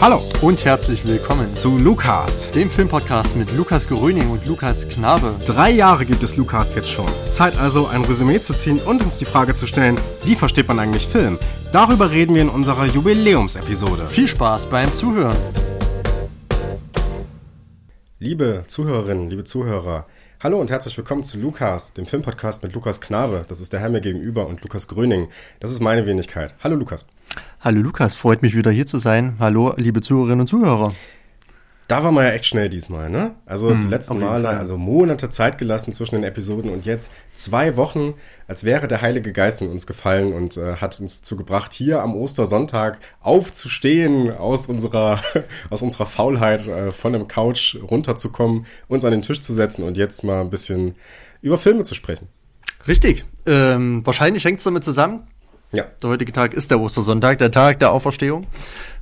Hallo und herzlich willkommen zu Lucast, dem Filmpodcast mit Lukas Geröning und Lukas Knabe. Drei Jahre gibt es Lucast jetzt schon. Zeit also, ein Resümee zu ziehen und uns die Frage zu stellen, wie versteht man eigentlich Film? Darüber reden wir in unserer Jubiläumsepisode. Viel Spaß beim Zuhören. Liebe Zuhörerinnen, liebe Zuhörer, Hallo und herzlich willkommen zu Lukas, dem Filmpodcast mit Lukas Knabe. Das ist der Herr mir gegenüber und Lukas Gröning. Das ist meine Wenigkeit. Hallo Lukas. Hallo Lukas, freut mich wieder hier zu sein. Hallo liebe Zuhörerinnen und Zuhörer. Da war man ja echt schnell diesmal, ne? Also hm, die letzten Male, also Monate Zeit gelassen zwischen den Episoden und jetzt zwei Wochen, als wäre der Heilige Geist in uns gefallen und äh, hat uns dazu gebracht, hier am Ostersonntag aufzustehen, aus unserer, aus unserer Faulheit äh, von dem Couch runterzukommen, uns an den Tisch zu setzen und jetzt mal ein bisschen über Filme zu sprechen. Richtig. Ähm, wahrscheinlich hängt es damit zusammen. Ja. Der heutige Tag ist der Ostersonntag, der Tag der Auferstehung.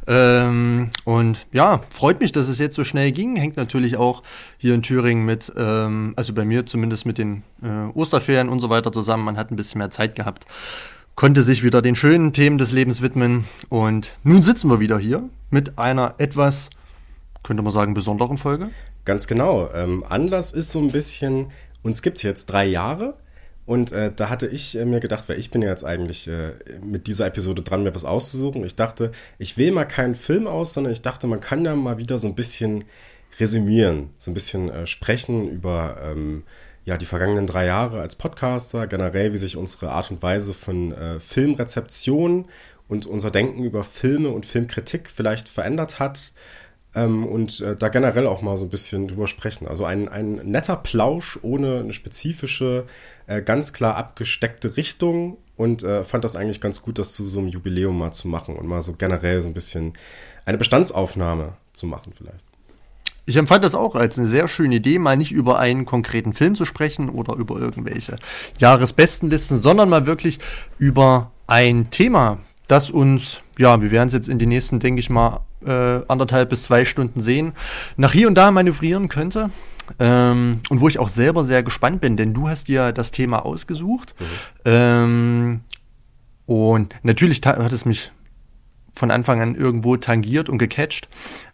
Ähm, und ja, freut mich, dass es jetzt so schnell ging. Hängt natürlich auch hier in Thüringen mit, ähm, also bei mir zumindest mit den äh, Osterferien und so weiter zusammen. Man hat ein bisschen mehr Zeit gehabt, konnte sich wieder den schönen Themen des Lebens widmen. Und nun sitzen wir wieder hier mit einer etwas, könnte man sagen, besonderen Folge. Ganz genau. Ähm, Anlass ist so ein bisschen, uns gibt es jetzt drei Jahre. Und äh, da hatte ich äh, mir gedacht, weil ich bin ja jetzt eigentlich äh, mit dieser Episode dran, mir was auszusuchen. Ich dachte, ich wähle mal keinen Film aus, sondern ich dachte, man kann ja mal wieder so ein bisschen resümieren, so ein bisschen äh, sprechen über ähm, ja, die vergangenen drei Jahre als Podcaster, generell, wie sich unsere Art und Weise von äh, Filmrezeption und unser Denken über Filme und Filmkritik vielleicht verändert hat ähm, und äh, da generell auch mal so ein bisschen drüber sprechen. Also ein, ein netter Plausch ohne eine spezifische, äh, ganz klar abgesteckte Richtung und äh, fand das eigentlich ganz gut, das zu so einem Jubiläum mal zu machen und mal so generell so ein bisschen eine Bestandsaufnahme zu machen vielleicht. Ich empfand das auch als eine sehr schöne Idee, mal nicht über einen konkreten Film zu sprechen oder über irgendwelche Jahresbestenlisten, sondern mal wirklich über ein Thema, das uns, ja, wir werden es jetzt in den nächsten, denke ich mal, äh, anderthalb bis zwei Stunden sehen, nach hier und da manövrieren könnte. Ähm, und wo ich auch selber sehr gespannt bin, denn du hast dir das Thema ausgesucht. Mhm. Ähm, und natürlich hat es mich von Anfang an irgendwo tangiert und gecatcht.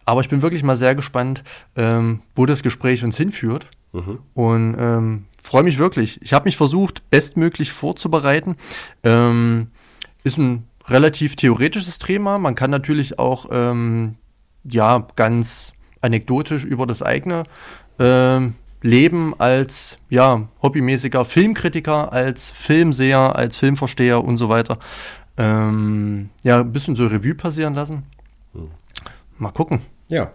Aber ich bin wirklich mal sehr gespannt, ähm, wo das Gespräch uns hinführt. Mhm. Und ähm, freue mich wirklich. Ich habe mich versucht, bestmöglich vorzubereiten. Ähm, ist ein relativ theoretisches Thema. Man kann natürlich auch ähm, ja ganz anekdotisch über das eigene ähm, Leben als ja hobbymäßiger Filmkritiker, als Filmseher, als Filmversteher und so weiter ähm, ja ein bisschen so Revue passieren lassen. Hm. Mal gucken. Ja.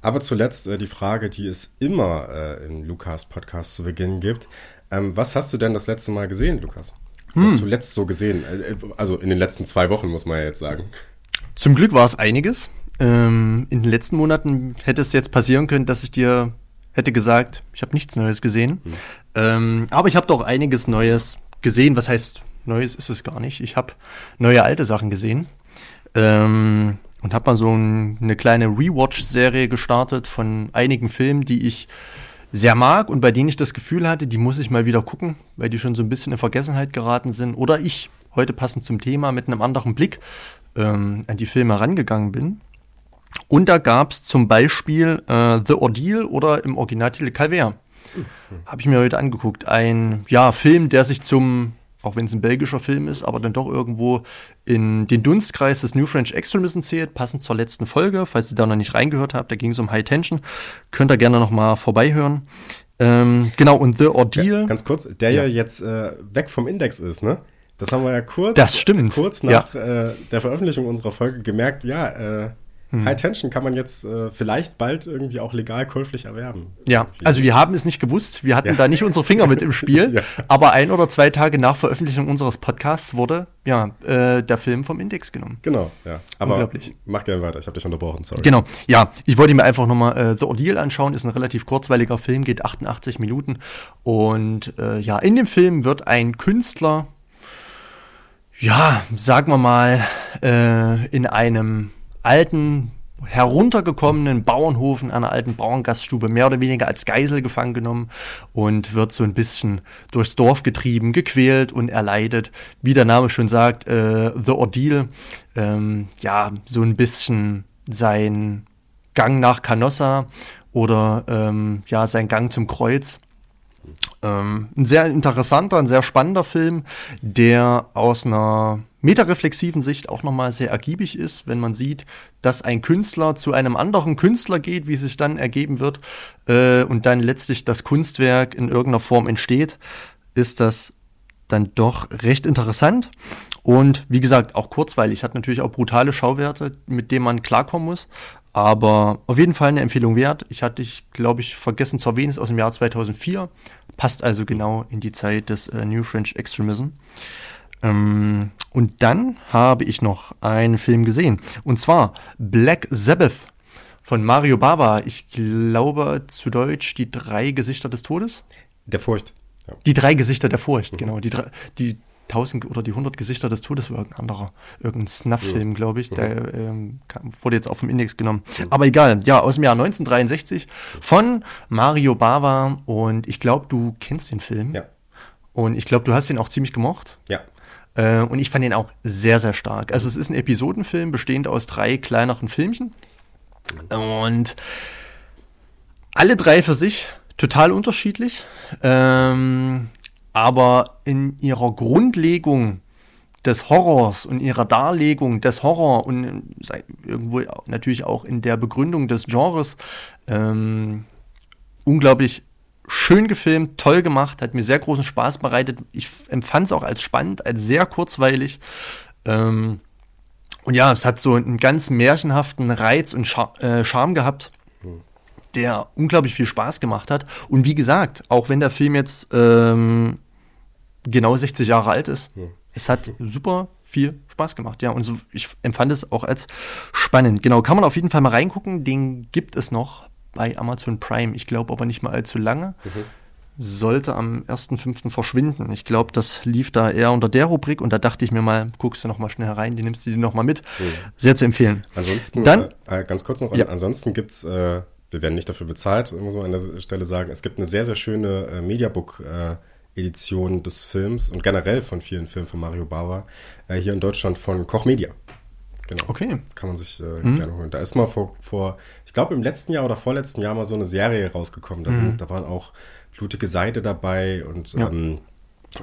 Aber zuletzt äh, die Frage, die es immer äh, im Lukas Podcast zu Beginn gibt. Ähm, was hast du denn das letzte Mal gesehen, Lukas? hm. zuletzt so gesehen? Äh, also in den letzten zwei Wochen, muss man ja jetzt sagen. Zum Glück war es einiges. Ähm, in den letzten Monaten hätte es jetzt passieren können, dass ich dir hätte gesagt, ich habe nichts Neues gesehen. Hm. Ähm, aber ich habe doch einiges Neues gesehen. Was heißt, Neues ist es gar nicht. Ich habe neue alte Sachen gesehen. Ähm, und habe mal so ein, eine kleine Rewatch-Serie gestartet von einigen Filmen, die ich sehr mag und bei denen ich das Gefühl hatte, die muss ich mal wieder gucken, weil die schon so ein bisschen in Vergessenheit geraten sind. Oder ich heute passend zum Thema mit einem anderen Blick ähm, an die Filme rangegangen bin. Und da gab es zum Beispiel äh, The Ordeal oder im Originaltitel Calvaire. Mhm. Habe ich mir heute angeguckt. Ein ja, Film, der sich zum auch wenn es ein belgischer Film ist, aber dann doch irgendwo in den Dunstkreis des New French Extremism zählt, passend zur letzten Folge. Falls ihr da noch nicht reingehört habt, da ging es um High Tension, könnt ihr gerne noch mal vorbeihören. Ähm, genau, und The Ordeal. Ja, ganz kurz, der ja, ja jetzt äh, weg vom Index ist, ne? Das haben wir ja kurz, das stimmt. kurz nach ja. äh, der Veröffentlichung unserer Folge gemerkt, ja, äh, hm. High Tension kann man jetzt äh, vielleicht bald irgendwie auch legal käuflich erwerben. Ja, also wir haben es nicht gewusst. Wir hatten ja. da nicht unsere Finger mit im Spiel. ja. Aber ein oder zwei Tage nach Veröffentlichung unseres Podcasts wurde ja äh, der Film vom Index genommen. Genau, ja. Aber mach gerne weiter. Ich habe dich unterbrochen, sorry. Genau, ja. Ich wollte mir einfach nochmal äh, The Ordeal anschauen. Ist ein relativ kurzweiliger Film, geht 88 Minuten. Und äh, ja, in dem Film wird ein Künstler, ja, sagen wir mal, äh, in einem alten, heruntergekommenen Bauernhof in einer alten Bauerngaststube mehr oder weniger als Geisel gefangen genommen und wird so ein bisschen durchs Dorf getrieben, gequält und erleidet. Wie der Name schon sagt, äh, The Ordeal, ähm, ja, so ein bisschen sein Gang nach Canossa oder ähm, ja, sein Gang zum Kreuz. Ähm, ein sehr interessanter, ein sehr spannender Film, der aus einer metareflexiven Sicht auch nochmal sehr ergiebig ist, wenn man sieht, dass ein Künstler zu einem anderen Künstler geht, wie es sich dann ergeben wird, äh, und dann letztlich das Kunstwerk in irgendeiner Form entsteht, ist das dann doch recht interessant. Und wie gesagt, auch kurzweilig, hat natürlich auch brutale Schauwerte, mit denen man klarkommen muss. Aber auf jeden Fall eine Empfehlung wert. Ich hatte ich, glaube ich, vergessen zu erwähnen, ist aus dem Jahr 2004. Passt also genau in die Zeit des äh, New French Extremism. Ähm, und dann habe ich noch einen Film gesehen. Und zwar Black Sabbath von Mario Bava. Ich glaube zu Deutsch die drei Gesichter des Todes. Der Furcht. Ja. Die drei Gesichter der Furcht, mhm. genau. Die, drei, die tausend oder die hundert Gesichter des Todes war irgendein anderer, irgendein Snuff-Film, mhm. glaube ich. Mhm. Der ähm, wurde jetzt auch vom Index genommen. Mhm. Aber egal, ja, aus dem Jahr 1963 von Mario Bava. Und ich glaube, du kennst den Film. Ja. Und ich glaube, du hast ihn auch ziemlich gemocht. Ja. Äh, und ich fand ihn auch sehr, sehr stark. Also es ist ein Episodenfilm, bestehend aus drei kleineren Filmchen. Und alle drei für sich total unterschiedlich. Ähm, aber in ihrer Grundlegung des Horrors und ihrer Darlegung des Horror und irgendwo natürlich auch in der Begründung des Genres ähm, unglaublich schön gefilmt, toll gemacht, hat mir sehr großen Spaß bereitet. Ich empfand es auch als spannend, als sehr kurzweilig. Ähm, und ja, es hat so einen ganz märchenhaften Reiz und Char äh, Charme gehabt, der unglaublich viel Spaß gemacht hat. Und wie gesagt, auch wenn der Film jetzt ähm, genau 60 Jahre alt ist, ja. es hat super viel Spaß gemacht. Ja, und so, ich empfand es auch als spannend. Genau, kann man auf jeden Fall mal reingucken. Den gibt es noch bei Amazon Prime. Ich glaube aber nicht mal allzu lange. Mhm. Sollte am 1.5. verschwinden. Ich glaube, das lief da eher unter der Rubrik und da dachte ich mir mal, guckst du noch mal schnell herein, die nimmst du dir noch mal mit. Mhm. Sehr zu empfehlen. Ansonsten, Dann, äh, äh ganz kurz noch, ja. ansonsten gibt es, äh, wir werden nicht dafür bezahlt, muss man an der Stelle sagen, es gibt eine sehr, sehr schöne äh, Mediabook- äh, Edition des Films und generell von vielen Filmen von Mario Bava äh, hier in Deutschland von Koch Media. Genau. Okay. Kann man sich äh, mhm. gerne holen. Da ist mal vor, vor ich glaube im letzten Jahr oder vorletzten Jahr mal so eine Serie rausgekommen. Da, mhm. sind, da waren auch blutige Seite dabei und ja. ähm,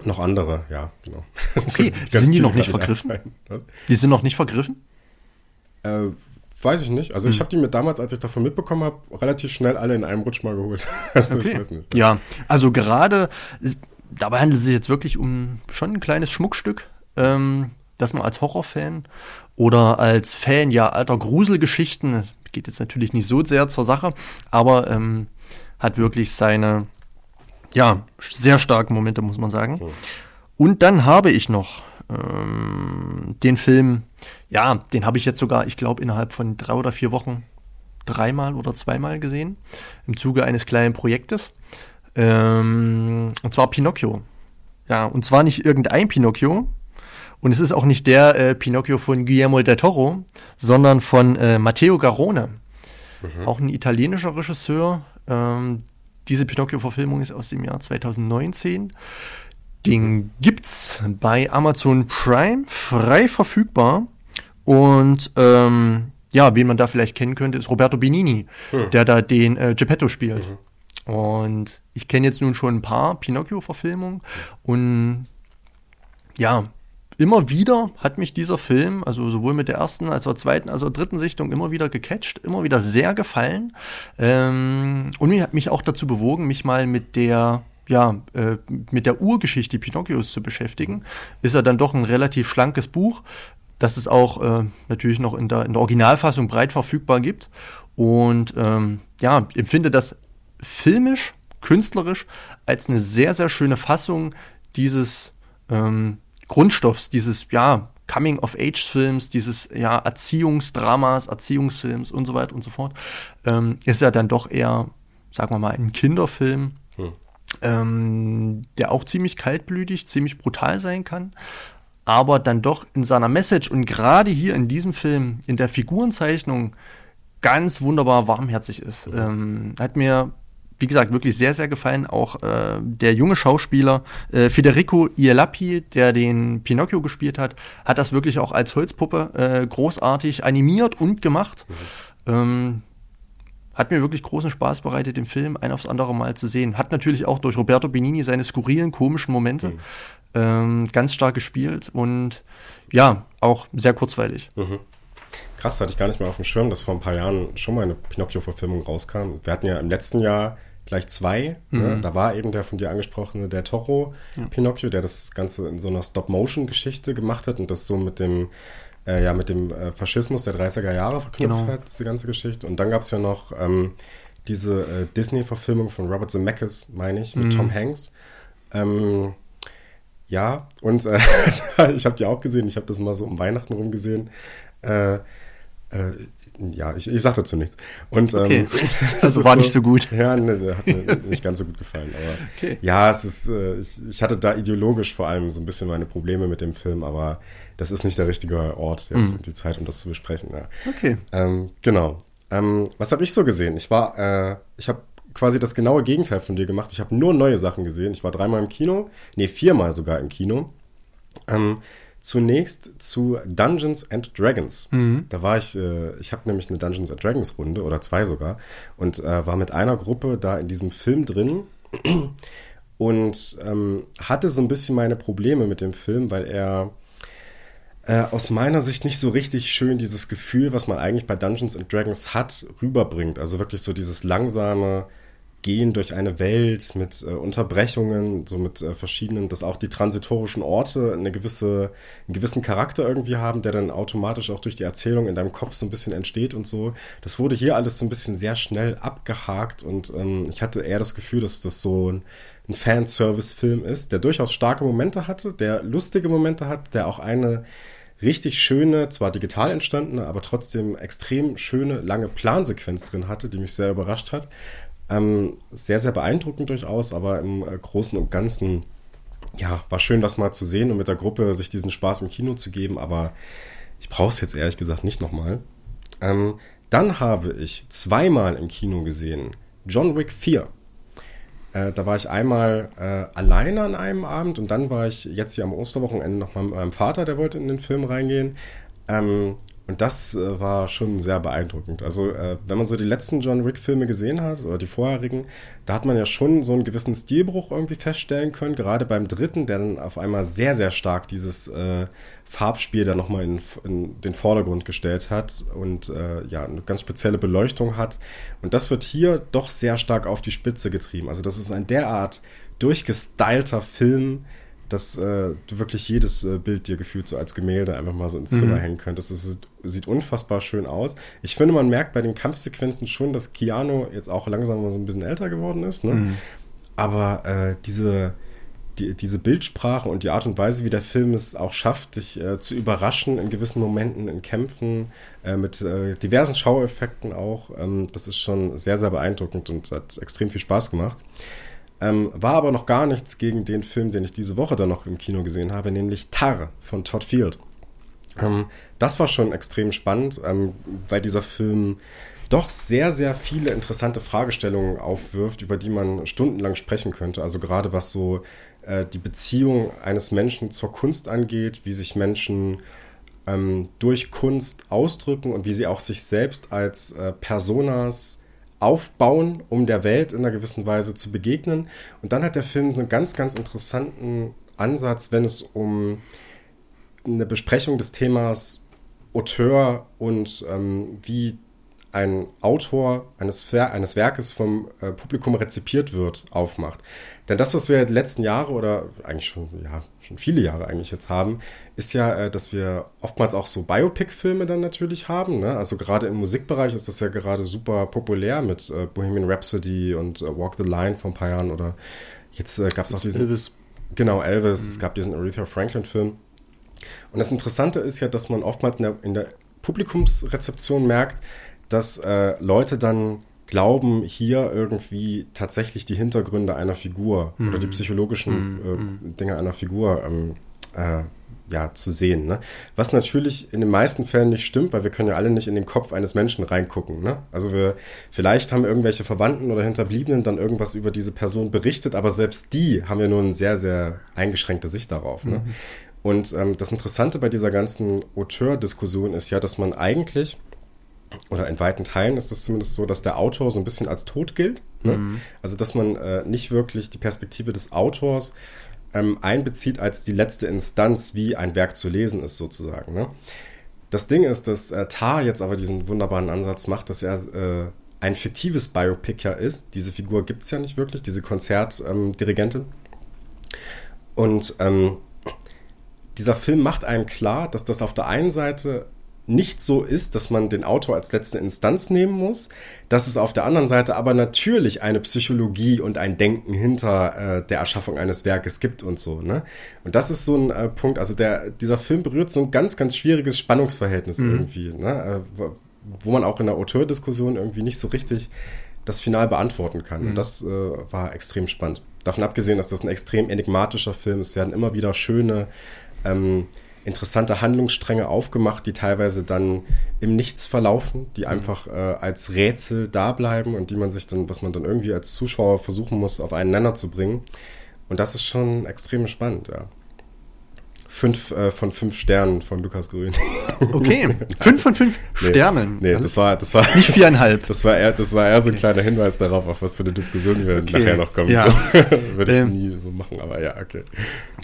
noch andere, ja, genau. Okay, sind die noch nicht vergriffen? Die sind noch nicht vergriffen? Äh, weiß ich nicht. Also hm. ich habe die mir damals, als ich davon mitbekommen habe, relativ schnell alle in einem Rutsch mal geholt. also okay. Ja, also gerade, dabei handelt es sich jetzt wirklich um schon ein kleines Schmuckstück. Ähm, dass man als Horrorfan oder als Fan ja alter Gruselgeschichten, das geht jetzt natürlich nicht so sehr zur Sache, aber ähm, hat wirklich seine, ja, sehr starken Momente, muss man sagen. Oh. Und dann habe ich noch ähm, den Film, ja, den habe ich jetzt sogar, ich glaube, innerhalb von drei oder vier Wochen dreimal oder zweimal gesehen, im Zuge eines kleinen Projektes. Ähm, und zwar Pinocchio. Ja, und zwar nicht irgendein Pinocchio, und es ist auch nicht der äh, Pinocchio von Guillermo del Toro, sondern von äh, Matteo Garone. Mhm. Auch ein italienischer Regisseur. Ähm, diese Pinocchio-Verfilmung ist aus dem Jahr 2019. Den gibt's bei Amazon Prime frei verfügbar. Und ähm, ja, wen man da vielleicht kennen könnte, ist Roberto Benini, mhm. der da den äh, Geppetto spielt. Mhm. Und ich kenne jetzt nun schon ein paar Pinocchio-Verfilmungen und ja, immer wieder hat mich dieser Film, also sowohl mit der ersten als auch zweiten, als auch dritten Sichtung immer wieder gecatcht, immer wieder sehr gefallen. Ähm, und mich hat mich auch dazu bewogen, mich mal mit der ja, äh, mit der Urgeschichte Pinocchios zu beschäftigen, ist er dann doch ein relativ schlankes Buch, das es auch äh, natürlich noch in der, in der Originalfassung breit verfügbar gibt. Und ähm, ja, empfinde das filmisch, künstlerisch als eine sehr, sehr schöne Fassung dieses ähm, Grundstoffs, dieses, ja, Coming-of-Age-Films, dieses ja, Erziehungsdramas, Erziehungsfilms und so weiter und so fort, ähm, ist ja dann doch eher, sagen wir mal, ein Kinderfilm. Ähm, der auch ziemlich kaltblütig, ziemlich brutal sein kann, aber dann doch in seiner Message und gerade hier in diesem Film, in der Figurenzeichnung, ganz wunderbar warmherzig ist. Mhm. Ähm, hat mir wie gesagt, wirklich sehr, sehr gefallen. Auch äh, der junge Schauspieler äh, Federico Ielappi, der den Pinocchio gespielt hat, hat das wirklich auch als Holzpuppe äh, großartig animiert und gemacht. Mhm. Ähm, hat mir wirklich großen Spaß bereitet, den Film ein aufs andere Mal zu sehen. Hat natürlich auch durch Roberto Benini seine skurrilen, komischen Momente mhm. ähm, ganz stark gespielt und ja, auch sehr kurzweilig. Mhm. Krass, hatte ich gar nicht mehr auf dem Schirm, dass vor ein paar Jahren schon mal eine Pinocchio-Verfilmung rauskam. Wir hatten ja im letzten Jahr gleich zwei. Ne? Mhm. Ne? Da war eben der von dir angesprochene der Toro ja. Pinocchio, der das Ganze in so einer Stop-Motion-Geschichte gemacht hat und das so mit dem äh, ja mit dem äh, Faschismus der 30er Jahre verknüpft genau. hat, diese ganze Geschichte. Und dann gab es ja noch ähm, diese äh, Disney-Verfilmung von Robert Zemeckis, meine ich, mit mhm. Tom Hanks. Ähm, ja, und äh, ich habe die auch gesehen, ich habe das mal so um Weihnachten rum gesehen. Ja, ich, ich sag dazu nichts. Und, ähm, okay. also war so, nicht so gut. Ja, ne, hat mir nicht ganz so gut gefallen. Aber okay. ja, es ist, äh, ich, ich hatte da ideologisch vor allem so ein bisschen meine Probleme mit dem Film, aber das ist nicht der richtige Ort jetzt mhm. die Zeit, um das zu besprechen. Ja. Okay. Ähm, genau. Ähm, was habe ich so gesehen? Ich war, äh, ich habe quasi das genaue Gegenteil von dir gemacht. Ich habe nur neue Sachen gesehen. Ich war dreimal im Kino, nee, viermal sogar im Kino. Ähm, zunächst zu Dungeons and Dragons. Mhm. Da war ich, äh, ich habe nämlich eine Dungeons and Dragons Runde oder zwei sogar und äh, war mit einer Gruppe da in diesem Film drin und ähm, hatte so ein bisschen meine Probleme mit dem Film, weil er äh, aus meiner Sicht nicht so richtig schön dieses Gefühl, was man eigentlich bei Dungeons and Dragons hat, rüberbringt. Also wirklich so dieses langsame, Gehen durch eine Welt mit äh, Unterbrechungen, so mit äh, verschiedenen, dass auch die transitorischen Orte eine gewisse, einen gewissen Charakter irgendwie haben, der dann automatisch auch durch die Erzählung in deinem Kopf so ein bisschen entsteht und so. Das wurde hier alles so ein bisschen sehr schnell abgehakt und ähm, ich hatte eher das Gefühl, dass das so ein, ein Fanservice-Film ist, der durchaus starke Momente hatte, der lustige Momente hat, der auch eine richtig schöne, zwar digital entstandene, aber trotzdem extrem schöne, lange Plansequenz drin hatte, die mich sehr überrascht hat. Ähm, sehr, sehr beeindruckend durchaus, aber im äh, Großen und Ganzen, ja, war schön, das mal zu sehen und mit der Gruppe sich diesen Spaß im Kino zu geben, aber ich brauche es jetzt ehrlich gesagt nicht nochmal. Ähm, dann habe ich zweimal im Kino gesehen John Wick 4. Äh, da war ich einmal äh, alleine an einem Abend und dann war ich jetzt hier am Osterwochenende nochmal mit meinem Vater, der wollte in den Film reingehen. Ähm, und das äh, war schon sehr beeindruckend. Also, äh, wenn man so die letzten John Wick-Filme gesehen hat, oder die vorherigen, da hat man ja schon so einen gewissen Stilbruch irgendwie feststellen können. Gerade beim dritten, der dann auf einmal sehr, sehr stark dieses äh, Farbspiel da nochmal in, in, den Vordergrund gestellt hat und äh, ja, eine ganz spezielle Beleuchtung hat. Und das wird hier doch sehr stark auf die Spitze getrieben. Also, das ist ein derart durchgestylter Film, dass äh, du wirklich jedes äh, Bild dir gefühlt so als Gemälde einfach mal so ins Zimmer mhm. hängen könntest. Das ist, sieht unfassbar schön aus. Ich finde, man merkt bei den Kampfsequenzen schon, dass Keanu jetzt auch langsam mal so ein bisschen älter geworden ist. Ne? Mhm. Aber äh, diese, die, diese Bildsprache und die Art und Weise, wie der Film es auch schafft, dich äh, zu überraschen in gewissen Momenten, in Kämpfen, äh, mit äh, diversen Schaueffekten auch, ähm, das ist schon sehr, sehr beeindruckend und hat extrem viel Spaß gemacht. Ähm, war aber noch gar nichts gegen den Film, den ich diese Woche dann noch im Kino gesehen habe, nämlich Tar von Todd Field. Ähm, das war schon extrem spannend, ähm, weil dieser Film doch sehr, sehr viele interessante Fragestellungen aufwirft, über die man stundenlang sprechen könnte. Also gerade was so äh, die Beziehung eines Menschen zur Kunst angeht, wie sich Menschen ähm, durch Kunst ausdrücken und wie sie auch sich selbst als äh, Personas aufbauen, um der Welt in einer gewissen Weise zu begegnen. Und dann hat der Film einen ganz, ganz interessanten Ansatz, wenn es um eine Besprechung des Themas Auteur und ähm, wie ein Autor eines, eines Werkes vom äh, Publikum rezipiert wird, aufmacht. Denn das, was wir die letzten Jahre oder eigentlich schon, ja, schon viele Jahre eigentlich jetzt haben, ist ja, äh, dass wir oftmals auch so Biopic-Filme dann natürlich haben. Ne? Also gerade im Musikbereich ist das ja gerade super populär mit äh, Bohemian Rhapsody und äh, Walk the Line vor ein paar Jahren oder jetzt gab es auch diesen... Elvis. Genau, Elvis. Mhm. Es gab diesen Aretha Franklin-Film. Und das Interessante ist ja, dass man oftmals in der, in der Publikumsrezeption merkt, dass äh, Leute dann glauben, hier irgendwie tatsächlich die Hintergründe einer Figur mhm. oder die psychologischen mhm. äh, Dinge einer Figur ähm, äh, ja, zu sehen. Ne? Was natürlich in den meisten Fällen nicht stimmt, weil wir können ja alle nicht in den Kopf eines Menschen reingucken. Ne? Also wir, vielleicht haben irgendwelche Verwandten oder Hinterbliebenen dann irgendwas über diese Person berichtet, aber selbst die haben ja nur eine sehr, sehr eingeschränkte Sicht darauf. Ne? Mhm. Und ähm, das Interessante bei dieser ganzen Auteur-Diskussion ist ja, dass man eigentlich, oder in weiten Teilen ist das zumindest so, dass der Autor so ein bisschen als tot gilt. Ne? Mhm. Also dass man äh, nicht wirklich die Perspektive des Autors ähm, einbezieht als die letzte Instanz, wie ein Werk zu lesen ist, sozusagen. Ne? Das Ding ist, dass äh, Tar jetzt aber diesen wunderbaren Ansatz macht, dass er äh, ein fiktives Biopic ja ist. Diese Figur gibt es ja nicht wirklich, diese Konzertdirigentin. Ähm, Und ähm, dieser Film macht einem klar, dass das auf der einen Seite nicht so ist, dass man den Autor als letzte Instanz nehmen muss, dass es auf der anderen Seite aber natürlich eine Psychologie und ein Denken hinter äh, der Erschaffung eines Werkes gibt und so. Ne? Und das ist so ein äh, Punkt, also der, dieser Film berührt so ein ganz, ganz schwieriges Spannungsverhältnis mhm. irgendwie, ne? Äh, wo man auch in der Auteurdiskussion irgendwie nicht so richtig das Final beantworten kann. Mhm. Und das äh, war extrem spannend. Davon abgesehen, dass das ein extrem enigmatischer Film ist, werden immer wieder schöne ähm, interessante Handlungsstränge aufgemacht, die teilweise dann im Nichts verlaufen, die mhm. einfach äh, als Rätsel da bleiben und die man sich dann, was man dann irgendwie als Zuschauer versuchen muss, auf einen Nenner zu bringen. Und das ist schon extrem spannend, ja. Fünf äh, von fünf Sternen von Lukas Grün. Okay, fünf von fünf Sternen. Nee, das war, das war nicht viereinhalb. Das war eher, das war eher so ein kleiner Hinweis darauf, auf was für eine Diskussion wir okay. nachher noch kommen. Ja. Würde ich ähm, nie so machen, aber ja, okay.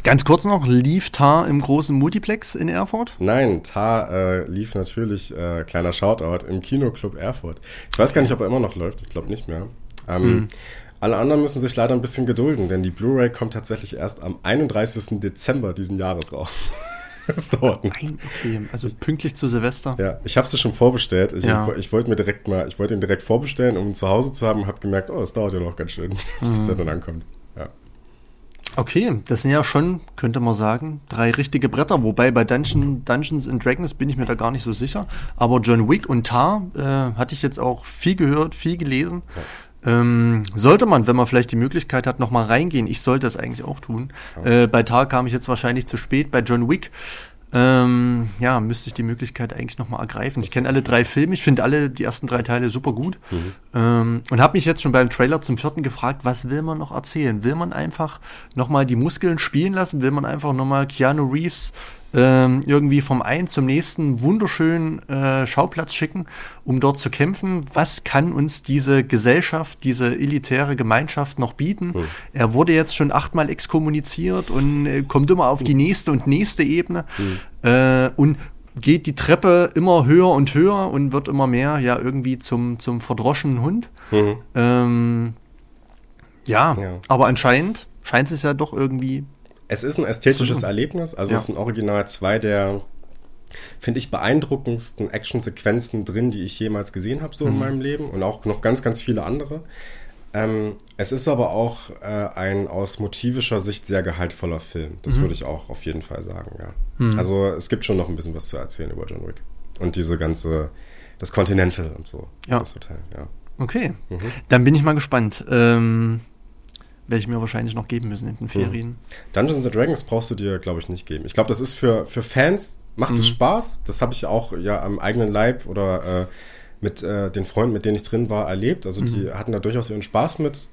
Ganz kurz noch, lief Tar im großen Multiplex in Erfurt? Nein, Tar äh, lief natürlich, äh, kleiner Shoutout, im Kinoclub Erfurt. Ich weiß gar nicht, ob er immer noch läuft, ich glaube nicht mehr. Ähm, hm. Alle anderen müssen sich leider ein bisschen gedulden, denn die Blu-ray kommt tatsächlich erst am 31. Dezember diesen Jahres raus. Das dauert. Nein, okay. Also pünktlich zu Silvester. Ja, ich habe sie schon vorbestellt. Ich, ja. ich, ich wollte mir direkt mal, ich wollte ihn direkt vorbestellen, um ihn zu Hause zu haben und habe gemerkt, oh, das dauert ja noch ganz schön, mhm. bis er dann ankommt. Ja. Okay, das sind ja schon, könnte man sagen, drei richtige Bretter. Wobei bei Dungeon, Dungeons and Dragons bin ich mir da gar nicht so sicher. Aber John Wick und Tar äh, hatte ich jetzt auch viel gehört, viel gelesen. Ja. Ähm, sollte man, wenn man vielleicht die Möglichkeit hat, nochmal reingehen. Ich sollte es eigentlich auch tun. Ja. Äh, bei Tar kam ich jetzt wahrscheinlich zu spät. Bei John Wick ähm, ja, müsste ich die Möglichkeit eigentlich nochmal ergreifen. Ich kenne alle drei Filme, ich finde alle die ersten drei Teile super gut mhm. ähm, und habe mich jetzt schon beim Trailer zum vierten gefragt, was will man noch erzählen? Will man einfach nochmal die Muskeln spielen lassen? Will man einfach nochmal Keanu Reeves ähm, irgendwie vom einen zum nächsten wunderschönen äh, Schauplatz schicken, um dort zu kämpfen. Was kann uns diese Gesellschaft, diese elitäre Gemeinschaft noch bieten? Mhm. Er wurde jetzt schon achtmal exkommuniziert und äh, kommt immer auf die nächste und nächste Ebene mhm. äh, und geht die Treppe immer höher und höher und wird immer mehr ja irgendwie zum, zum verdroschenen Hund. Mhm. Ähm, ja, ja, aber anscheinend scheint es ja doch irgendwie es ist ein ästhetisches Erlebnis. Also ja. es ist ein Original 2 der, finde ich, beeindruckendsten Actionsequenzen drin, die ich jemals gesehen habe, so mhm. in meinem Leben. Und auch noch ganz, ganz viele andere. Ähm, es ist aber auch äh, ein aus motivischer Sicht sehr gehaltvoller Film. Das mhm. würde ich auch auf jeden Fall sagen, ja. Mhm. Also es gibt schon noch ein bisschen was zu erzählen über John Wick. Und diese ganze, das Continental und so. Ja. Das Hotel, ja. Okay. Mhm. Dann bin ich mal gespannt. Ähm werde ich mir wahrscheinlich noch geben müssen in den Ferien. Mhm. Dungeons and Dragons brauchst du dir, glaube ich, nicht geben. Ich glaube, das ist für, für Fans, macht mhm. es Spaß. Das habe ich auch ja am eigenen Leib oder äh, mit äh, den Freunden, mit denen ich drin war, erlebt. Also die mhm. hatten da durchaus ihren Spaß mit.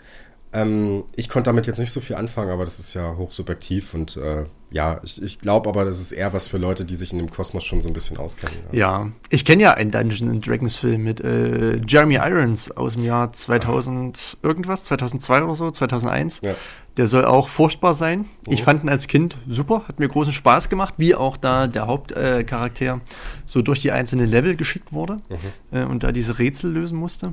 Ähm, ich konnte damit jetzt nicht so viel anfangen, aber das ist ja hochsubjektiv und äh, ja, ich, ich glaube aber, das ist eher was für Leute, die sich in dem Kosmos schon so ein bisschen auskennen. Ja, ja. ich kenne ja einen Dungeons Dragons Film mit äh, Jeremy Irons aus dem Jahr 2000 ah. irgendwas, 2002 oder so, 2001. Ja. Der soll auch furchtbar sein. Oh. Ich fand ihn als Kind super, hat mir großen Spaß gemacht, wie auch da der Hauptcharakter äh, so durch die einzelnen Level geschickt wurde mhm. äh, und da diese Rätsel lösen musste.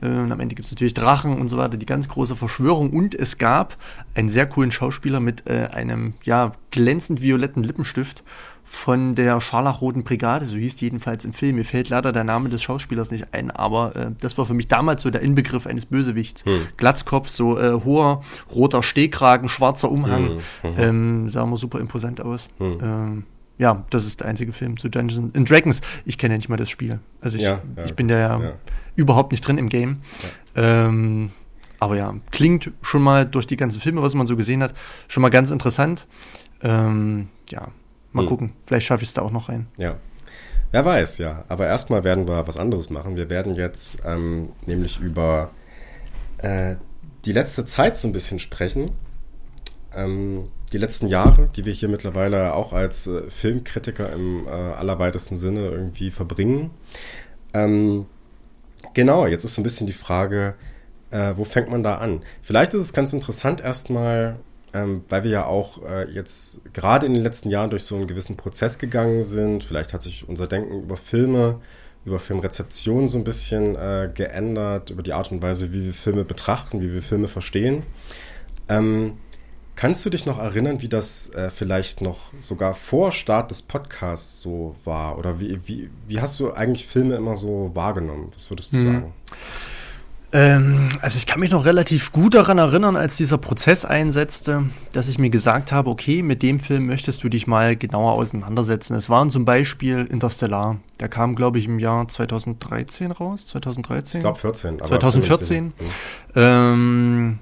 Äh, und am Ende gibt es natürlich Drachen und so weiter, die ganz große Verschwörung. Und es gab einen sehr coolen Schauspieler mit äh, einem ja, glänzend violetten Lippenstift von der Scharlachroten Brigade, so hieß die jedenfalls im Film. Mir fällt leider der Name des Schauspielers nicht ein, aber äh, das war für mich damals so der Inbegriff eines Bösewichts. Hm. Glatzkopf, so äh, hoher roter Stehkragen, schwarzer Umhang, hm. Mhm. Ähm, sah immer super imposant aus. Hm. Ähm, ja, das ist der einzige Film zu Dungeons and Dragons. Ich kenne ja nicht mal das Spiel. Also ich, ja, ja, ich bin da ja, ja, überhaupt nicht drin im Game. Ähm, aber ja, klingt schon mal durch die ganzen Filme, was man so gesehen hat, schon mal ganz interessant. Ähm, ja, Mal hm. gucken, vielleicht schaffe ich es da auch noch rein. Ja. Wer weiß, ja. Aber erstmal werden wir was anderes machen. Wir werden jetzt ähm, nämlich über äh, die letzte Zeit so ein bisschen sprechen. Ähm, die letzten Jahre, die wir hier mittlerweile auch als äh, Filmkritiker im äh, allerweitesten Sinne irgendwie verbringen. Ähm, genau, jetzt ist so ein bisschen die Frage, äh, wo fängt man da an? Vielleicht ist es ganz interessant erstmal, ähm, weil wir ja auch äh, jetzt gerade in den letzten Jahren durch so einen gewissen Prozess gegangen sind. Vielleicht hat sich unser Denken über Filme, über Filmrezeption so ein bisschen äh, geändert, über die Art und Weise, wie wir Filme betrachten, wie wir Filme verstehen. Ähm, kannst du dich noch erinnern, wie das äh, vielleicht noch sogar vor Start des Podcasts so war? Oder wie, wie, wie hast du eigentlich Filme immer so wahrgenommen? Was würdest du hm. sagen? Ähm, also ich kann mich noch relativ gut daran erinnern, als dieser Prozess einsetzte, dass ich mir gesagt habe, okay, mit dem Film möchtest du dich mal genauer auseinandersetzen. Es waren zum Beispiel Interstellar. Der kam, glaube ich, im Jahr 2013 raus. 2013? Ich glaube 14. 2014. Ähm,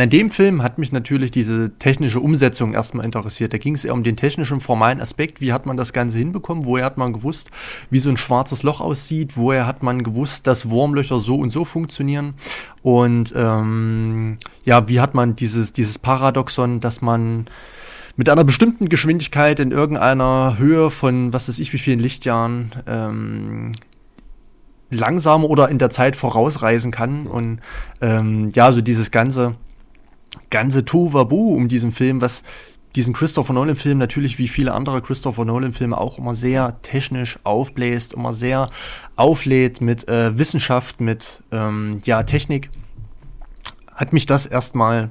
an dem Film hat mich natürlich diese technische Umsetzung erstmal interessiert. Da ging es eher um den technischen, formalen Aspekt. Wie hat man das Ganze hinbekommen? Woher hat man gewusst, wie so ein schwarzes Loch aussieht? Woher hat man gewusst, dass Wurmlöcher so und so funktionieren? Und ähm, ja, wie hat man dieses, dieses Paradoxon, dass man mit einer bestimmten Geschwindigkeit in irgendeiner Höhe von was weiß ich wie vielen Lichtjahren ähm, langsamer oder in der Zeit vorausreisen kann. Und ähm, ja, so dieses ganze ganze Tohuwabu um diesen Film, was diesen Christopher Nolan-Film natürlich wie viele andere Christopher Nolan-Filme auch immer sehr technisch aufbläst, immer sehr auflädt mit äh, Wissenschaft, mit ähm, ja, Technik, hat mich das erstmal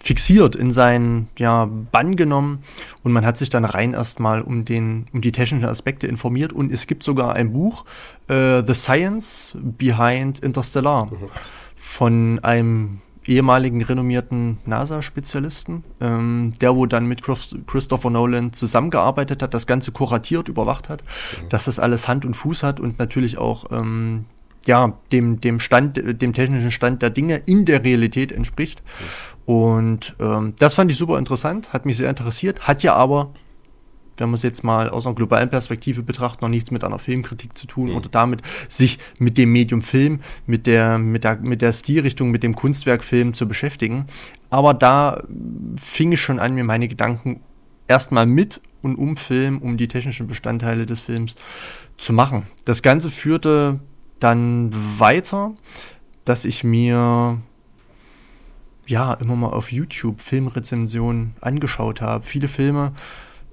fixiert in seinen ja, Bann genommen und man hat sich dann rein erstmal um, den, um die technischen Aspekte informiert und es gibt sogar ein Buch, äh, The Science Behind Interstellar, mhm. von einem ehemaligen renommierten NASA-Spezialisten, ähm, der wo dann mit Christopher Nolan zusammengearbeitet hat, das Ganze kuratiert, überwacht hat, mhm. dass das alles Hand und Fuß hat und natürlich auch ähm, ja, dem, dem Stand, dem technischen Stand der Dinge in der Realität entspricht. Mhm. Und ähm, das fand ich super interessant, hat mich sehr interessiert, hat ja aber wenn man es jetzt mal aus einer globalen Perspektive betrachtet, noch nichts mit einer Filmkritik zu tun mhm. oder damit sich mit dem Medium Film, mit der, mit der, mit der Stilrichtung, mit dem Kunstwerk Film zu beschäftigen. Aber da fing ich schon an, mir meine Gedanken erstmal mit und um Film, um die technischen Bestandteile des Films zu machen. Das Ganze führte dann weiter, dass ich mir ja immer mal auf YouTube Filmrezensionen angeschaut habe. Viele Filme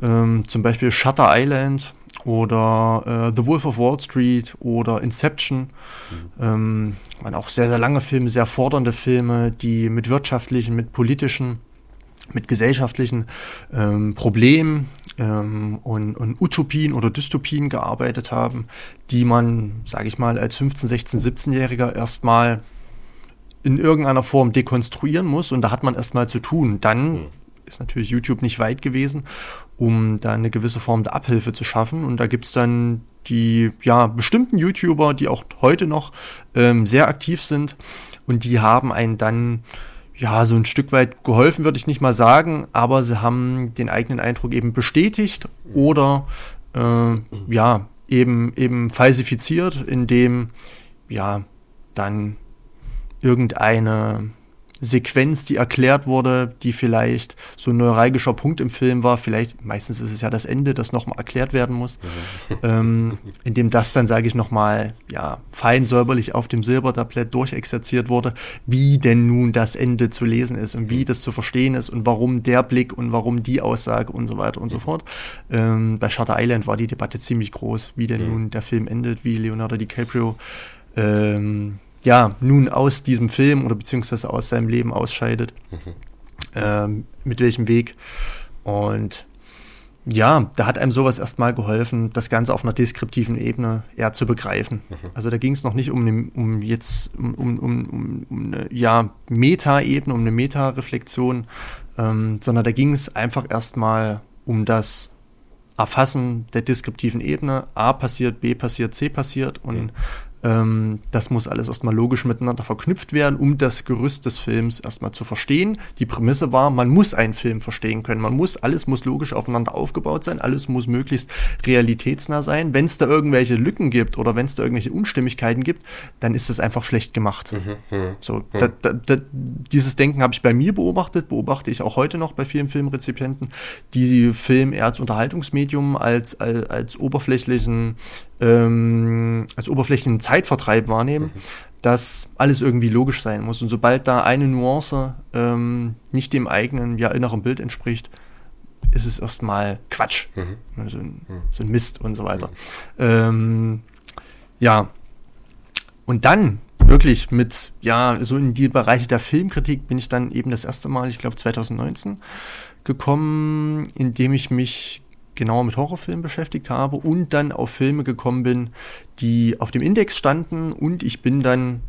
ähm, zum Beispiel Shutter Island oder äh, The Wolf of Wall Street oder Inception. Mhm. Ähm, waren auch sehr, sehr lange Filme, sehr fordernde Filme, die mit wirtschaftlichen, mit politischen, mit gesellschaftlichen ähm, Problemen ähm, und, und, Utopien oder Dystopien gearbeitet haben, die man, sage ich mal, als 15, 16, 17-Jähriger erstmal in irgendeiner Form dekonstruieren muss und da hat man erstmal zu tun. Dann mhm ist natürlich YouTube nicht weit gewesen, um da eine gewisse Form der Abhilfe zu schaffen. Und da gibt es dann die ja, bestimmten YouTuber, die auch heute noch ähm, sehr aktiv sind und die haben einen dann ja so ein Stück weit geholfen, würde ich nicht mal sagen, aber sie haben den eigenen Eindruck eben bestätigt oder äh, ja eben eben falsifiziert, indem ja dann irgendeine Sequenz, die erklärt wurde, die vielleicht so ein neuralgischer Punkt im Film war. Vielleicht, meistens ist es ja das Ende, das nochmal erklärt werden muss. Mhm. Ähm, indem das dann, sage ich nochmal, ja, fein säuberlich auf dem Silbertablett durchexerziert wurde, wie denn nun das Ende zu lesen ist und wie mhm. das zu verstehen ist und warum der Blick und warum die Aussage und so weiter und so mhm. fort. Ähm, bei Shutter Island war die Debatte ziemlich groß, wie denn nun der Film endet, wie Leonardo DiCaprio ähm, ja, nun aus diesem Film oder beziehungsweise aus seinem Leben ausscheidet. Mhm. Ähm, mit welchem Weg. Und ja, da hat einem sowas erstmal geholfen, das Ganze auf einer deskriptiven Ebene eher zu begreifen. Mhm. Also da ging es noch nicht um, ne, um jetzt um, um, um, um eine ja, Meta-Ebene, um eine Meta-Reflexion, ähm, sondern da ging es einfach erstmal um das Erfassen der deskriptiven Ebene. A passiert, B passiert, C passiert und mhm das muss alles erstmal logisch miteinander verknüpft werden, um das Gerüst des Films erstmal zu verstehen. Die Prämisse war, man muss einen Film verstehen können. Man muss, alles muss logisch aufeinander aufgebaut sein, alles muss möglichst realitätsnah sein. Wenn es da irgendwelche Lücken gibt oder wenn es da irgendwelche Unstimmigkeiten gibt, dann ist das einfach schlecht gemacht. Mhm, mhm so, mhm. da, da, da, dieses Denken habe ich bei mir beobachtet, beobachte ich auch heute noch bei vielen Filmrezipienten, die Film eher als Unterhaltungsmedium, als, als, als oberflächlichen ähm, als oberflächlichen Zeitvertreib wahrnehmen, mhm. dass alles irgendwie logisch sein muss. Und sobald da eine Nuance ähm, nicht dem eigenen ja, inneren Bild entspricht, ist es erstmal Quatsch. Mhm. So, ein, mhm. so, ein, Mist und so weiter. Mhm. Ähm, ja. Und dann wirklich mit, ja, so in die Bereiche der Filmkritik bin ich dann eben das erste Mal, ich glaube 2019, gekommen, indem ich mich genauer mit Horrorfilmen beschäftigt habe und dann auf Filme gekommen bin, die auf dem Index standen und ich bin dann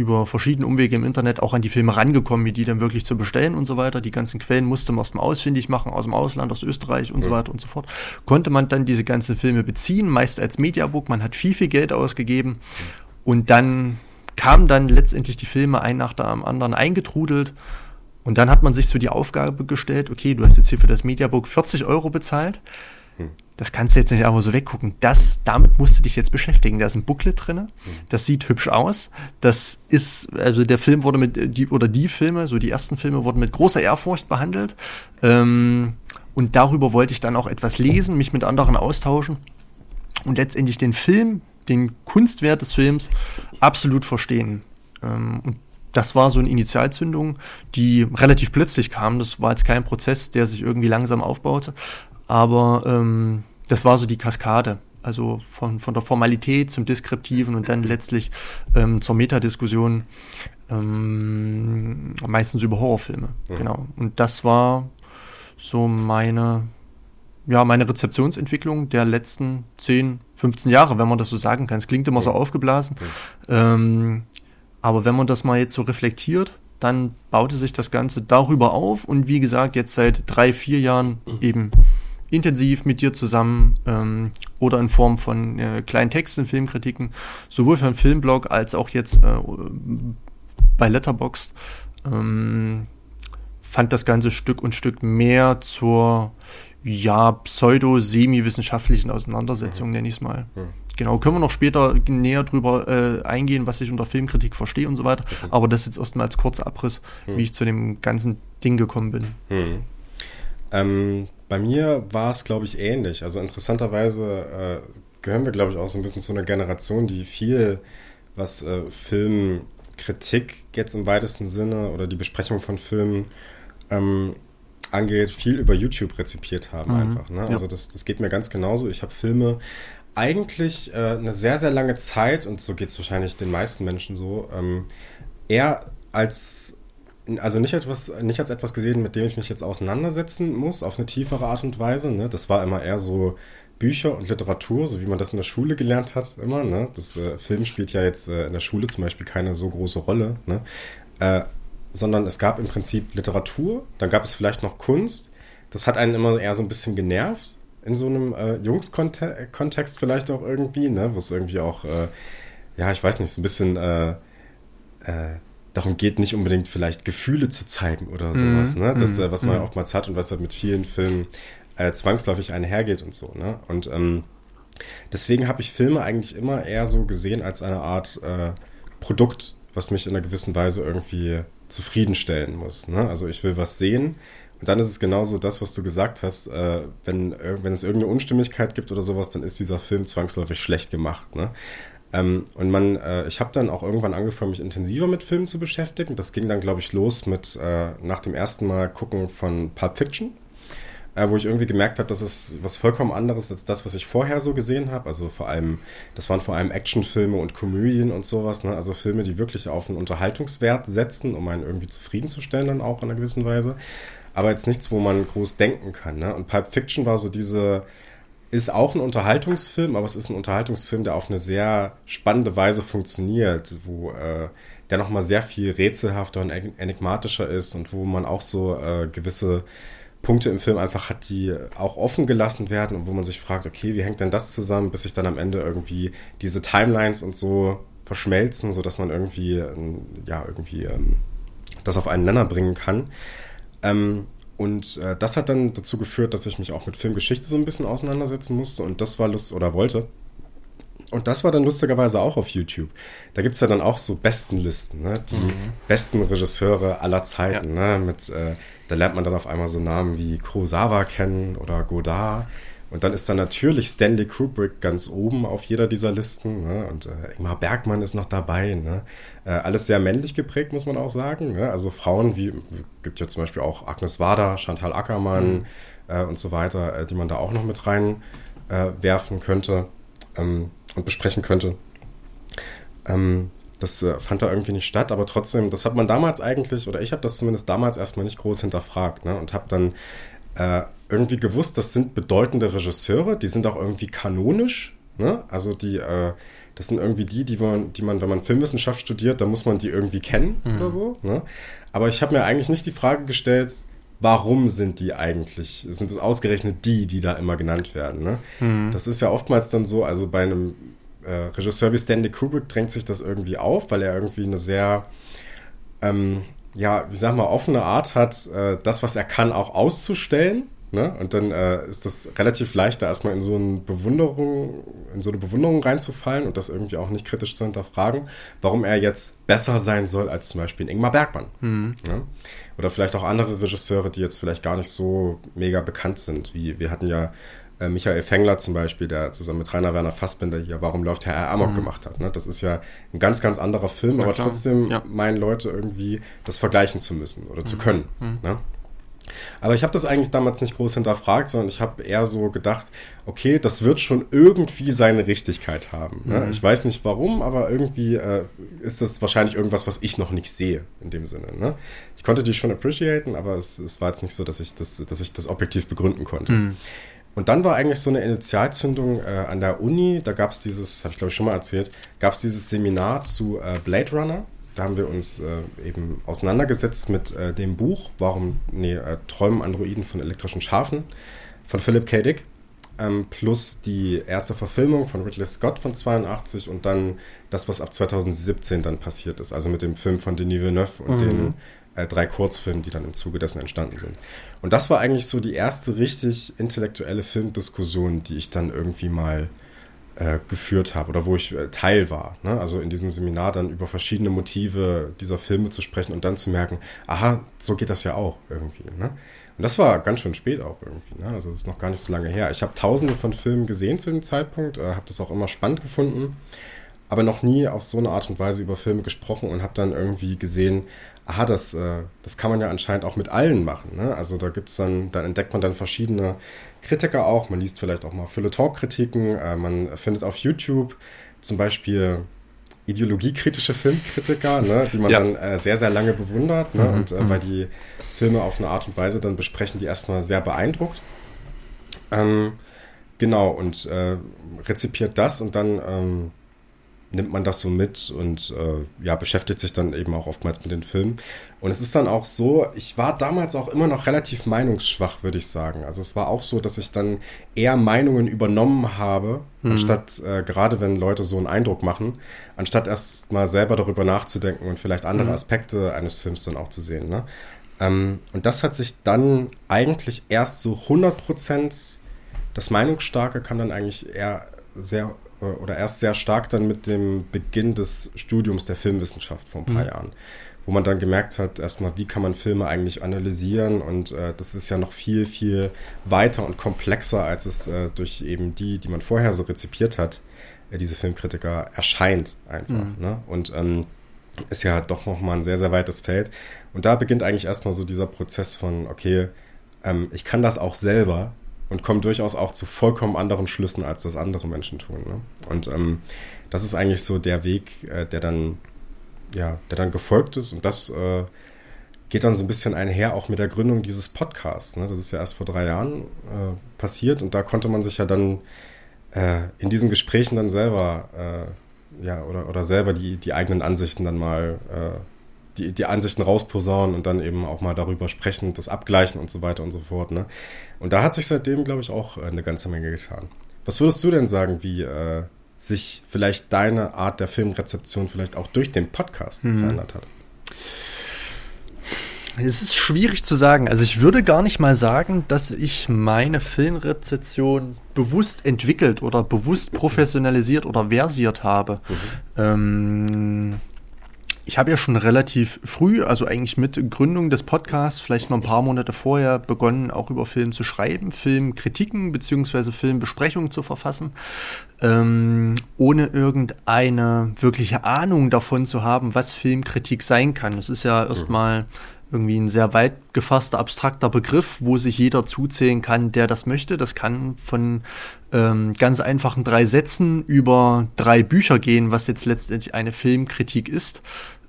über verschiedene Umwege im Internet auch an die Filme rangekommen, wie die dann wirklich zu bestellen und so weiter. Die ganzen Quellen musste man erstmal ausfindig machen, aus dem Ausland, aus Österreich und ja. so weiter und so fort. Konnte man dann diese ganzen Filme beziehen, meist als Mediabook. Man hat viel, viel Geld ausgegeben und dann kamen dann letztendlich die Filme ein nach dem anderen eingetrudelt. Und dann hat man sich so die Aufgabe gestellt, okay, du hast jetzt hier für das Mediabook 40 Euro bezahlt. Hm. Das kannst du jetzt nicht einfach so weggucken. Das, damit musst du dich jetzt beschäftigen. Da ist ein Booklet drin. Hm. Das sieht hübsch aus. Das ist, also der Film wurde mit, die, oder die Filme, so die ersten Filme wurden mit großer Ehrfurcht behandelt. Ähm, und darüber wollte ich dann auch etwas lesen, mich mit anderen austauschen und letztendlich den Film, den Kunstwert des Films absolut verstehen. Ähm, und das war so eine Initialzündung, die relativ plötzlich kam. Das war jetzt kein Prozess, der sich irgendwie langsam aufbaute, aber ähm, das war so die Kaskade. Also von, von der Formalität zum Deskriptiven und dann letztlich ähm, zur Metadiskussion, ähm, meistens über Horrorfilme. Mhm. Genau. Und das war so meine, ja, meine Rezeptionsentwicklung der letzten 10, 15 Jahre, wenn man das so sagen kann. Es klingt immer mhm. so aufgeblasen. Mhm. Ähm, aber wenn man das mal jetzt so reflektiert, dann baute sich das Ganze darüber auf und wie gesagt, jetzt seit drei, vier Jahren eben intensiv mit dir zusammen ähm, oder in Form von äh, kleinen Texten, Filmkritiken, sowohl für einen Filmblog als auch jetzt äh, bei Letterboxd. Ähm, fand das Ganze Stück und Stück mehr zur ja, pseudo-semi-wissenschaftlichen Auseinandersetzung, mhm. nenne ich es mal. Mhm. Genau, können wir noch später näher drüber äh, eingehen, was ich unter Filmkritik verstehe und so weiter. Mhm. Aber das jetzt erstmal als kurzer Abriss, mhm. wie ich zu dem ganzen Ding gekommen bin. Mhm. Ähm, bei mir war es, glaube ich, ähnlich. Also interessanterweise äh, gehören wir, glaube ich, auch so ein bisschen zu einer Generation, die viel, was äh, Filmkritik jetzt im weitesten Sinne oder die Besprechung von Filmen ähm, angeht, viel über YouTube rezipiert haben mhm. einfach. Ne? Also das, das geht mir ganz genauso. Ich habe Filme eigentlich äh, eine sehr, sehr lange Zeit, und so geht es wahrscheinlich den meisten Menschen so, ähm, eher als, also nicht, etwas, nicht als etwas gesehen, mit dem ich mich jetzt auseinandersetzen muss, auf eine tiefere Art und Weise. Ne? Das war immer eher so Bücher und Literatur, so wie man das in der Schule gelernt hat, immer. Ne? Das äh, Film spielt ja jetzt äh, in der Schule zum Beispiel keine so große Rolle. Ne? Äh, sondern es gab im Prinzip Literatur, dann gab es vielleicht noch Kunst. Das hat einen immer eher so ein bisschen genervt, in so einem äh, Jungs-Kontext vielleicht auch irgendwie, ne? wo es irgendwie auch, äh, ja, ich weiß nicht, so ein bisschen äh, äh darum geht, nicht unbedingt vielleicht Gefühle zu zeigen oder mhm. sowas, ne? Das, mm. was man mm. oftmals hat und was halt mit vielen Filmen äh, zwangsläufig einhergeht und so, ne? Und ähm, deswegen habe ich Filme eigentlich immer eher so gesehen als eine Art äh, Produkt, was mich in einer gewissen Weise irgendwie zufriedenstellen muss. Ne? Also ich will was sehen. Und dann ist es genauso das, was du gesagt hast. Äh, wenn, wenn es irgendeine Unstimmigkeit gibt oder sowas, dann ist dieser Film zwangsläufig schlecht gemacht. Ne? Ähm, und man, äh, ich habe dann auch irgendwann angefangen, mich intensiver mit Filmen zu beschäftigen. Das ging dann, glaube ich, los mit äh, nach dem ersten Mal gucken von Pulp Fiction äh, wo ich irgendwie gemerkt habe, das ist was vollkommen anderes als das, was ich vorher so gesehen habe. Also vor allem, das waren vor allem Actionfilme und Komödien und sowas. Ne? Also Filme, die wirklich auf einen Unterhaltungswert setzen, um einen irgendwie zufriedenzustellen dann auch in einer gewissen Weise. Aber jetzt nichts, wo man groß denken kann. Ne? Und Pulp Fiction war so diese ist auch ein Unterhaltungsfilm, aber es ist ein Unterhaltungsfilm, der auf eine sehr spannende Weise funktioniert, wo äh, der nochmal sehr viel rätselhafter und enigmatischer ist und wo man auch so äh, gewisse Punkte im Film einfach hat, die auch offen gelassen werden und wo man sich fragt, okay, wie hängt denn das zusammen, bis sich dann am Ende irgendwie diese Timelines und so verschmelzen, sodass man irgendwie, ähm, ja, irgendwie ähm, das auf einen Nenner bringen kann. Ähm, und äh, das hat dann dazu geführt, dass ich mich auch mit Filmgeschichte so ein bisschen auseinandersetzen musste und das war Lust oder wollte. Und das war dann lustigerweise auch auf YouTube. Da gibt es ja dann auch so Bestenlisten, ne? die mhm. besten Regisseure aller Zeiten. Ja. Ne? Mit, äh, da lernt man dann auf einmal so Namen wie Kurosawa kennen oder Godard. Und dann ist da natürlich Stanley Kubrick ganz oben auf jeder dieser Listen. Ne? Und äh, Ingmar Bergmann ist noch dabei. Ne? Äh, alles sehr männlich geprägt, muss man auch sagen. Ne? Also Frauen wie, gibt ja zum Beispiel auch Agnes Wader, Chantal Ackermann mhm. äh, und so weiter, äh, die man da auch noch mit reinwerfen äh, könnte ähm, und besprechen könnte. Ähm, das äh, fand da irgendwie nicht statt, aber trotzdem, das hat man damals eigentlich, oder ich habe das zumindest damals erstmal nicht groß hinterfragt ne? und habe dann äh, irgendwie gewusst, das sind bedeutende Regisseure, die sind auch irgendwie kanonisch. Ne? Also die, äh, das sind irgendwie die, die man, die man, wenn man Filmwissenschaft studiert, dann muss man die irgendwie kennen mhm. oder so. Ne? Aber ich habe mir eigentlich nicht die Frage gestellt, warum sind die eigentlich, sind es ausgerechnet die, die da immer genannt werden. Ne? Mhm. Das ist ja oftmals dann so, also bei einem äh, Regisseur wie Stanley Kubrick drängt sich das irgendwie auf, weil er irgendwie eine sehr ähm, ja, wie sag mal, offene Art hat, äh, das, was er kann, auch auszustellen. Ne? Und dann äh, ist das relativ leicht, da erstmal in so eine Bewunderung, in so eine Bewunderung reinzufallen und das irgendwie auch nicht kritisch zu hinterfragen, warum er jetzt besser sein soll als zum Beispiel Ingmar Bergmann. Mhm. Ne? Oder vielleicht auch andere Regisseure, die jetzt vielleicht gar nicht so mega bekannt sind. Wie wir hatten ja äh, Michael Fengler zum Beispiel, der zusammen mit Rainer Werner Fassbinder hier Warum läuft Herr. Amok mhm. gemacht hat. Ne? Das ist ja ein ganz, ganz anderer Film, ja, aber klar. trotzdem ja. meinen Leute irgendwie das vergleichen zu müssen oder mhm. zu können. Mhm. Ne? Aber ich habe das eigentlich damals nicht groß hinterfragt, sondern ich habe eher so gedacht, okay, das wird schon irgendwie seine Richtigkeit haben. Ne? Mhm. Ich weiß nicht warum, aber irgendwie äh, ist das wahrscheinlich irgendwas, was ich noch nicht sehe in dem Sinne. Ne? Ich konnte die schon appreciaten, aber es, es, war jetzt nicht so, dass ich das, dass ich das objektiv begründen konnte. Mhm. Und dann war eigentlich so eine Initialzündung äh, an der Uni, da gab es dieses, habe ich glaube ich schon mal erzählt, gab es dieses Seminar zu äh, Blade Runner. Da haben wir uns äh, eben auseinandergesetzt mit äh, dem Buch, warum, nee, äh, Träumen Androiden von elektrischen Schafen von Philip K. Dick, ähm, plus die erste Verfilmung von Ridley Scott von 82 und dann das, was ab 2017 dann passiert ist, also mit dem Film von Denis Villeneuve und mhm. den äh, drei Kurzfilmen, die dann im Zuge dessen entstanden sind. Und das war eigentlich so die erste richtig intellektuelle Filmdiskussion, die ich dann irgendwie mal äh, geführt habe oder wo ich äh, Teil war. Ne? Also in diesem Seminar dann über verschiedene Motive dieser Filme zu sprechen und dann zu merken, aha, so geht das ja auch irgendwie. Ne? Und das war ganz schön spät auch irgendwie. Ne? Also es ist noch gar nicht so lange her. Ich habe tausende von Filmen gesehen zu dem Zeitpunkt, äh, habe das auch immer spannend gefunden, aber noch nie auf so eine Art und Weise über Filme gesprochen und habe dann irgendwie gesehen, aha, das, äh, das kann man ja anscheinend auch mit allen machen. Ne? Also da gibt's dann, dann entdeckt man dann verschiedene Kritiker auch. Man liest vielleicht auch mal Feuilleton-Kritiken. Äh, man findet auf YouTube zum Beispiel ideologiekritische Filmkritiker, ne, die man ja. dann äh, sehr, sehr lange bewundert. Ne, mhm, und äh, mhm. weil die Filme auf eine Art und Weise dann besprechen, die erstmal sehr beeindruckt. Ähm, genau, und äh, rezipiert das und dann ähm, nimmt man das so mit und äh, ja, beschäftigt sich dann eben auch oftmals mit den Filmen. Und es ist dann auch so, ich war damals auch immer noch relativ meinungsschwach, würde ich sagen. Also es war auch so, dass ich dann eher Meinungen übernommen habe, mhm. anstatt, äh, gerade wenn Leute so einen Eindruck machen, anstatt erst mal selber darüber nachzudenken und vielleicht andere mhm. Aspekte eines Films dann auch zu sehen. Ne? Ähm, und das hat sich dann eigentlich erst so 100 Prozent, das Meinungsstarke kam dann eigentlich eher sehr oder erst sehr stark dann mit dem Beginn des Studiums der Filmwissenschaft vor ein paar mhm. Jahren, wo man dann gemerkt hat, erstmal, wie kann man Filme eigentlich analysieren und äh, das ist ja noch viel, viel weiter und komplexer, als es äh, durch eben die, die man vorher so rezipiert hat, äh, diese Filmkritiker erscheint einfach. Mhm. Ne? Und ähm, ist ja doch nochmal ein sehr, sehr weites Feld. Und da beginnt eigentlich erstmal so dieser Prozess von, okay, ähm, ich kann das auch selber, und kommen durchaus auch zu vollkommen anderen Schlüssen, als das andere Menschen tun. Ne? Und ähm, das ist eigentlich so der Weg, äh, der dann, ja, der dann gefolgt ist. Und das äh, geht dann so ein bisschen einher auch mit der Gründung dieses Podcasts. Ne? Das ist ja erst vor drei Jahren äh, passiert und da konnte man sich ja dann äh, in diesen Gesprächen dann selber, äh, ja, oder, oder selber die, die eigenen Ansichten dann mal äh, die, die Ansichten rausposaunen und dann eben auch mal darüber sprechen, das abgleichen und so weiter und so fort. Ne? Und da hat sich seitdem, glaube ich, auch äh, eine ganze Menge getan. Was würdest du denn sagen, wie, äh, sich vielleicht deine Art der Filmrezeption vielleicht auch durch den Podcast mhm. verändert hat? Es ist schwierig zu sagen. Also ich würde gar nicht mal sagen, dass ich meine Filmrezeption bewusst entwickelt oder bewusst professionalisiert oder versiert habe. Mhm. Ähm, ich habe ja schon relativ früh, also eigentlich mit Gründung des Podcasts, vielleicht noch ein paar Monate vorher, begonnen, auch über Film zu schreiben, Filmkritiken bzw. Filmbesprechungen zu verfassen, ähm, ohne irgendeine wirkliche Ahnung davon zu haben, was Filmkritik sein kann. Das ist ja erstmal irgendwie ein sehr weit gefasster, abstrakter Begriff, wo sich jeder zuzählen kann, der das möchte. Das kann von ähm, ganz einfachen drei Sätzen über drei Bücher gehen, was jetzt letztendlich eine Filmkritik ist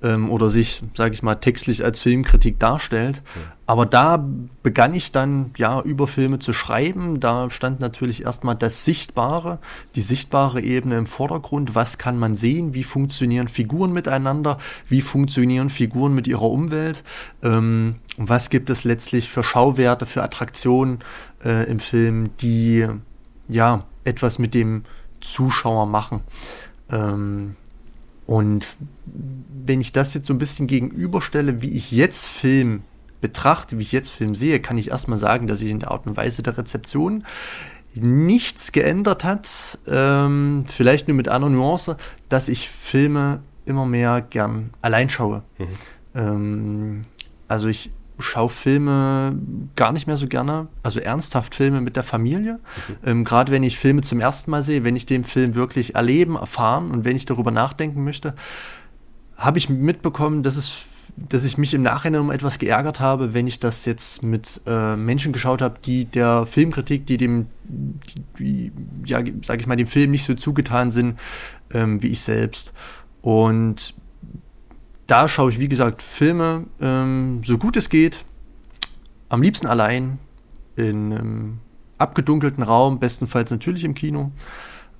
ähm, oder sich, sage ich mal, textlich als Filmkritik darstellt. Ja. Aber da begann ich dann ja über Filme zu schreiben. Da stand natürlich erstmal das Sichtbare, die sichtbare Ebene im Vordergrund. Was kann man sehen? Wie funktionieren Figuren miteinander? Wie funktionieren Figuren mit ihrer Umwelt? Ähm, was gibt es letztlich für Schauwerte, für Attraktionen äh, im Film, die ja etwas mit dem Zuschauer machen? Ähm, und wenn ich das jetzt so ein bisschen gegenüberstelle, wie ich jetzt Film betrachte, wie ich jetzt Film sehe, kann ich erstmal sagen, dass sich in der Art und Weise der Rezeption nichts geändert hat. Ähm, vielleicht nur mit einer Nuance, dass ich Filme immer mehr gern allein schaue. Mhm. Ähm, also ich schaue Filme gar nicht mehr so gerne, also ernsthaft Filme mit der Familie. Mhm. Ähm, Gerade wenn ich Filme zum ersten Mal sehe, wenn ich den Film wirklich erleben, erfahren und wenn ich darüber nachdenken möchte, habe ich mitbekommen, dass es dass ich mich im Nachhinein um etwas geärgert habe, wenn ich das jetzt mit äh, Menschen geschaut habe, die der Filmkritik, die dem, die, ja, sage ich mal, dem Film nicht so zugetan sind ähm, wie ich selbst. Und da schaue ich, wie gesagt, Filme ähm, so gut es geht, am liebsten allein, in einem abgedunkelten Raum, bestenfalls natürlich im Kino.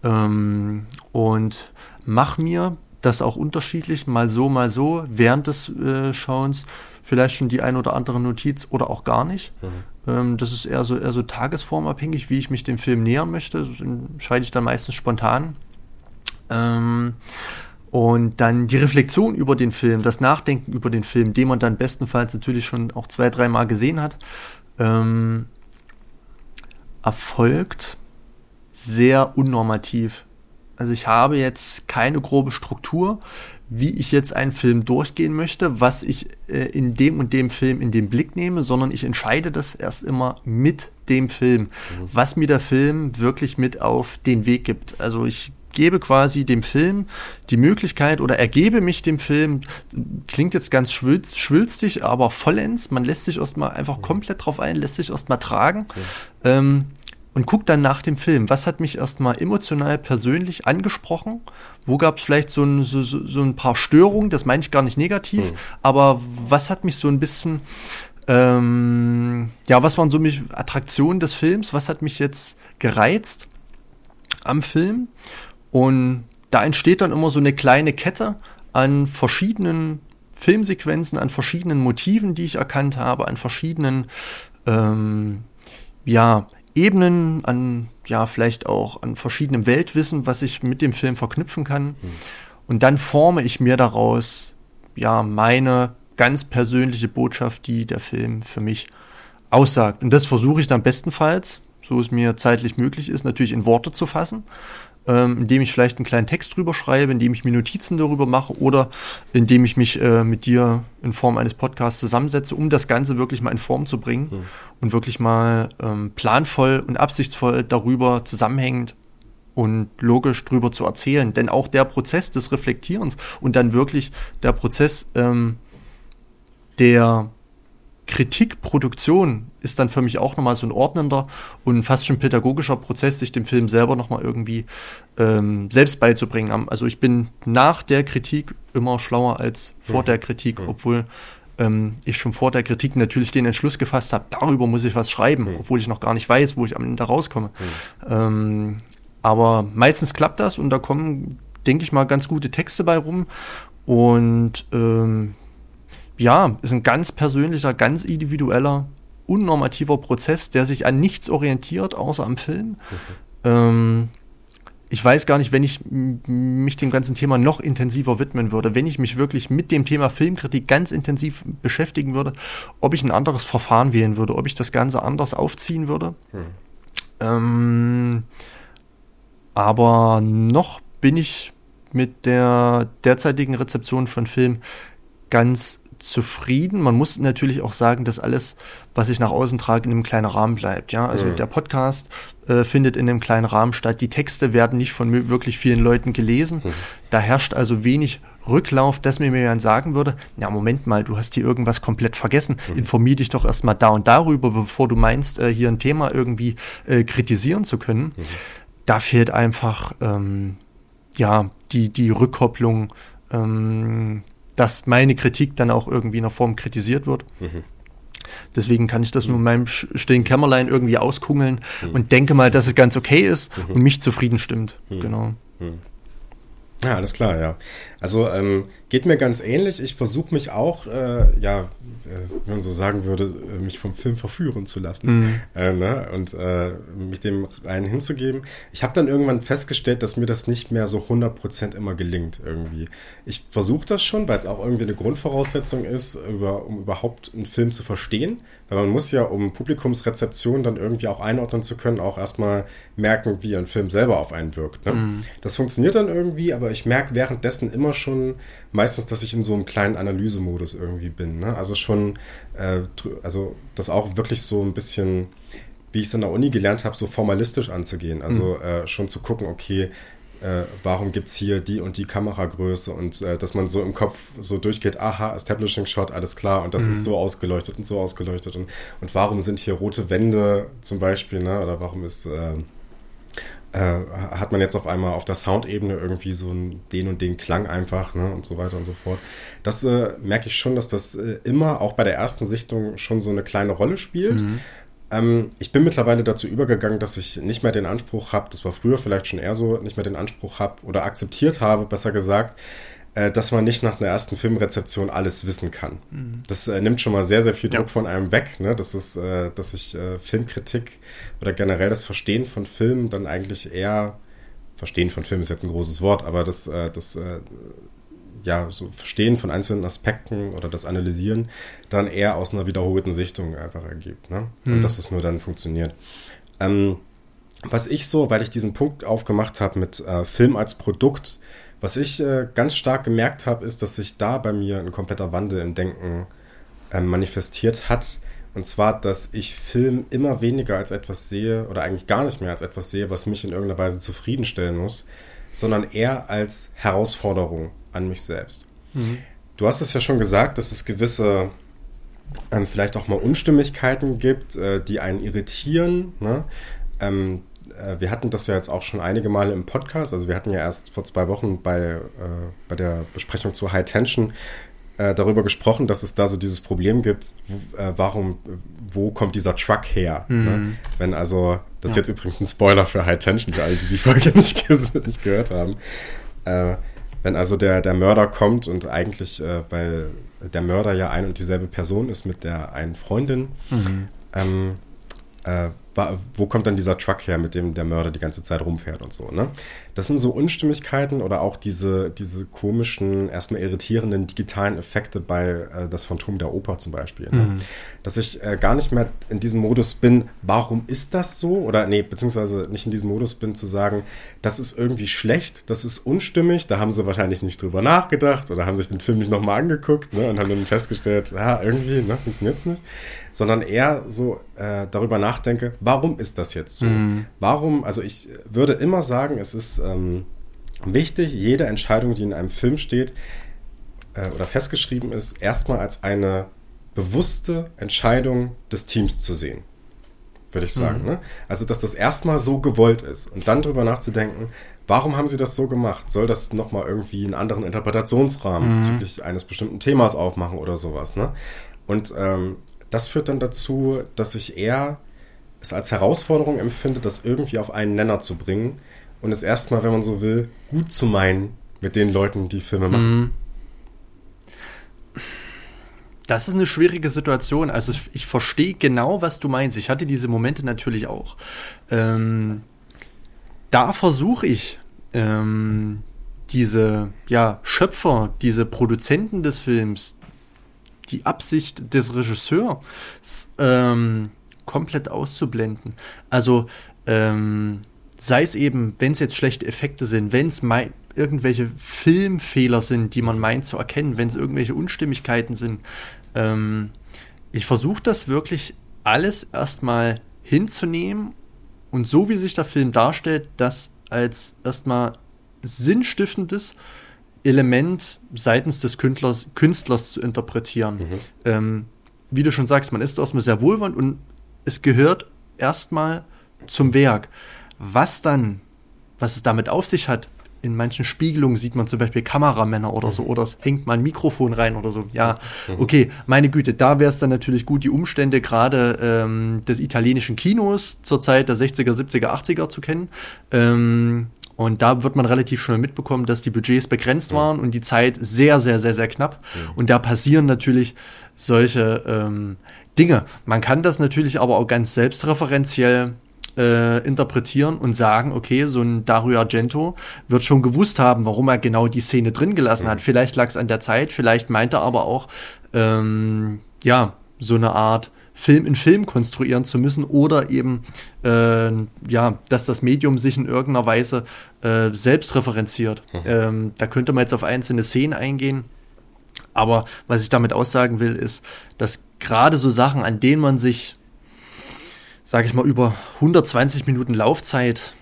Ähm, und mache mir das auch unterschiedlich, mal so, mal so, während des äh, Schauens vielleicht schon die ein oder andere Notiz oder auch gar nicht. Mhm. Ähm, das ist eher so, eher so tagesformabhängig, wie ich mich dem Film nähern möchte. Das entscheide ich dann meistens spontan. Ähm, und dann die Reflexion über den Film, das Nachdenken über den Film, den man dann bestenfalls natürlich schon auch zwei, dreimal gesehen hat, ähm, erfolgt sehr unnormativ. Also ich habe jetzt keine grobe Struktur, wie ich jetzt einen Film durchgehen möchte, was ich äh, in dem und dem Film in den Blick nehme, sondern ich entscheide das erst immer mit dem Film, mhm. was mir der Film wirklich mit auf den Weg gibt. Also ich gebe quasi dem Film die Möglichkeit oder ergebe mich dem Film, klingt jetzt ganz schwülz, schwülstig, aber vollends. Man lässt sich erstmal einfach komplett drauf ein, lässt sich erstmal tragen. Ja. Ähm, und guckt dann nach dem Film, was hat mich erstmal emotional persönlich angesprochen? Wo gab es vielleicht so ein, so, so, ein paar Störungen? Das meine ich gar nicht negativ, mhm. aber was hat mich so ein bisschen, ähm, ja, was waren so Attraktionen des Films? Was hat mich jetzt gereizt am Film? Und da entsteht dann immer so eine kleine Kette an verschiedenen Filmsequenzen, an verschiedenen Motiven, die ich erkannt habe, an verschiedenen ähm, ja, Ebenen, an ja, vielleicht auch an verschiedenem Weltwissen, was ich mit dem Film verknüpfen kann. Mhm. Und dann forme ich mir daraus ja meine ganz persönliche Botschaft, die der Film für mich aussagt. Und das versuche ich dann bestenfalls, so es mir zeitlich möglich ist, natürlich in Worte zu fassen ähm, indem ich vielleicht einen kleinen Text drüber schreibe, indem ich mir Notizen darüber mache oder indem ich mich äh, mit dir in Form eines Podcasts zusammensetze, um das Ganze wirklich mal in Form zu bringen mhm. und wirklich mal ähm, planvoll und absichtsvoll darüber zusammenhängend und logisch drüber zu erzählen. Denn auch der Prozess des Reflektierens und dann wirklich der Prozess ähm, der Kritikproduktion ist dann für mich auch nochmal so ein ordnender und fast schon pädagogischer Prozess, sich dem Film selber nochmal irgendwie ähm, selbst beizubringen. Also ich bin nach der Kritik immer schlauer als vor mhm. der Kritik, mhm. obwohl ähm, ich schon vor der Kritik natürlich den Entschluss gefasst habe, darüber muss ich was schreiben, mhm. obwohl ich noch gar nicht weiß, wo ich am Ende rauskomme. Mhm. Ähm, aber meistens klappt das und da kommen, denke ich mal, ganz gute Texte bei rum. Und ähm, ja, ist ein ganz persönlicher, ganz individueller, unnormativer Prozess, der sich an nichts orientiert, außer am Film. Mhm. Ähm, ich weiß gar nicht, wenn ich mich dem ganzen Thema noch intensiver widmen würde, wenn ich mich wirklich mit dem Thema Filmkritik ganz intensiv beschäftigen würde, ob ich ein anderes Verfahren wählen würde, ob ich das Ganze anders aufziehen würde. Hm. Ähm, aber noch bin ich mit der derzeitigen Rezeption von Film ganz zufrieden. Man muss natürlich auch sagen, dass alles, was ich nach außen trage, in einem kleinen Rahmen bleibt. Ja, also mhm. der Podcast äh, findet in einem kleinen Rahmen statt. Die Texte werden nicht von wirklich vielen Leuten gelesen. Mhm. Da herrscht also wenig Rücklauf, dass mir jemand sagen würde, na Moment mal, du hast hier irgendwas komplett vergessen. Mhm. Informier dich doch erstmal da und darüber, bevor du meinst, äh, hier ein Thema irgendwie äh, kritisieren zu können. Mhm. Da fehlt einfach ähm, ja die, die Rückkopplung ähm, dass meine Kritik dann auch irgendwie in einer Form kritisiert wird. Mhm. Deswegen kann ich das mhm. nur in meinem stillen Kämmerlein irgendwie auskungeln mhm. und denke mal, dass es ganz okay ist mhm. und mich zufrieden stimmt. Mhm. Genau. Ja, alles klar, ja. Also ähm, geht mir ganz ähnlich. Ich versuche mich auch, äh, ja, äh, wenn man so sagen würde, äh, mich vom Film verführen zu lassen mhm. äh, ne? und äh, mich dem rein hinzugeben. Ich habe dann irgendwann festgestellt, dass mir das nicht mehr so 100% immer gelingt irgendwie. Ich versuche das schon, weil es auch irgendwie eine Grundvoraussetzung ist, über, um überhaupt einen Film zu verstehen. Weil man muss ja, um Publikumsrezeption dann irgendwie auch einordnen zu können, auch erstmal merken, wie ein Film selber auf einen wirkt. Ne? Mhm. Das funktioniert dann irgendwie, aber ich merke währenddessen immer schon meistens, dass ich in so einem kleinen Analysemodus irgendwie bin. Ne? Also schon, äh, also das auch wirklich so ein bisschen, wie ich es an der Uni gelernt habe, so formalistisch anzugehen. Also mhm. äh, schon zu gucken, okay, äh, warum gibt es hier die und die Kameragröße und äh, dass man so im Kopf so durchgeht, aha, Establishing Shot, alles klar und das mhm. ist so ausgeleuchtet und so ausgeleuchtet und, und warum sind hier rote Wände zum Beispiel, ne? oder warum ist äh, äh, hat man jetzt auf einmal auf der Soundebene irgendwie so einen, den und den Klang einfach ne, und so weiter und so fort. Das äh, merke ich schon, dass das äh, immer auch bei der ersten Sichtung schon so eine kleine Rolle spielt. Mhm. Ähm, ich bin mittlerweile dazu übergegangen, dass ich nicht mehr den Anspruch habe, das war früher vielleicht schon eher so, nicht mehr den Anspruch habe oder akzeptiert habe, besser gesagt, äh, dass man nicht nach einer ersten Filmrezeption alles wissen kann. Mhm. Das äh, nimmt schon mal sehr, sehr viel Druck ja. von einem weg, ne? Das ist, äh, dass ich äh, Filmkritik oder generell das Verstehen von Filmen dann eigentlich eher, Verstehen von Filmen ist jetzt ein großes Wort, aber das, äh, das äh, ja, so Verstehen von einzelnen Aspekten oder das Analysieren dann eher aus einer wiederholten Sichtung einfach ergibt. Ne? Mhm. Und dass es nur dann funktioniert. Ähm, was ich so, weil ich diesen Punkt aufgemacht habe mit äh, Film als Produkt, was ich äh, ganz stark gemerkt habe, ist, dass sich da bei mir ein kompletter Wandel im Denken äh, manifestiert hat. Und zwar, dass ich Film immer weniger als etwas sehe oder eigentlich gar nicht mehr als etwas sehe, was mich in irgendeiner Weise zufriedenstellen muss, sondern eher als Herausforderung an mich selbst. Mhm. Du hast es ja schon gesagt, dass es gewisse ähm, vielleicht auch mal Unstimmigkeiten gibt, äh, die einen irritieren. Ne? Ähm, äh, wir hatten das ja jetzt auch schon einige Male im Podcast. Also wir hatten ja erst vor zwei Wochen bei, äh, bei der Besprechung zu High Tension äh, darüber gesprochen, dass es da so dieses Problem gibt, äh, warum, wo kommt dieser Truck her? Mhm. Ne? Wenn also, das ja. ist jetzt übrigens ein Spoiler für High Tension, für alle, die die Folge nicht, nicht gehört haben. Wenn also der, der Mörder kommt und eigentlich, äh, weil der Mörder ja ein und dieselbe Person ist mit der einen Freundin, mhm. ähm, äh, wo kommt dann dieser Truck her, mit dem der Mörder die ganze Zeit rumfährt und so, ne? Das sind so Unstimmigkeiten oder auch diese, diese komischen, erstmal irritierenden digitalen Effekte bei äh, das Phantom der Oper zum Beispiel. Ne? Mhm. Dass ich äh, gar nicht mehr in diesem Modus bin, warum ist das so? Oder nee, beziehungsweise nicht in diesem Modus bin zu sagen, das ist irgendwie schlecht, das ist unstimmig, da haben sie wahrscheinlich nicht drüber nachgedacht oder haben sich den Film nicht nochmal angeguckt ne, und haben dann festgestellt, ja, irgendwie ne, funktioniert es nicht. Sondern eher so äh, darüber nachdenke, warum ist das jetzt so? Mhm. Warum, also ich würde immer sagen, es ist ähm, wichtig, jede Entscheidung, die in einem Film steht äh, oder festgeschrieben ist, erstmal als eine bewusste Entscheidung des Teams zu sehen. Würde ich sagen. Mhm. Ne? Also, dass das erstmal so gewollt ist und dann darüber nachzudenken, warum haben sie das so gemacht? Soll das nochmal irgendwie einen anderen Interpretationsrahmen mhm. bezüglich eines bestimmten Themas aufmachen oder sowas? Ne? Und ähm, das führt dann dazu, dass ich eher es als Herausforderung empfinde, das irgendwie auf einen Nenner zu bringen und es erstmal, wenn man so will, gut zu meinen mit den Leuten, die Filme machen. Mhm. Das ist eine schwierige Situation. Also ich verstehe genau, was du meinst. Ich hatte diese Momente natürlich auch. Ähm, da versuche ich ähm, diese ja, Schöpfer, diese Produzenten des Films, die Absicht des Regisseurs ähm, komplett auszublenden. Also ähm, sei es eben, wenn es jetzt schlechte Effekte sind, wenn es irgendwelche Filmfehler sind, die man meint zu erkennen, wenn es irgendwelche Unstimmigkeiten sind. Ähm, ich versuche das wirklich alles erstmal hinzunehmen und so wie sich der Film darstellt, das als erstmal sinnstiftendes Element seitens des Künstlers, Künstlers zu interpretieren. Mhm. Ähm, wie du schon sagst, man ist erstmal sehr wohlwollend und es gehört erstmal zum Werk. Was dann, was es damit auf sich hat, in manchen Spiegelungen sieht man zum Beispiel Kameramänner oder so, oder es hängt mal ein Mikrofon rein oder so. Ja, mhm. okay, meine Güte, da wäre es dann natürlich gut, die Umstände gerade ähm, des italienischen Kinos zur Zeit der 60er, 70er, 80er zu kennen. Ähm, und da wird man relativ schnell mitbekommen, dass die Budgets begrenzt waren und die Zeit sehr, sehr, sehr, sehr knapp. Und da passieren natürlich solche ähm, Dinge. Man kann das natürlich aber auch ganz selbstreferenziell äh, interpretieren und sagen, okay, so ein Dario Argento wird schon gewusst haben, warum er genau die Szene drin gelassen hat. Vielleicht lag es an der Zeit, vielleicht meinte er aber auch, ähm, ja, so eine Art Film in Film konstruieren zu müssen oder eben, äh, ja, dass das Medium sich in irgendeiner Weise äh, selbst referenziert. Mhm. Ähm, da könnte man jetzt auf einzelne Szenen eingehen. Aber was ich damit aussagen will, ist, dass gerade so Sachen, an denen man sich, sage ich mal, über 120 Minuten Laufzeit,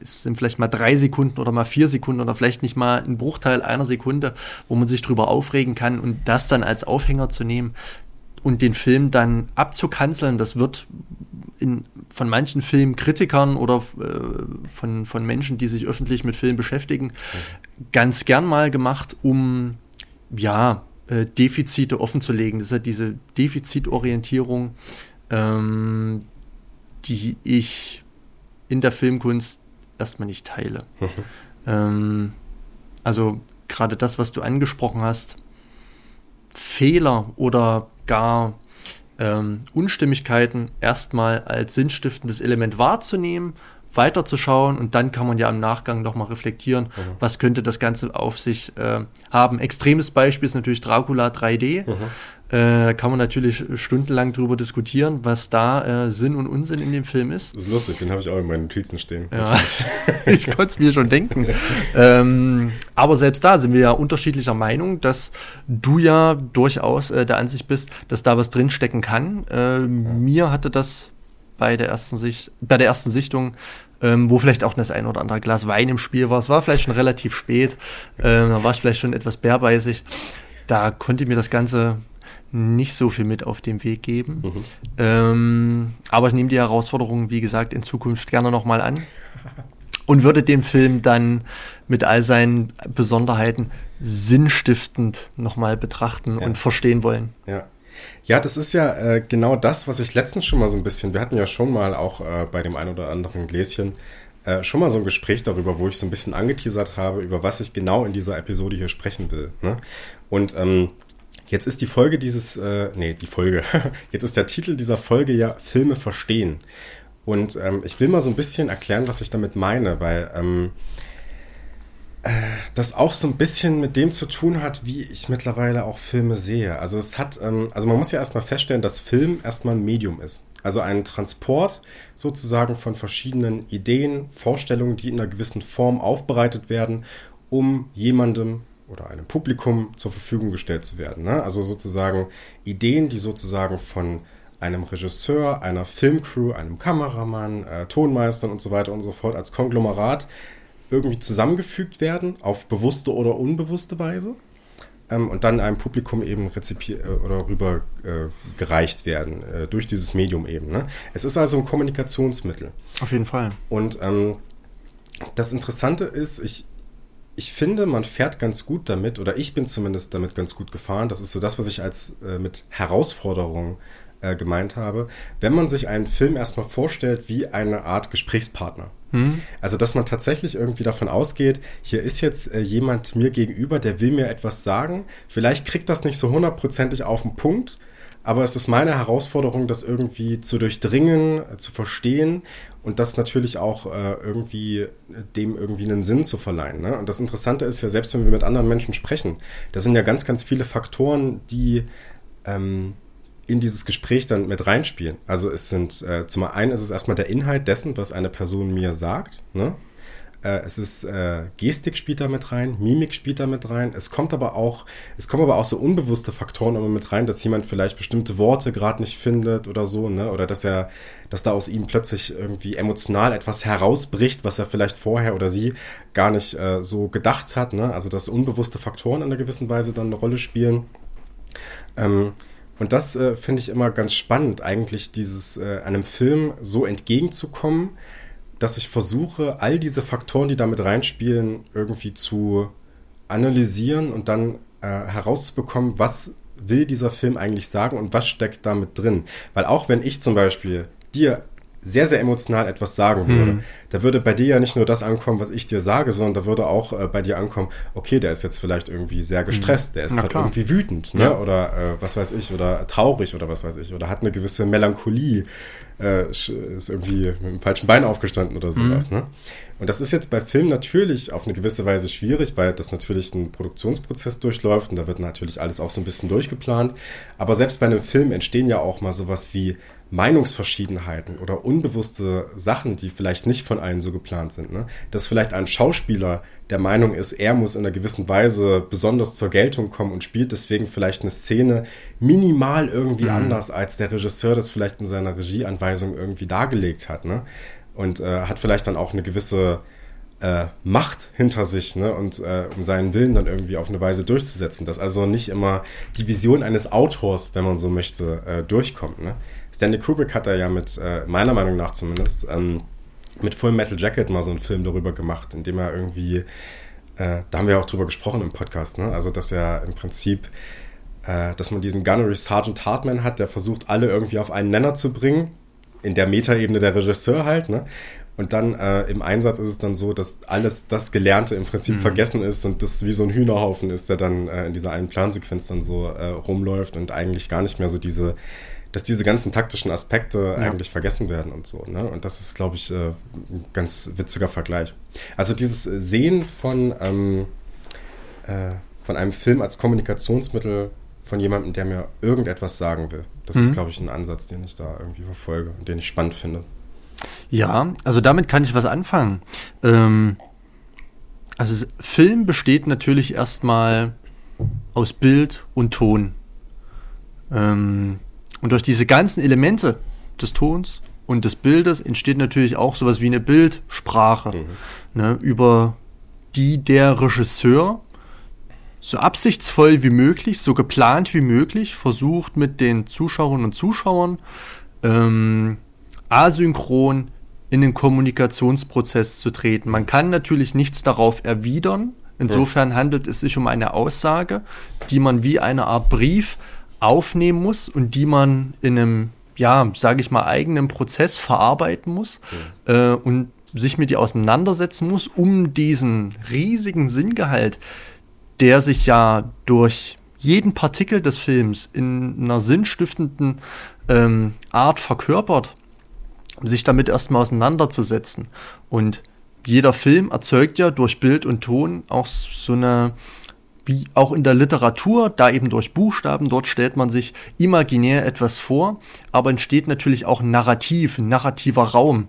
es sind vielleicht mal drei Sekunden oder mal vier Sekunden oder vielleicht nicht mal ein Bruchteil einer Sekunde, wo man sich drüber aufregen kann und das dann als Aufhänger zu nehmen, und den Film dann abzukanzeln, das wird in, von manchen Filmkritikern oder äh, von, von Menschen, die sich öffentlich mit Film beschäftigen, mhm. ganz gern mal gemacht, um ja, äh, Defizite offenzulegen. Das ist ja diese Defizitorientierung, ähm, die ich in der Filmkunst erstmal nicht teile. Mhm. Ähm, also gerade das, was du angesprochen hast, Fehler oder gar ähm, Unstimmigkeiten erstmal als sinnstiftendes Element wahrzunehmen, weiterzuschauen und dann kann man ja im Nachgang nochmal reflektieren, mhm. was könnte das Ganze auf sich äh, haben. Extremes Beispiel ist natürlich Dracula 3D. Mhm. Äh, kann man natürlich stundenlang drüber diskutieren, was da äh, Sinn und Unsinn in dem Film ist. Das ist lustig, den habe ich auch in meinen Notizen stehen. Ja, ich konnte es mir schon denken. ähm, aber selbst da sind wir ja unterschiedlicher Meinung, dass du ja durchaus äh, der Ansicht bist, dass da was drinstecken kann. Äh, mir hatte das bei der ersten Sicht, bei der ersten Sichtung ähm, wo vielleicht auch das ein oder andere Glas Wein im Spiel war. Es war vielleicht schon relativ spät, ähm, da war ich vielleicht schon etwas bärbeißig. Da konnte mir das Ganze nicht so viel mit auf den Weg geben. Mhm. Ähm, aber ich nehme die Herausforderungen, wie gesagt, in Zukunft gerne nochmal an und würde den Film dann mit all seinen Besonderheiten sinnstiftend nochmal betrachten ja. und verstehen wollen. Ja. Ja, das ist ja äh, genau das, was ich letztens schon mal so ein bisschen, wir hatten ja schon mal auch äh, bei dem ein oder anderen Gläschen äh, schon mal so ein Gespräch darüber, wo ich so ein bisschen angeteasert habe, über was ich genau in dieser Episode hier sprechen will. Ne? Und ähm, Jetzt ist die Folge dieses, äh, nee, die Folge. Jetzt ist der Titel dieser Folge ja Filme verstehen. Und ähm, ich will mal so ein bisschen erklären, was ich damit meine, weil ähm, äh, das auch so ein bisschen mit dem zu tun hat, wie ich mittlerweile auch Filme sehe. Also es hat, ähm, also man muss ja erstmal feststellen, dass Film erstmal ein Medium ist. Also ein Transport sozusagen von verschiedenen Ideen, Vorstellungen, die in einer gewissen Form aufbereitet werden, um jemandem oder einem Publikum zur Verfügung gestellt zu werden. Ne? Also sozusagen Ideen, die sozusagen von einem Regisseur, einer Filmcrew, einem Kameramann, äh, Tonmeistern und so weiter und so fort als Konglomerat irgendwie zusammengefügt werden auf bewusste oder unbewusste Weise ähm, und dann einem Publikum eben rezipiert äh, oder rüber äh, gereicht werden äh, durch dieses Medium eben. Ne? Es ist also ein Kommunikationsmittel. Auf jeden Fall. Und ähm, das Interessante ist, ich, ich finde, man fährt ganz gut damit, oder ich bin zumindest damit ganz gut gefahren. Das ist so das, was ich als äh, mit Herausforderung äh, gemeint habe. Wenn man sich einen Film erstmal vorstellt wie eine Art Gesprächspartner. Mhm. Also, dass man tatsächlich irgendwie davon ausgeht, hier ist jetzt äh, jemand mir gegenüber, der will mir etwas sagen. Vielleicht kriegt das nicht so hundertprozentig auf den Punkt, aber es ist meine Herausforderung, das irgendwie zu durchdringen, äh, zu verstehen und das natürlich auch äh, irgendwie dem irgendwie einen Sinn zu verleihen. Ne? Und das Interessante ist ja, selbst wenn wir mit anderen Menschen sprechen, da sind ja ganz, ganz viele Faktoren, die ähm, in dieses Gespräch dann mit reinspielen. Also es sind, äh, zum einen ist es erstmal der Inhalt dessen, was eine Person mir sagt. Ne? Äh, es ist äh, Gestik spielt da mit rein, Mimik spielt da mit rein. Es kommt aber auch, es kommen aber auch so unbewusste Faktoren immer mit rein, dass jemand vielleicht bestimmte Worte gerade nicht findet oder so, ne? Oder dass er, dass da aus ihm plötzlich irgendwie emotional etwas herausbricht, was er vielleicht vorher oder sie gar nicht äh, so gedacht hat, ne? Also dass unbewusste Faktoren in einer gewissen Weise dann eine Rolle spielen. Ähm, und das äh, finde ich immer ganz spannend, eigentlich dieses äh, einem Film so entgegenzukommen, dass ich versuche, all diese Faktoren, die damit reinspielen, irgendwie zu analysieren und dann äh, herauszubekommen, was will dieser Film eigentlich sagen und was steckt damit drin. Weil auch wenn ich zum Beispiel dir sehr, sehr emotional etwas sagen würde, hm. da würde bei dir ja nicht nur das ankommen, was ich dir sage, sondern da würde auch äh, bei dir ankommen, okay, der ist jetzt vielleicht irgendwie sehr gestresst, der ist gerade irgendwie wütend, ne? Ja. Oder äh, was weiß ich, oder traurig oder was weiß ich, oder hat eine gewisse Melancholie, äh, ist irgendwie mit dem falschen Bein aufgestanden oder sowas, mhm. ne? Und das ist jetzt bei Film natürlich auf eine gewisse Weise schwierig, weil das natürlich ein Produktionsprozess durchläuft und da wird natürlich alles auch so ein bisschen durchgeplant. Aber selbst bei einem Film entstehen ja auch mal sowas wie Meinungsverschiedenheiten oder unbewusste Sachen, die vielleicht nicht von allen so geplant sind. Ne? Dass vielleicht ein Schauspieler der Meinung ist, er muss in einer gewissen Weise besonders zur Geltung kommen und spielt deswegen vielleicht eine Szene minimal irgendwie mhm. anders, als der Regisseur das vielleicht in seiner Regieanweisung irgendwie dargelegt hat. Ne? Und äh, hat vielleicht dann auch eine gewisse äh, Macht hinter sich, ne? Und äh, um seinen Willen dann irgendwie auf eine Weise durchzusetzen, dass also nicht immer die Vision eines Autors, wenn man so möchte, äh, durchkommt. Ne? Stanley Kubrick hat da ja mit, äh, meiner Meinung nach zumindest, ähm, mit Full Metal Jacket mal so einen Film darüber gemacht, in dem er irgendwie, äh, da haben wir auch drüber gesprochen im Podcast, ne? Also, dass er im Prinzip, äh, dass man diesen Gunnery Sergeant Hartman hat, der versucht, alle irgendwie auf einen Nenner zu bringen, in der Metaebene der Regisseur halt, ne? Und dann äh, im Einsatz ist es dann so, dass alles das Gelernte im Prinzip mhm. vergessen ist und das wie so ein Hühnerhaufen ist, der dann äh, in dieser einen Plansequenz dann so äh, rumläuft und eigentlich gar nicht mehr so diese dass diese ganzen taktischen Aspekte ja. eigentlich vergessen werden und so. Ne? Und das ist, glaube ich, äh, ein ganz witziger Vergleich. Also dieses Sehen von, ähm, äh, von einem Film als Kommunikationsmittel von jemandem, der mir irgendetwas sagen will. Das mhm. ist, glaube ich, ein Ansatz, den ich da irgendwie verfolge und den ich spannend finde. Ja, also damit kann ich was anfangen. Ähm, also Film besteht natürlich erstmal aus Bild und Ton. Ähm, und durch diese ganzen Elemente des Tons und des Bildes entsteht natürlich auch sowas wie eine Bildsprache, mhm. ne, über die der Regisseur so absichtsvoll wie möglich, so geplant wie möglich versucht mit den Zuschauerinnen und Zuschauern ähm, asynchron in den Kommunikationsprozess zu treten. Man kann natürlich nichts darauf erwidern. Insofern handelt es sich um eine Aussage, die man wie eine Art Brief aufnehmen muss und die man in einem, ja, sage ich mal, eigenen Prozess verarbeiten muss mhm. äh, und sich mit ihr auseinandersetzen muss, um diesen riesigen Sinngehalt, der sich ja durch jeden Partikel des Films in einer sinnstiftenden ähm, Art verkörpert, sich damit erstmal auseinanderzusetzen. Und jeder Film erzeugt ja durch Bild und Ton auch so eine wie auch in der Literatur, da eben durch Buchstaben, dort stellt man sich imaginär etwas vor, aber entsteht natürlich auch ein Narrativ, ein narrativer Raum.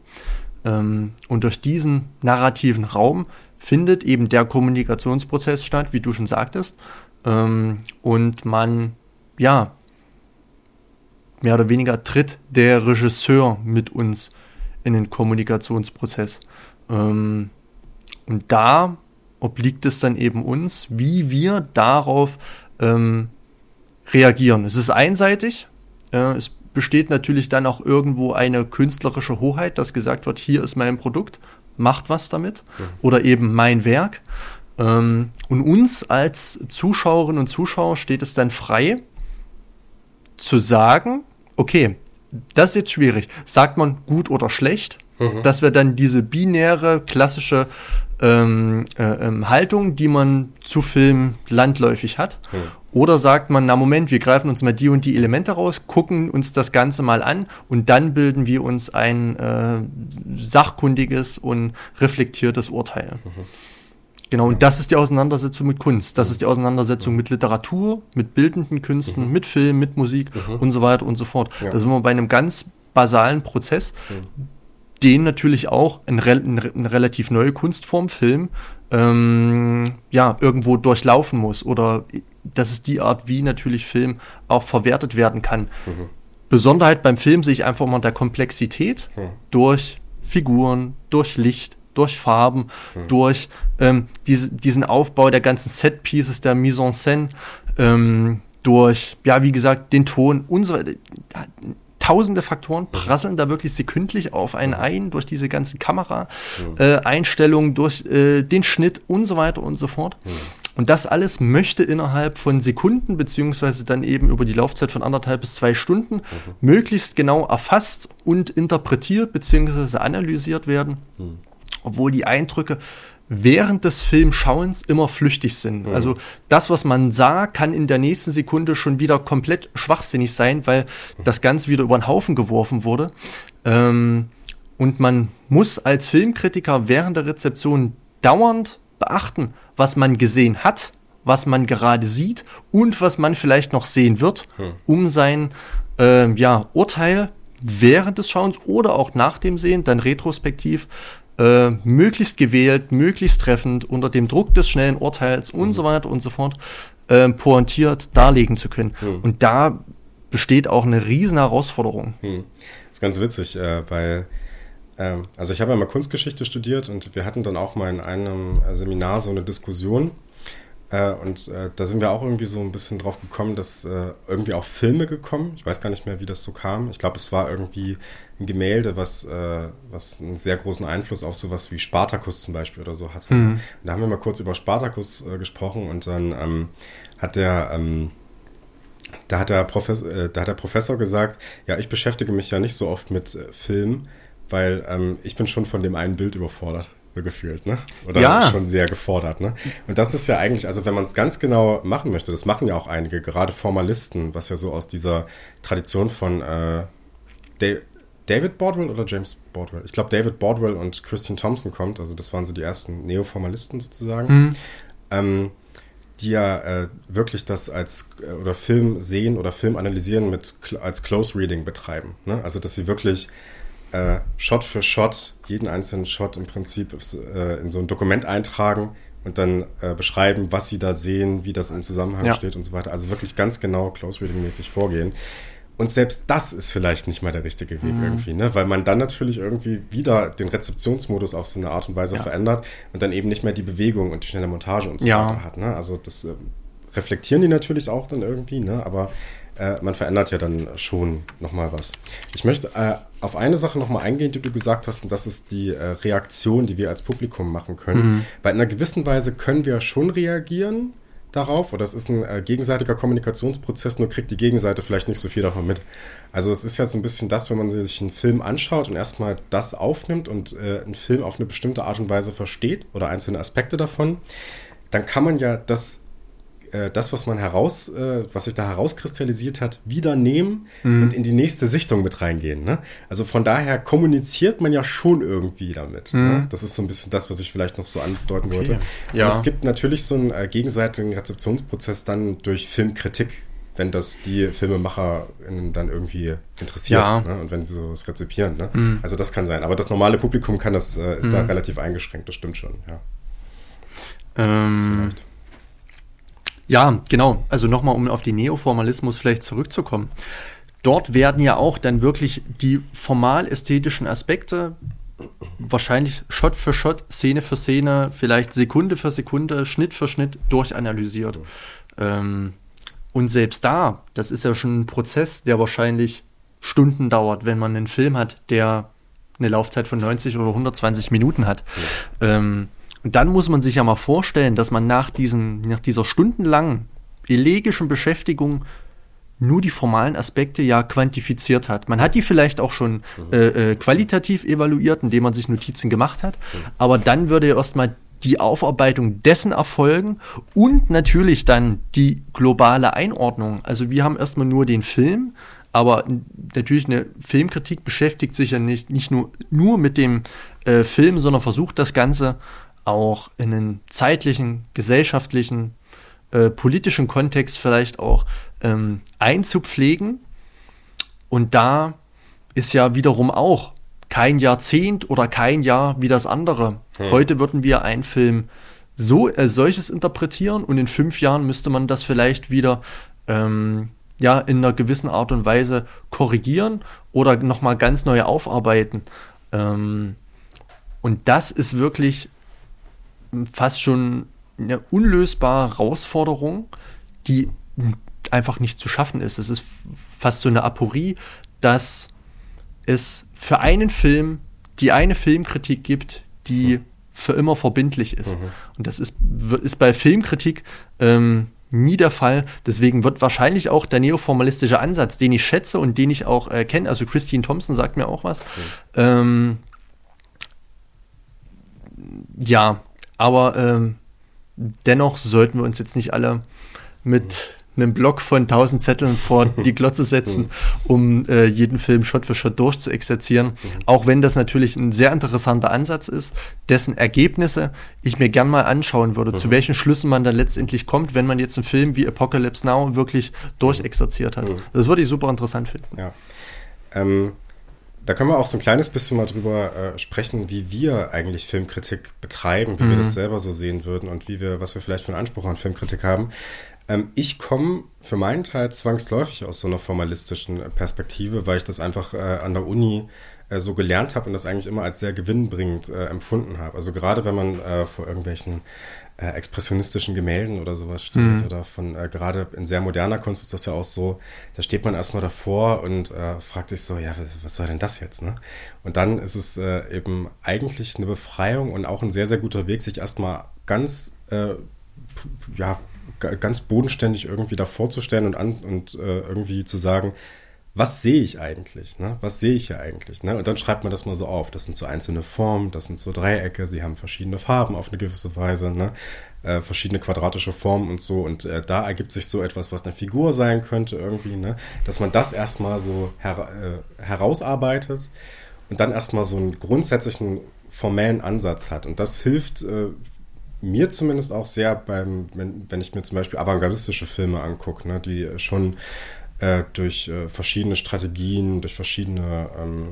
Ähm, und durch diesen narrativen Raum findet eben der Kommunikationsprozess statt, wie du schon sagtest. Ähm, und man, ja, mehr oder weniger tritt der Regisseur mit uns in den Kommunikationsprozess. Ähm, und da obliegt es dann eben uns, wie wir darauf ähm, reagieren. Es ist einseitig. Äh, es besteht natürlich dann auch irgendwo eine künstlerische Hoheit, dass gesagt wird, hier ist mein Produkt, macht was damit. Ja. Oder eben mein Werk. Ähm, und uns als Zuschauerinnen und Zuschauer steht es dann frei, zu sagen, okay, das ist jetzt schwierig. Sagt man gut oder schlecht? Mhm. Dass wir dann diese binäre, klassische ähm, äh, ähm, Haltung, die man zu Filmen landläufig hat. Mhm. Oder sagt man, na Moment, wir greifen uns mal die und die Elemente raus, gucken uns das Ganze mal an und dann bilden wir uns ein äh, sachkundiges und reflektiertes Urteil. Mhm. Genau, und das ist die Auseinandersetzung mit Kunst. Das ist die Auseinandersetzung mit Literatur, mit bildenden Künsten, mhm. mit Film, mit Musik mhm. und so weiter und so fort. Ja. Da sind wir bei einem ganz basalen Prozess, mhm. Den natürlich auch eine, eine relativ neue Kunstform, Film, ähm, ja, irgendwo durchlaufen muss oder das ist die Art, wie natürlich Film auch verwertet werden kann. Mhm. Besonderheit beim Film sehe ich einfach mal der Komplexität mhm. durch Figuren, durch Licht, durch Farben, mhm. durch ähm, diese, diesen Aufbau der ganzen Set-Pieces, der Mise en scène, ähm, durch, ja, wie gesagt, den Ton und so weiter. Tausende Faktoren prasseln da wirklich sekündlich auf einen mhm. ein, durch diese ganzen Kamera-Einstellungen, mhm. äh, durch äh, den Schnitt und so weiter und so fort. Mhm. Und das alles möchte innerhalb von Sekunden, beziehungsweise dann eben über die Laufzeit von anderthalb bis zwei Stunden, mhm. möglichst genau erfasst und interpretiert, beziehungsweise analysiert werden, mhm. obwohl die Eindrücke während des Filmschauens immer flüchtig sind. Mhm. Also das, was man sah, kann in der nächsten Sekunde schon wieder komplett schwachsinnig sein, weil mhm. das Ganze wieder über den Haufen geworfen wurde. Ähm, und man muss als Filmkritiker während der Rezeption dauernd beachten, was man gesehen hat, was man gerade sieht und was man vielleicht noch sehen wird, hm. um sein äh, ja, Urteil während des Schauens oder auch nach dem Sehen, dann retrospektiv, äh, möglichst gewählt, möglichst treffend, unter dem Druck des schnellen Urteils hm. und so weiter und so fort, äh, pointiert darlegen zu können. Hm. Und da besteht auch eine riesen Herausforderung. Hm. Das ist ganz witzig, äh, weil ähm, also ich habe ja mal Kunstgeschichte studiert und wir hatten dann auch mal in einem äh, Seminar so eine Diskussion. Äh, und äh, da sind wir auch irgendwie so ein bisschen drauf gekommen, dass irgendwie auch Filme gekommen. Ich weiß gar nicht mehr, wie das so kam. Ich glaube, es war irgendwie ein Gemälde, was, was einen sehr großen Einfluss auf sowas wie Spartacus zum Beispiel oder so hatte. Mhm. Und da haben wir mal kurz über Spartacus gesprochen und dann ähm, hat der ähm, da hat, der Professor, äh, da hat der Professor gesagt, ja, ich beschäftige mich ja nicht so oft mit äh, Film, weil ähm, ich bin schon von dem einen Bild überfordert, so gefühlt, ne? Oder ja. schon sehr gefordert, ne? Und das ist ja eigentlich, also wenn man es ganz genau machen möchte, das machen ja auch einige, gerade Formalisten, was ja so aus dieser Tradition von äh, David Bordwell oder James Bordwell? Ich glaube, David Bordwell und Christian Thompson kommt, also das waren so die ersten Neoformalisten sozusagen. Mhm. Ähm, die ja äh, wirklich das als äh, oder Film sehen oder Film analysieren mit als Close Reading betreiben. Ne? Also dass sie wirklich äh, Shot für Shot, jeden einzelnen Shot im Prinzip äh, in so ein Dokument eintragen und dann äh, beschreiben, was sie da sehen, wie das im Zusammenhang ja. steht und so weiter. Also wirklich ganz genau Close-Reading-mäßig vorgehen. Und selbst das ist vielleicht nicht mal der richtige Weg mhm. irgendwie, ne? Weil man dann natürlich irgendwie wieder den Rezeptionsmodus auf so eine Art und Weise ja. verändert und dann eben nicht mehr die Bewegung und die schnelle Montage und so ja. weiter hat. Ne? Also das äh, reflektieren die natürlich auch dann irgendwie, ne? Aber äh, man verändert ja dann schon nochmal was. Ich möchte äh, auf eine Sache nochmal eingehen, die du gesagt hast, und das ist die äh, Reaktion, die wir als Publikum machen können. Mhm. Weil in einer gewissen Weise können wir schon reagieren darauf, oder es ist ein äh, gegenseitiger Kommunikationsprozess, nur kriegt die Gegenseite vielleicht nicht so viel davon mit. Also es ist ja so ein bisschen das, wenn man sich einen Film anschaut und erstmal das aufnimmt und äh, einen Film auf eine bestimmte Art und Weise versteht oder einzelne Aspekte davon, dann kann man ja das äh, das, was man heraus, äh, was sich da herauskristallisiert hat, wieder nehmen mhm. und in die nächste Sichtung mit reingehen. Ne? Also von daher kommuniziert man ja schon irgendwie damit. Ne? Mhm. Ne? Das ist so ein bisschen das, was ich vielleicht noch so andeuten okay. wollte. Ja. Und es gibt natürlich so einen äh, gegenseitigen Rezeptionsprozess dann durch Filmkritik, wenn das die Filmemacher dann irgendwie interessiert ja. ne? und wenn sie sowas rezipieren. Ne? Mhm. Also das kann sein. Aber das normale Publikum kann das, äh, ist da mhm. relativ eingeschränkt, das stimmt schon, ja. Ähm, ja, genau. Also nochmal, um auf die Neoformalismus vielleicht zurückzukommen. Dort werden ja auch dann wirklich die formal-ästhetischen Aspekte wahrscheinlich Shot für Shot, Szene für Szene, vielleicht Sekunde für Sekunde, Schnitt für Schnitt durchanalysiert. Ähm, und selbst da, das ist ja schon ein Prozess, der wahrscheinlich Stunden dauert, wenn man einen Film hat, der eine Laufzeit von 90 oder 120 Minuten hat. Ja. Ähm, und dann muss man sich ja mal vorstellen, dass man nach, diesen, nach dieser stundenlangen elegischen Beschäftigung nur die formalen Aspekte ja quantifiziert hat. Man hat die vielleicht auch schon mhm. äh, äh, qualitativ evaluiert, indem man sich Notizen gemacht hat, mhm. aber dann würde ja erstmal die Aufarbeitung dessen erfolgen und natürlich dann die globale Einordnung. Also wir haben erstmal nur den Film, aber natürlich eine Filmkritik beschäftigt sich ja nicht, nicht nur, nur mit dem äh, Film, sondern versucht das Ganze auch in einen zeitlichen, gesellschaftlichen, äh, politischen Kontext vielleicht auch ähm, einzupflegen. Und da ist ja wiederum auch kein Jahrzehnt oder kein Jahr wie das andere. Hm. Heute würden wir einen Film so als äh, solches interpretieren und in fünf Jahren müsste man das vielleicht wieder ähm, ja in einer gewissen Art und Weise korrigieren oder nochmal ganz neu aufarbeiten. Ähm, und das ist wirklich fast schon eine unlösbare Herausforderung, die einfach nicht zu schaffen ist. Es ist fast so eine Aporie, dass es für einen Film die eine Filmkritik gibt, die mhm. für immer verbindlich ist. Mhm. Und das ist, ist bei Filmkritik ähm, nie der Fall. Deswegen wird wahrscheinlich auch der neoformalistische Ansatz, den ich schätze und den ich auch äh, kenne, also Christine Thompson sagt mir auch was. Mhm. Ähm, ja, aber ähm, dennoch sollten wir uns jetzt nicht alle mit einen Block von 1000 Zetteln vor die Glotze setzen, mhm. um äh, jeden Film Shot für Shot durchzuexerzieren. Mhm. Auch wenn das natürlich ein sehr interessanter Ansatz ist, dessen Ergebnisse ich mir gern mal anschauen würde, mhm. zu welchen Schlüssen man dann letztendlich kommt, wenn man jetzt einen Film wie Apocalypse Now wirklich durchexerziert hat. Mhm. Das würde ich super interessant finden. Ja. Ähm, da können wir auch so ein kleines bisschen mal drüber äh, sprechen, wie wir eigentlich Filmkritik betreiben, wie wir mhm. das selber so sehen würden und wie wir, was wir vielleicht für einen Anspruch an Filmkritik haben. Ähm, ich komme für meinen Teil zwangsläufig aus so einer formalistischen Perspektive, weil ich das einfach äh, an der Uni äh, so gelernt habe und das eigentlich immer als sehr gewinnbringend äh, empfunden habe. Also gerade wenn man äh, vor irgendwelchen äh, expressionistischen Gemälden oder sowas steht mhm. oder von äh, gerade in sehr moderner Kunst ist das ja auch so, da steht man erstmal davor und fragt sich so, ja, was soll denn das jetzt? Ne? Und dann ist es eben eigentlich eine Befreiung und auch ein sehr, sehr guter Weg, sich erstmal ganz ja, ganz bodenständig irgendwie da vorzustellen und, an, und äh, irgendwie zu sagen, was sehe ich eigentlich? Ne? Was sehe ich hier eigentlich? Ne? Und dann schreibt man das mal so auf. Das sind so einzelne Formen, das sind so Dreiecke, sie haben verschiedene Farben auf eine gewisse Weise, ne? äh, verschiedene quadratische Formen und so. Und äh, da ergibt sich so etwas, was eine Figur sein könnte irgendwie, ne? dass man das erstmal so her äh, herausarbeitet und dann erstmal so einen grundsätzlichen formellen Ansatz hat. Und das hilft äh, mir zumindest auch sehr beim, wenn, wenn ich mir zum Beispiel avantgardistische Filme angucke, ne, die schon äh, durch äh, verschiedene Strategien, durch verschiedene ähm,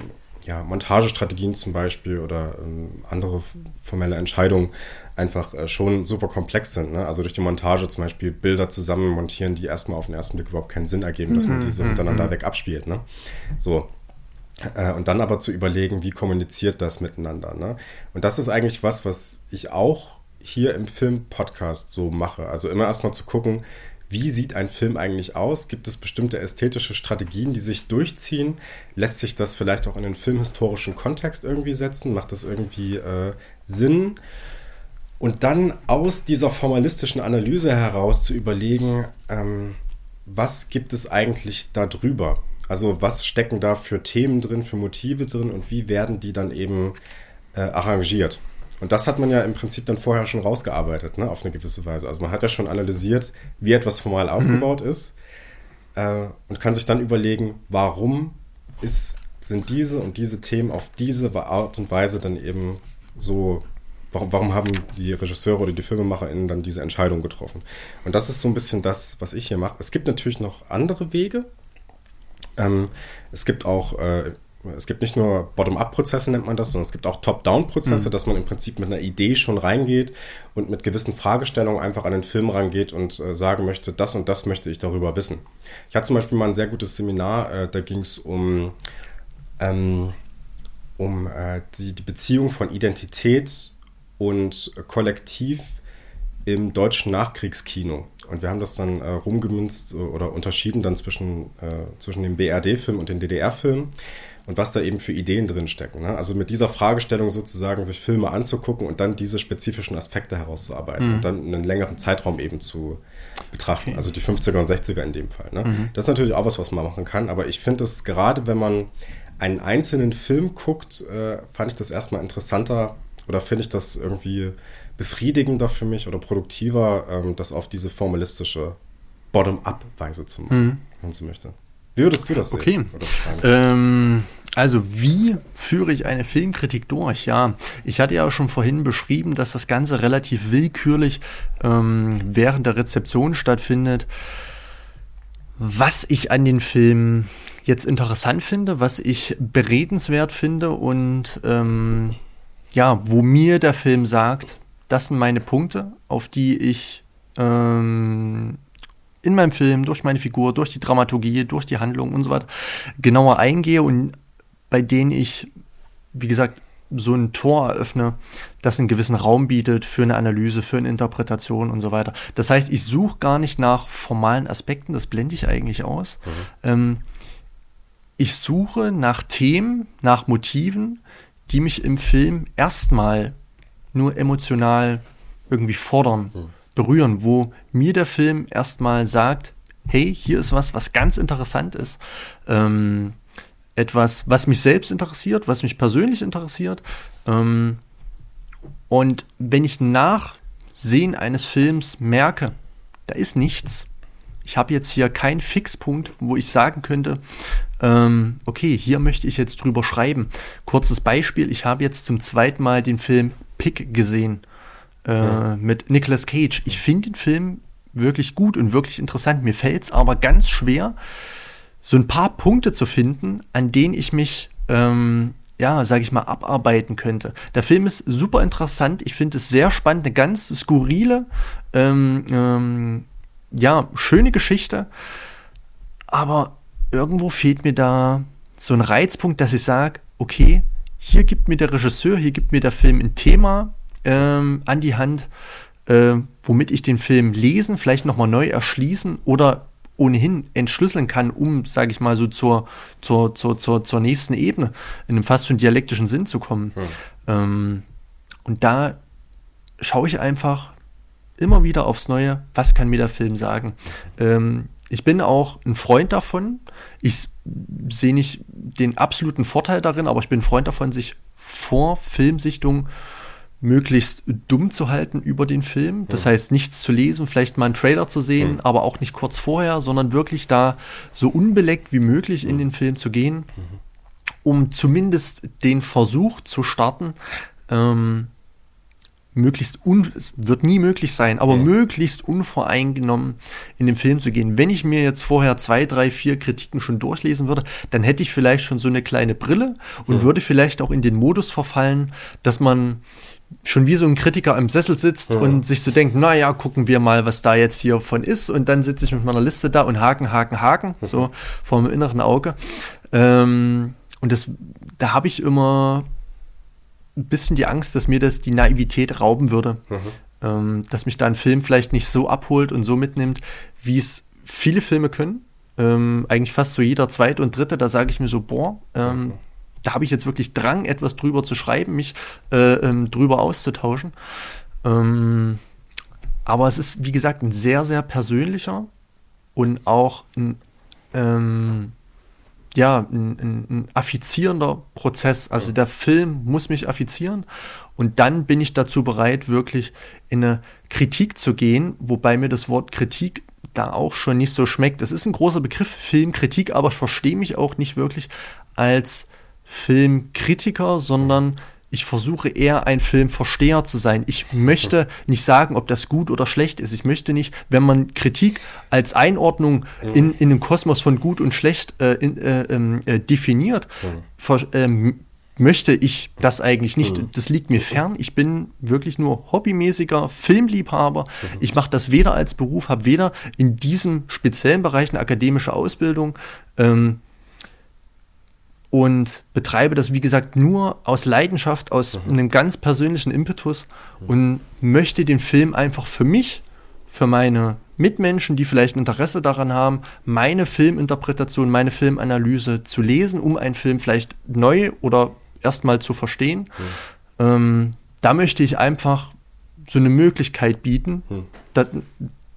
ja, Montagestrategien zum Beispiel oder ähm, andere formelle Entscheidungen einfach äh, schon super komplex sind. Ne? Also durch die Montage zum Beispiel Bilder zusammen montieren, die erstmal auf den ersten Blick überhaupt keinen Sinn ergeben, dass man diese mhm. miteinander mhm. weg abspielt. Ne? So. Äh, und dann aber zu überlegen, wie kommuniziert das miteinander. Ne? Und das ist eigentlich was, was ich auch hier im Film-Podcast so mache. Also immer erstmal zu gucken, wie sieht ein Film eigentlich aus? Gibt es bestimmte ästhetische Strategien, die sich durchziehen? Lässt sich das vielleicht auch in den filmhistorischen Kontext irgendwie setzen? Macht das irgendwie äh, Sinn? Und dann aus dieser formalistischen Analyse heraus zu überlegen, ähm, was gibt es eigentlich da drüber? Also was stecken da für Themen drin, für Motive drin und wie werden die dann eben äh, arrangiert? Und das hat man ja im Prinzip dann vorher schon rausgearbeitet, ne, auf eine gewisse Weise. Also man hat ja schon analysiert, wie etwas formal aufgebaut mhm. ist äh, und kann sich dann überlegen, warum ist, sind diese und diese Themen auf diese Art und Weise dann eben so, warum, warum haben die Regisseure oder die FilmemacherInnen dann diese Entscheidung getroffen? Und das ist so ein bisschen das, was ich hier mache. Es gibt natürlich noch andere Wege. Ähm, es gibt auch äh, es gibt nicht nur Bottom-up-Prozesse, nennt man das, sondern es gibt auch Top-down-Prozesse, mhm. dass man im Prinzip mit einer Idee schon reingeht und mit gewissen Fragestellungen einfach an den Film rangeht und äh, sagen möchte, das und das möchte ich darüber wissen. Ich hatte zum Beispiel mal ein sehr gutes Seminar, äh, da ging es um, ähm, um äh, die, die Beziehung von Identität und Kollektiv im deutschen Nachkriegskino. Und wir haben das dann äh, rumgemünzt oder unterschieden dann zwischen, äh, zwischen dem BRD-Film und dem DDR-Film und was da eben für Ideen drinstecken. Ne? Also mit dieser Fragestellung sozusagen sich Filme anzugucken und dann diese spezifischen Aspekte herauszuarbeiten mhm. und dann einen längeren Zeitraum eben zu betrachten. Okay. Also die 50er und 60er in dem Fall. Ne? Mhm. Das ist natürlich auch was, was man machen kann, aber ich finde es gerade, wenn man einen einzelnen Film guckt, äh, fand ich das erstmal interessanter oder finde ich das irgendwie befriedigender für mich oder produktiver, ähm, das auf diese formalistische Bottom-up-Weise zu machen, mhm. wenn man so möchte. Wie würdest du das sehen? Okay. Ähm, also wie führe ich eine Filmkritik durch? Ja, ich hatte ja schon vorhin beschrieben, dass das Ganze relativ willkürlich ähm, während der Rezeption stattfindet. Was ich an den Filmen jetzt interessant finde, was ich beredenswert finde und ähm, ja, wo mir der Film sagt, das sind meine Punkte, auf die ich ähm, in meinem Film, durch meine Figur, durch die Dramaturgie, durch die Handlung und so weiter genauer eingehe und bei denen ich, wie gesagt, so ein Tor eröffne, das einen gewissen Raum bietet für eine Analyse, für eine Interpretation und so weiter. Das heißt, ich suche gar nicht nach formalen Aspekten, das blende ich eigentlich aus. Mhm. Ähm, ich suche nach Themen, nach Motiven, die mich im Film erstmal nur emotional irgendwie fordern, mhm. berühren, wo mir der Film erstmal sagt, hey, hier ist was, was ganz interessant ist. Ähm, etwas, was mich selbst interessiert, was mich persönlich interessiert. Ähm, und wenn ich nach Sehen eines Films merke, da ist nichts. Ich habe jetzt hier keinen Fixpunkt, wo ich sagen könnte, ähm, okay, hier möchte ich jetzt drüber schreiben. Kurzes Beispiel, ich habe jetzt zum zweiten Mal den Film Pick gesehen äh, ja. mit Nicolas Cage. Ich finde den Film wirklich gut und wirklich interessant. Mir fällt es aber ganz schwer, so ein paar Punkte zu finden, an denen ich mich, ähm, ja, sage ich mal, abarbeiten könnte. Der Film ist super interessant. Ich finde es sehr spannend, eine ganz skurrile, ähm, ähm, ja, schöne Geschichte. Aber irgendwo fehlt mir da so ein Reizpunkt, dass ich sage, okay, hier gibt mir der Regisseur, hier gibt mir der Film ein Thema ähm, an die Hand, äh, womit ich den Film lesen, vielleicht nochmal neu erschließen oder ohnehin entschlüsseln kann, um, sage ich mal, so zur, zur, zur, zur, zur nächsten Ebene in einem fast schon dialektischen Sinn zu kommen. Hm. Ähm, und da schaue ich einfach immer wieder aufs Neue, was kann mir der Film sagen. Ähm, ich bin auch ein Freund davon. Ich sehe nicht den absoluten Vorteil darin, aber ich bin ein Freund davon, sich vor Filmsichtung möglichst dumm zu halten über den Film. Das ja. heißt, nichts zu lesen, vielleicht mal einen Trailer zu sehen, ja. aber auch nicht kurz vorher, sondern wirklich da so unbeleckt wie möglich in den Film zu gehen, mhm. um zumindest den Versuch zu starten, ähm, möglichst un, wird nie möglich sein, aber ja. möglichst unvoreingenommen in den Film zu gehen. Wenn ich mir jetzt vorher zwei, drei, vier Kritiken schon durchlesen würde, dann hätte ich vielleicht schon so eine kleine Brille und ja. würde vielleicht auch in den Modus verfallen, dass man schon wie so ein Kritiker im Sessel sitzt ja. und sich so denkt, naja, gucken wir mal, was da jetzt hier von ist. Und dann sitze ich mit meiner Liste da und haken, haken, haken, mhm. so vor dem inneren Auge. Ähm, und das, da habe ich immer ein bisschen die Angst, dass mir das die Naivität rauben würde. Mhm. Ähm, dass mich da ein Film vielleicht nicht so abholt und so mitnimmt, wie es viele Filme können. Ähm, eigentlich fast so jeder zweite und dritte, da sage ich mir so, boah, ähm, da habe ich jetzt wirklich Drang, etwas drüber zu schreiben, mich äh, ähm, drüber auszutauschen. Ähm, aber es ist, wie gesagt, ein sehr, sehr persönlicher und auch ein, ähm, ja, ein, ein, ein, affizierender Prozess. Also der Film muss mich affizieren und dann bin ich dazu bereit, wirklich in eine Kritik zu gehen, wobei mir das Wort Kritik da auch schon nicht so schmeckt. Das ist ein großer Begriff, Filmkritik, aber ich verstehe mich auch nicht wirklich als Filmkritiker, sondern ich versuche eher ein Filmversteher zu sein. Ich möchte nicht sagen, ob das gut oder schlecht ist. Ich möchte nicht, wenn man Kritik als Einordnung in, in den Kosmos von gut und schlecht äh, in, äh, ähm, äh, definiert, ähm, möchte ich das eigentlich nicht. Das liegt mir fern. Ich bin wirklich nur hobbymäßiger Filmliebhaber. Ich mache das weder als Beruf, habe weder in diesem speziellen Bereich eine akademische Ausbildung. Ähm, und betreibe das, wie gesagt, nur aus Leidenschaft, aus mhm. einem ganz persönlichen Impetus und möchte den Film einfach für mich, für meine Mitmenschen, die vielleicht ein Interesse daran haben, meine Filminterpretation, meine Filmanalyse zu lesen, um einen Film vielleicht neu oder erstmal zu verstehen. Mhm. Ähm, da möchte ich einfach so eine Möglichkeit bieten, mhm. dass,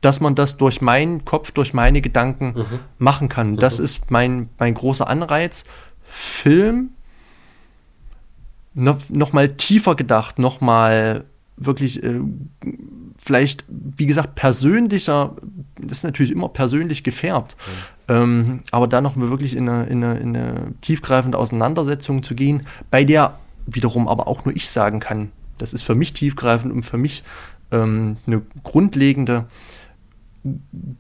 dass man das durch meinen Kopf, durch meine Gedanken mhm. machen kann. Das mhm. ist mein, mein großer Anreiz Film noch, noch mal tiefer gedacht, noch mal wirklich äh, vielleicht, wie gesagt, persönlicher, das ist natürlich immer persönlich gefärbt, mhm. ähm, aber da noch mal wirklich in eine, in, eine, in eine tiefgreifende Auseinandersetzung zu gehen, bei der wiederum aber auch nur ich sagen kann, das ist für mich tiefgreifend und für mich ähm, eine grundlegende,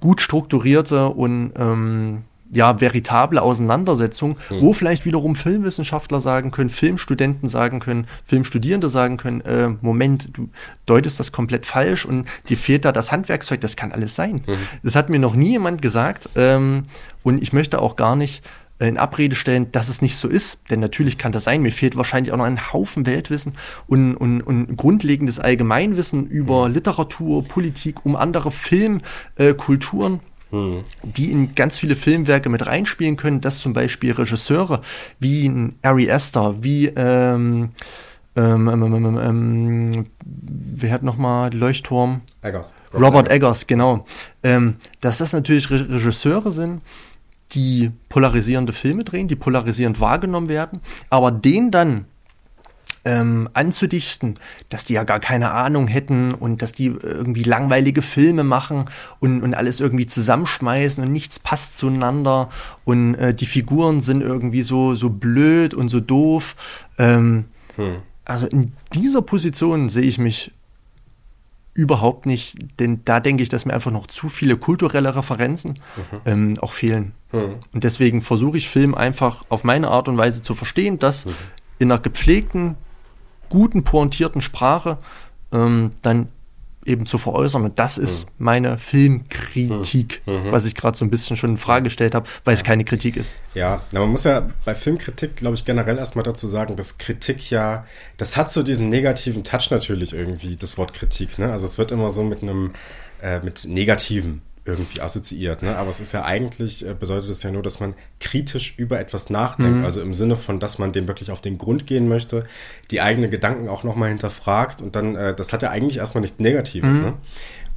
gut strukturierte und ähm, ja, veritable Auseinandersetzung, mhm. wo vielleicht wiederum Filmwissenschaftler sagen können, Filmstudenten sagen können, Filmstudierende sagen können, äh, Moment, du deutest das komplett falsch und dir fehlt da das Handwerkszeug, das kann alles sein. Mhm. Das hat mir noch nie jemand gesagt ähm, und ich möchte auch gar nicht in Abrede stellen, dass es nicht so ist. Denn natürlich kann das sein. Mir fehlt wahrscheinlich auch noch ein Haufen Weltwissen und, und, und grundlegendes Allgemeinwissen über mhm. Literatur, Politik, um andere Filmkulturen. Äh, hm. die in ganz viele Filmwerke mit reinspielen können, dass zum Beispiel Regisseure wie ein Ari Aster, wie ähm, ähm, ähm, ähm, ähm, ähm wer hat nochmal Leuchtturm? Eggers. Robert, Robert Eggers, genau. dass das natürlich Re Regisseure sind, die polarisierende Filme drehen, die polarisierend wahrgenommen werden, aber den dann ähm, anzudichten, dass die ja gar keine Ahnung hätten und dass die irgendwie langweilige Filme machen und, und alles irgendwie zusammenschmeißen und nichts passt zueinander und äh, die Figuren sind irgendwie so, so blöd und so doof. Ähm, hm. Also in dieser Position sehe ich mich überhaupt nicht, denn da denke ich, dass mir einfach noch zu viele kulturelle Referenzen mhm. ähm, auch fehlen. Mhm. Und deswegen versuche ich Film einfach auf meine Art und Weise zu verstehen, dass mhm. in einer gepflegten, guten, pointierten Sprache ähm, dann eben zu veräußern. Und das ist mhm. meine Filmkritik, mhm. mhm. was ich gerade so ein bisschen schon in Frage gestellt habe, weil es keine Kritik ist. Ja, na, man muss ja bei Filmkritik, glaube ich, generell erstmal dazu sagen, dass Kritik ja, das hat so diesen negativen Touch natürlich irgendwie, das Wort Kritik. Ne? Also es wird immer so mit einem, äh, mit negativen irgendwie assoziiert. Ne? Aber es ist ja eigentlich, äh, bedeutet es ja nur, dass man kritisch über etwas nachdenkt. Mhm. Also im Sinne von, dass man dem wirklich auf den Grund gehen möchte, die eigenen Gedanken auch nochmal hinterfragt und dann, äh, das hat ja eigentlich erstmal nichts Negatives. Mhm. Ne?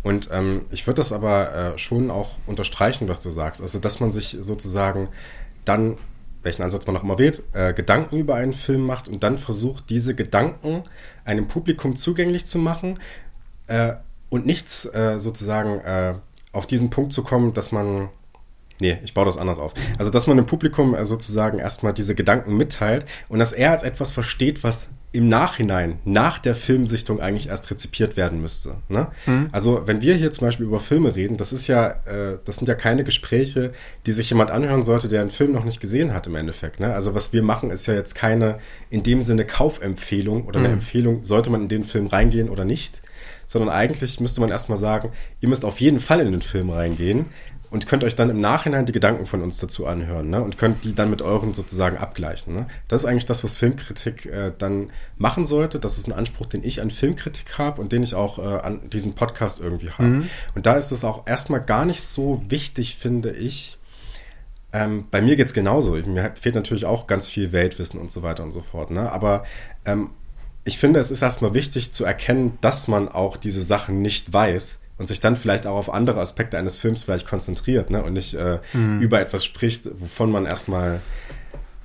Und ähm, ich würde das aber äh, schon auch unterstreichen, was du sagst. Also, dass man sich sozusagen dann, welchen Ansatz man auch immer wählt, äh, Gedanken über einen Film macht und dann versucht, diese Gedanken einem Publikum zugänglich zu machen äh, und nichts äh, sozusagen auf diesen Punkt zu kommen, dass man Nee, ich baue das anders auf. Also, dass man dem Publikum äh, sozusagen erstmal diese Gedanken mitteilt und dass er als etwas versteht, was im Nachhinein, nach der Filmsichtung eigentlich erst rezipiert werden müsste. Ne? Mhm. Also, wenn wir hier zum Beispiel über Filme reden, das ist ja, äh, das sind ja keine Gespräche, die sich jemand anhören sollte, der einen Film noch nicht gesehen hat im Endeffekt. Ne? Also, was wir machen, ist ja jetzt keine in dem Sinne Kaufempfehlung oder eine mhm. Empfehlung, sollte man in den Film reingehen oder nicht sondern eigentlich müsste man erstmal sagen, ihr müsst auf jeden Fall in den Film reingehen und könnt euch dann im Nachhinein die Gedanken von uns dazu anhören ne? und könnt die dann mit euren sozusagen abgleichen. Ne? Das ist eigentlich das, was Filmkritik äh, dann machen sollte. Das ist ein Anspruch, den ich an Filmkritik habe und den ich auch äh, an diesem Podcast irgendwie habe. Mhm. Und da ist es auch erstmal gar nicht so wichtig, finde ich. Ähm, bei mir geht es genauso. Mir fehlt natürlich auch ganz viel Weltwissen und so weiter und so fort. Ne? Aber ähm, ich finde, es ist erstmal wichtig zu erkennen, dass man auch diese Sachen nicht weiß und sich dann vielleicht auch auf andere Aspekte eines Films vielleicht konzentriert ne? und nicht äh, mhm. über etwas spricht, wovon man erstmal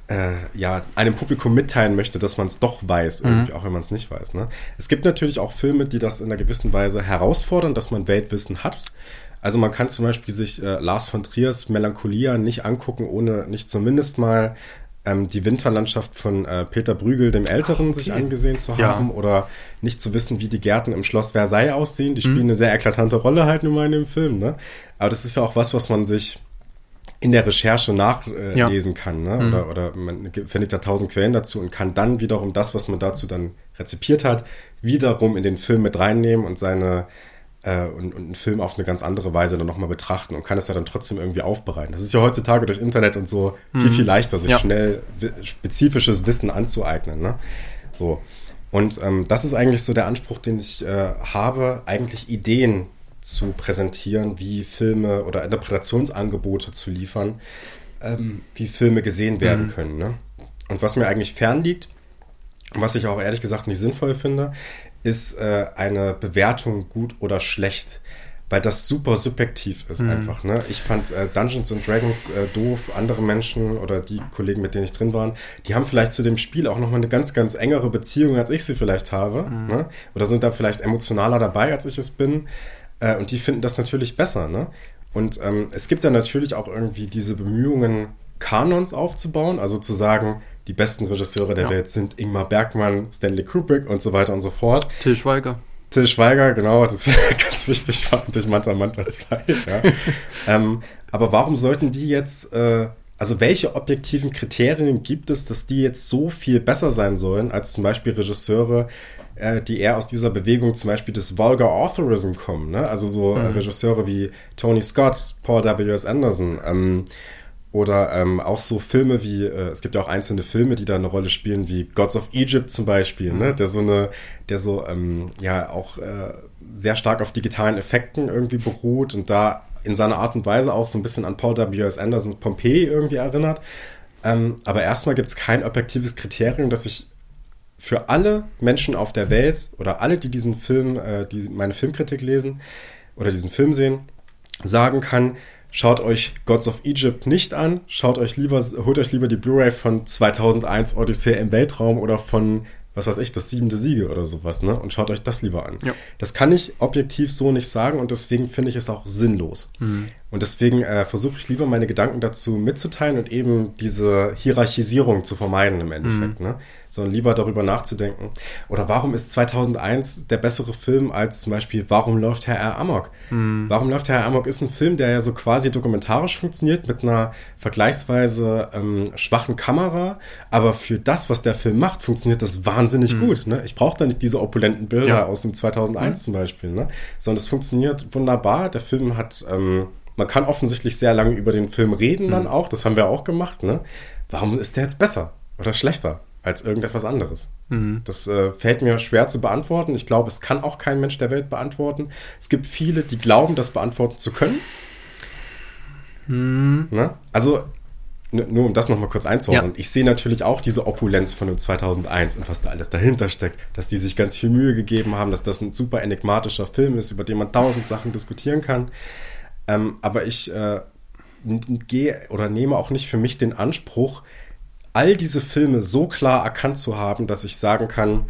äh, ja, einem Publikum mitteilen möchte, dass man es doch weiß, mhm. irgendwie, auch wenn man es nicht weiß. Ne? Es gibt natürlich auch Filme, die das in einer gewissen Weise herausfordern, dass man Weltwissen hat. Also man kann zum Beispiel sich äh, Lars von Triers Melancholia nicht angucken, ohne nicht zumindest mal ähm, die Winterlandschaft von äh, Peter Brügel dem Älteren okay. sich angesehen zu haben ja. oder nicht zu wissen, wie die Gärten im Schloss Versailles aussehen. Die mhm. spielen eine sehr eklatante Rolle halt nun mal in dem Film. Ne? Aber das ist ja auch was, was man sich in der Recherche nachlesen äh, ja. kann. Ne? Mhm. Oder, oder man findet da tausend Quellen dazu und kann dann wiederum das, was man dazu dann rezipiert hat, wiederum in den Film mit reinnehmen und seine äh, und, und einen Film auf eine ganz andere Weise dann nochmal betrachten und kann es ja dann trotzdem irgendwie aufbereiten. Das ist ja heutzutage durch Internet und so mhm. viel, viel leichter, sich ja. schnell spezifisches Wissen anzueignen. Ne? So. Und ähm, das ist eigentlich so der Anspruch, den ich äh, habe, eigentlich Ideen zu präsentieren, wie Filme oder Interpretationsangebote zu liefern, ähm, wie Filme gesehen werden mhm. können. Ne? Und was mir eigentlich fernliegt, was ich auch ehrlich gesagt nicht sinnvoll finde, ist äh, eine Bewertung gut oder schlecht. weil das super subjektiv ist mhm. einfach. Ne? Ich fand äh, Dungeons and Dragons äh, doof. Andere Menschen oder die Kollegen, mit denen ich drin war, die haben vielleicht zu dem Spiel auch nochmal eine ganz, ganz engere Beziehung, als ich sie vielleicht habe. Mhm. Ne? Oder sind da vielleicht emotionaler dabei, als ich es bin. Äh, und die finden das natürlich besser. Ne? Und ähm, es gibt dann natürlich auch irgendwie diese Bemühungen, Kanons aufzubauen, also zu sagen, die besten Regisseure der ja. Welt sind Ingmar Bergmann, Stanley Kubrick und so weiter und so fort. Till Schweiger. Till Schweiger, genau, das ist ganz wichtig, fand ich Manta Manta 2. Ja. ähm, aber warum sollten die jetzt, äh, also welche objektiven Kriterien gibt es, dass die jetzt so viel besser sein sollen, als zum Beispiel Regisseure, äh, die eher aus dieser Bewegung zum Beispiel des Vulgar Authorism kommen, ne? Also so mhm. Regisseure wie Tony Scott, Paul W.S. Anderson, ähm, oder ähm, auch so Filme wie, äh, es gibt ja auch einzelne Filme, die da eine Rolle spielen, wie Gods of Egypt zum Beispiel, ne? mhm. der so eine, der so ähm, ja auch äh, sehr stark auf digitalen Effekten irgendwie beruht und da in seiner Art und Weise auch so ein bisschen an Paul W.S. Andersons Pompeii irgendwie erinnert. Ähm, aber erstmal gibt es kein objektives Kriterium, das ich für alle Menschen auf der Welt oder alle, die diesen Film, äh, die meine Filmkritik lesen oder diesen Film sehen, sagen kann, Schaut euch Gods of Egypt nicht an. Schaut euch lieber, holt euch lieber die Blu-ray von 2001 Odyssee im Weltraum oder von, was weiß ich, das siebente Siege oder sowas, ne? Und schaut euch das lieber an. Ja. Das kann ich objektiv so nicht sagen und deswegen finde ich es auch sinnlos. Mhm. Und deswegen äh, versuche ich lieber meine Gedanken dazu mitzuteilen und eben diese Hierarchisierung zu vermeiden im Endeffekt. Mhm. Ne? sondern lieber darüber nachzudenken. Oder warum ist 2001 der bessere Film als zum Beispiel Warum läuft Herr R. Amok? Mhm. Warum läuft Herr R. Amok ist ein Film, der ja so quasi dokumentarisch funktioniert mit einer vergleichsweise ähm, schwachen Kamera, aber für das, was der Film macht, funktioniert das wahnsinnig mhm. gut. Ne? Ich brauche da nicht diese opulenten Bilder ja. aus dem 2001 mhm. zum Beispiel, ne? sondern es funktioniert wunderbar. Der Film hat ähm, man kann offensichtlich sehr lange über den Film reden dann mhm. auch, das haben wir auch gemacht, ne? Warum ist der jetzt besser oder schlechter? als irgendetwas anderes. Mhm. Das äh, fällt mir schwer zu beantworten. Ich glaube, es kann auch kein Mensch der Welt beantworten. Es gibt viele, die glauben, das beantworten zu können. Mhm. Ne? Also, nur um das nochmal kurz einzuordnen. Ja. Ich sehe natürlich auch diese Opulenz von dem 2001 und was da alles dahinter steckt. Dass die sich ganz viel Mühe gegeben haben, dass das ein super enigmatischer Film ist, über den man tausend Sachen diskutieren kann. Ähm, aber ich äh, gehe oder nehme auch nicht für mich den Anspruch, all diese Filme so klar erkannt zu haben, dass ich sagen kann,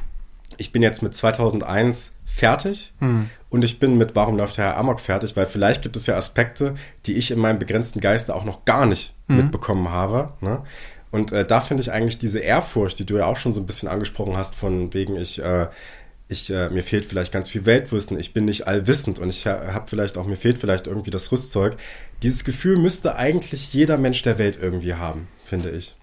ich bin jetzt mit 2001 fertig hm. und ich bin mit Warum läuft Herr Amok fertig, weil vielleicht gibt es ja Aspekte, die ich in meinem begrenzten Geiste auch noch gar nicht hm. mitbekommen habe. Ne? Und äh, da finde ich eigentlich diese Ehrfurcht, die du ja auch schon so ein bisschen angesprochen hast, von wegen ich, äh, ich äh, mir fehlt vielleicht ganz viel Weltwissen, ich bin nicht allwissend und ich habe vielleicht auch, mir fehlt vielleicht irgendwie das Rüstzeug. Dieses Gefühl müsste eigentlich jeder Mensch der Welt irgendwie haben, finde ich.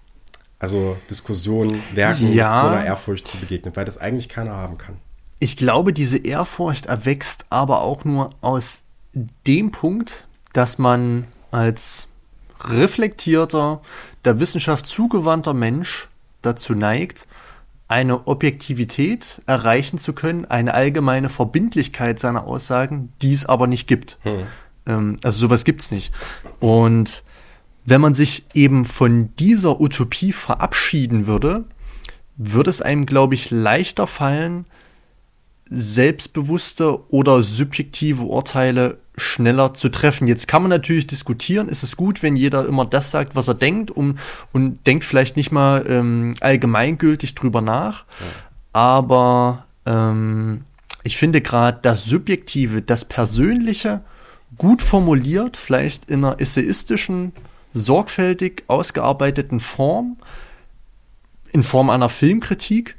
Also Diskussionen, Werken ja. mit so einer Ehrfurcht zu begegnen, weil das eigentlich keiner haben kann. Ich glaube, diese Ehrfurcht erwächst aber auch nur aus dem Punkt, dass man als reflektierter, der Wissenschaft zugewandter Mensch dazu neigt, eine Objektivität erreichen zu können, eine allgemeine Verbindlichkeit seiner Aussagen, die es aber nicht gibt. Hm. Ähm, also sowas gibt es nicht. Und wenn man sich eben von dieser Utopie verabschieden würde, würde es einem, glaube ich, leichter fallen, selbstbewusste oder subjektive Urteile schneller zu treffen. Jetzt kann man natürlich diskutieren, ist es gut, wenn jeder immer das sagt, was er denkt um, und denkt vielleicht nicht mal ähm, allgemeingültig drüber nach. Ja. Aber ähm, ich finde gerade das Subjektive, das Persönliche gut formuliert, vielleicht in einer essayistischen sorgfältig ausgearbeiteten Form, in Form einer Filmkritik,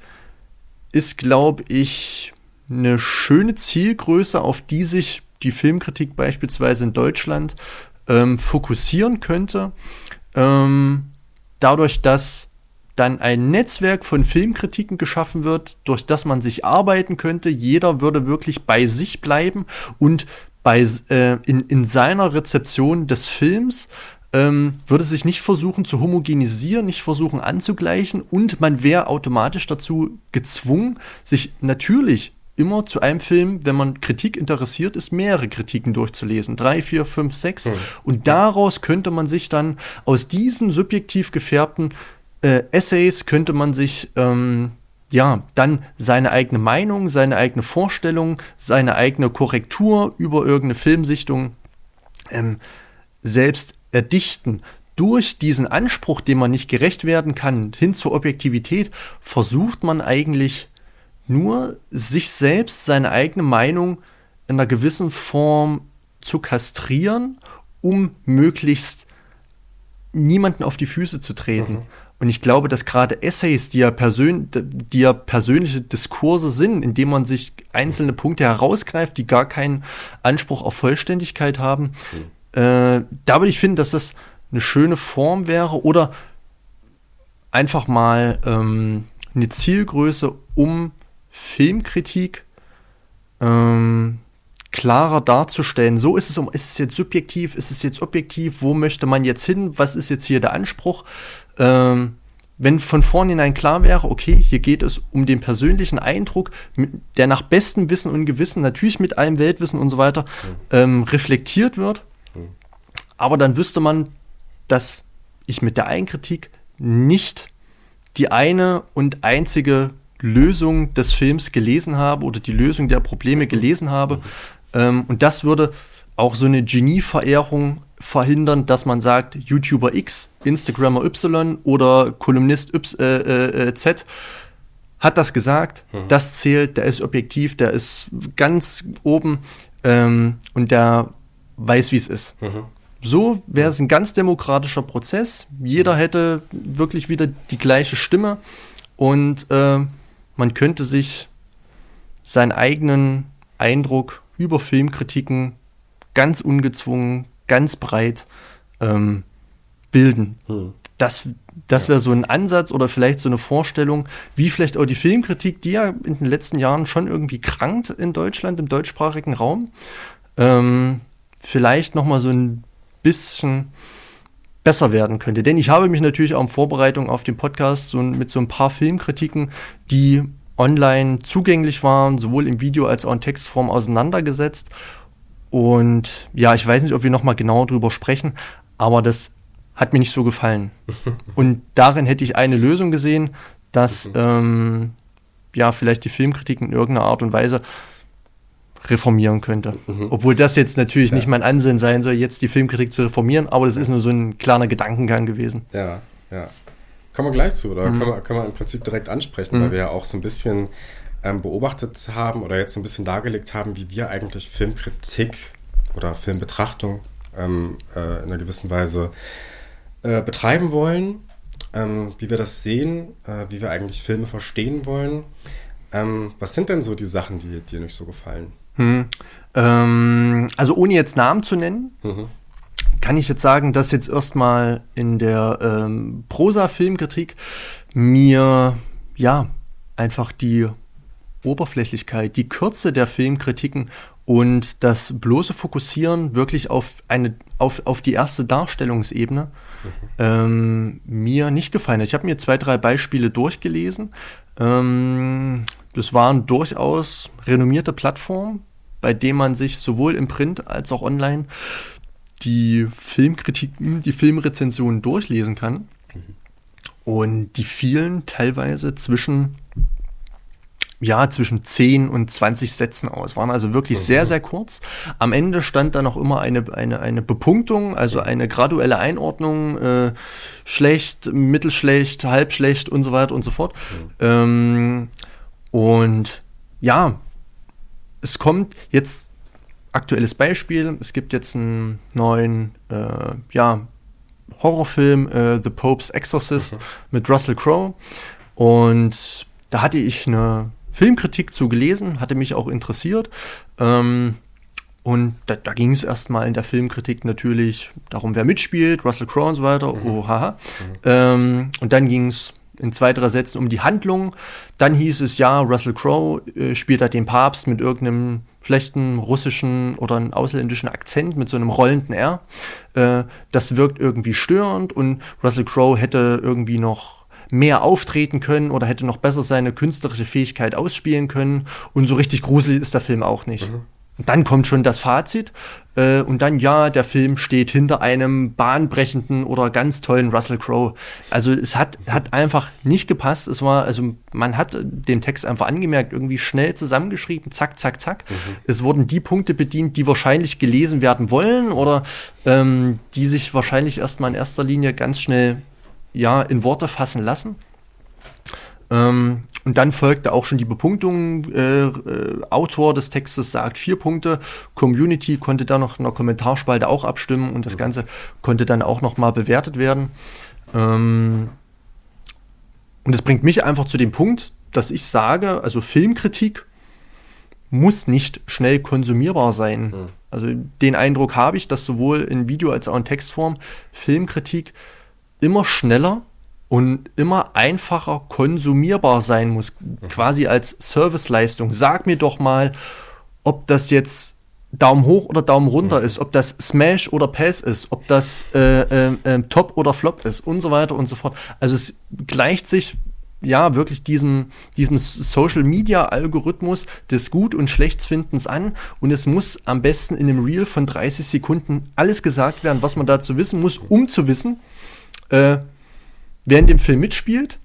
ist, glaube ich, eine schöne Zielgröße, auf die sich die Filmkritik beispielsweise in Deutschland ähm, fokussieren könnte. Ähm, dadurch, dass dann ein Netzwerk von Filmkritiken geschaffen wird, durch das man sich arbeiten könnte. Jeder würde wirklich bei sich bleiben und bei, äh, in, in seiner Rezeption des Films ähm, würde sich nicht versuchen zu homogenisieren, nicht versuchen anzugleichen und man wäre automatisch dazu gezwungen, sich natürlich immer zu einem Film, wenn man Kritik interessiert ist, mehrere Kritiken durchzulesen. Drei, vier, fünf, sechs. Mhm. Und daraus könnte man sich dann aus diesen subjektiv gefärbten äh, Essays könnte man sich ähm, ja, dann seine eigene Meinung, seine eigene Vorstellung, seine eigene Korrektur über irgendeine Filmsichtung ähm, selbst erdichten. Durch diesen Anspruch, dem man nicht gerecht werden kann, hin zur Objektivität, versucht man eigentlich nur, sich selbst, seine eigene Meinung in einer gewissen Form zu kastrieren, um möglichst niemanden auf die Füße zu treten. Mhm. Und ich glaube, dass gerade Essays, die ja, persön die ja persönliche Diskurse sind, indem man sich einzelne Punkte herausgreift, die gar keinen Anspruch auf Vollständigkeit haben, mhm. äh, da würde ich finden, dass das eine schöne Form wäre oder einfach mal ähm, eine Zielgröße, um Filmkritik ähm, klarer darzustellen. So ist es um, ist es jetzt subjektiv, ist es jetzt objektiv, wo möchte man jetzt hin, was ist jetzt hier der Anspruch? Ähm, wenn von vornherein klar wäre, okay, hier geht es um den persönlichen Eindruck, der nach bestem Wissen und Gewissen, natürlich mit allem Weltwissen und so weiter, mhm. ähm, reflektiert wird. Mhm. Aber dann wüsste man, dass ich mit der Eigenkritik nicht die eine und einzige Lösung des Films gelesen habe oder die Lösung der Probleme gelesen habe. Ähm, und das würde auch so eine Genieverehrung verhindern, dass man sagt, YouTuber X, Instagrammer Y oder Kolumnist y, äh, äh, äh, Z hat das gesagt, mhm. das zählt, der ist objektiv, der ist ganz oben ähm, und der weiß, wie es ist. Mhm. So wäre es ein ganz demokratischer Prozess. Jeder hätte wirklich wieder die gleiche Stimme und äh, man könnte sich seinen eigenen Eindruck über Filmkritiken ganz ungezwungen, ganz breit ähm, bilden. Hm. Das, das wäre so ein Ansatz oder vielleicht so eine Vorstellung, wie vielleicht auch die Filmkritik, die ja in den letzten Jahren schon irgendwie krankt in Deutschland, im deutschsprachigen Raum, ähm, vielleicht noch mal so ein bisschen besser werden könnte. Denn ich habe mich natürlich auch in Vorbereitung auf den Podcast so mit so ein paar Filmkritiken, die online zugänglich waren, sowohl im Video als auch in Textform auseinandergesetzt. Und ja, ich weiß nicht, ob wir nochmal genauer drüber sprechen, aber das hat mir nicht so gefallen. Und darin hätte ich eine Lösung gesehen, dass ähm, ja vielleicht die Filmkritik in irgendeiner Art und Weise reformieren könnte. Mhm. Obwohl das jetzt natürlich ja. nicht mein Ansinn sein soll, jetzt die Filmkritik zu reformieren, aber das ist nur so ein kleiner Gedankengang gewesen. Ja, ja. Kommen wir gleich zu, oder mhm. können, wir, können wir im Prinzip direkt ansprechen, mhm. weil wir ja auch so ein bisschen ähm, beobachtet haben oder jetzt so ein bisschen dargelegt haben, wie wir eigentlich Filmkritik oder Filmbetrachtung ähm, äh, in einer gewissen Weise äh, betreiben wollen, ähm, wie wir das sehen, äh, wie wir eigentlich Filme verstehen wollen. Ähm, was sind denn so die Sachen, die dir nicht so gefallen? Hm. Ähm, also ohne jetzt Namen zu nennen, mhm kann ich jetzt sagen, dass jetzt erstmal in der ähm, Prosa-Filmkritik mir ja einfach die Oberflächlichkeit, die Kürze der Filmkritiken und das bloße Fokussieren wirklich auf eine auf, auf die erste Darstellungsebene mhm. ähm, mir nicht gefallen hat. Ich habe mir zwei, drei Beispiele durchgelesen. Ähm, das waren durchaus renommierte Plattformen, bei denen man sich sowohl im Print als auch online die Filmkritiken, die Filmrezensionen durchlesen kann. Und die fielen teilweise zwischen, ja, zwischen 10 und 20 Sätzen aus. Waren also wirklich sehr, sehr kurz. Am Ende stand da noch immer eine, eine, eine Bepunktung, also eine graduelle Einordnung, äh, schlecht, mittelschlecht, halbschlecht und so weiter und so fort. Mhm. Ähm, und ja, es kommt jetzt aktuelles Beispiel. Es gibt jetzt einen neuen, äh, ja, Horrorfilm, äh, The Pope's Exorcist mhm. mit Russell Crowe. Und da hatte ich eine Filmkritik zu gelesen, hatte mich auch interessiert. Ähm, und da, da ging es erstmal in der Filmkritik natürlich darum, wer mitspielt, Russell Crowe und so weiter. Mhm. Oh, haha. Mhm. Ähm, und dann ging es in zwei, drei Sätzen um die Handlung. Dann hieß es, ja, Russell Crowe äh, spielt halt den Papst mit irgendeinem schlechten russischen oder einen ausländischen Akzent mit so einem rollenden R. Äh, das wirkt irgendwie störend und Russell Crowe hätte irgendwie noch mehr auftreten können oder hätte noch besser seine künstlerische Fähigkeit ausspielen können. Und so richtig gruselig ist der Film auch nicht. Mhm. Dann kommt schon das Fazit äh, und dann ja, der Film steht hinter einem bahnbrechenden oder ganz tollen Russell Crowe. Also es hat, hat einfach nicht gepasst. Es war, also man hat den Text einfach angemerkt, irgendwie schnell zusammengeschrieben, zack, zack, zack. Mhm. Es wurden die Punkte bedient, die wahrscheinlich gelesen werden wollen oder ähm, die sich wahrscheinlich erstmal in erster Linie ganz schnell ja, in Worte fassen lassen. Ähm, und dann folgte auch schon die Bepunktung. Äh, äh, Autor des Textes sagt vier Punkte. Community konnte da noch in der Kommentarspalte auch abstimmen und das Ganze konnte dann auch noch mal bewertet werden. Ähm, und das bringt mich einfach zu dem Punkt, dass ich sage, also Filmkritik muss nicht schnell konsumierbar sein. Mhm. Also den Eindruck habe ich, dass sowohl in Video als auch in Textform Filmkritik immer schneller und immer einfacher konsumierbar sein muss, mhm. quasi als Serviceleistung. Sag mir doch mal, ob das jetzt Daumen hoch oder Daumen runter mhm. ist, ob das Smash oder Pass ist, ob das äh, äh, äh, Top oder Flop ist und so weiter und so fort. Also es gleicht sich ja wirklich diesem, diesem Social Media Algorithmus des Gut- und Schlechtsfindens an und es muss am besten in einem Reel von 30 Sekunden alles gesagt werden, was man dazu wissen muss, um zu wissen, äh, wer in dem Film mitspielt,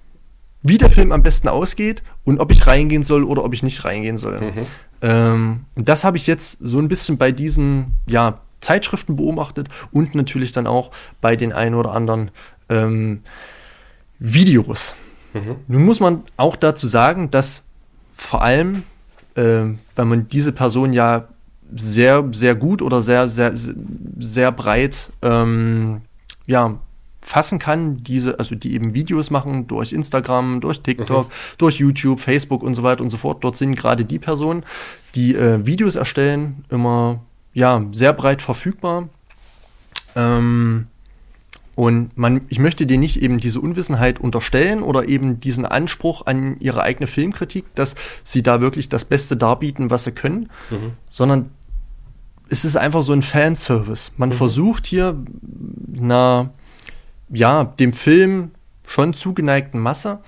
wie der Film am besten ausgeht und ob ich reingehen soll oder ob ich nicht reingehen soll. Mhm. Ähm, das habe ich jetzt so ein bisschen bei diesen ja, Zeitschriften beobachtet und natürlich dann auch bei den ein oder anderen ähm, Videos. Mhm. Nun muss man auch dazu sagen, dass vor allem, äh, wenn man diese Person ja sehr, sehr gut oder sehr, sehr, sehr breit ähm, ja, fassen kann, diese, also die eben Videos machen durch Instagram, durch TikTok, mhm. durch YouTube, Facebook und so weiter und so fort. Dort sind gerade die Personen, die äh, Videos erstellen, immer ja sehr breit verfügbar. Ähm, und man, ich möchte dir nicht eben diese Unwissenheit unterstellen oder eben diesen Anspruch an ihre eigene Filmkritik, dass sie da wirklich das Beste darbieten, was sie können, mhm. sondern es ist einfach so ein Fanservice. Man mhm. versucht hier einer ja, dem Film schon zugeneigten Masse,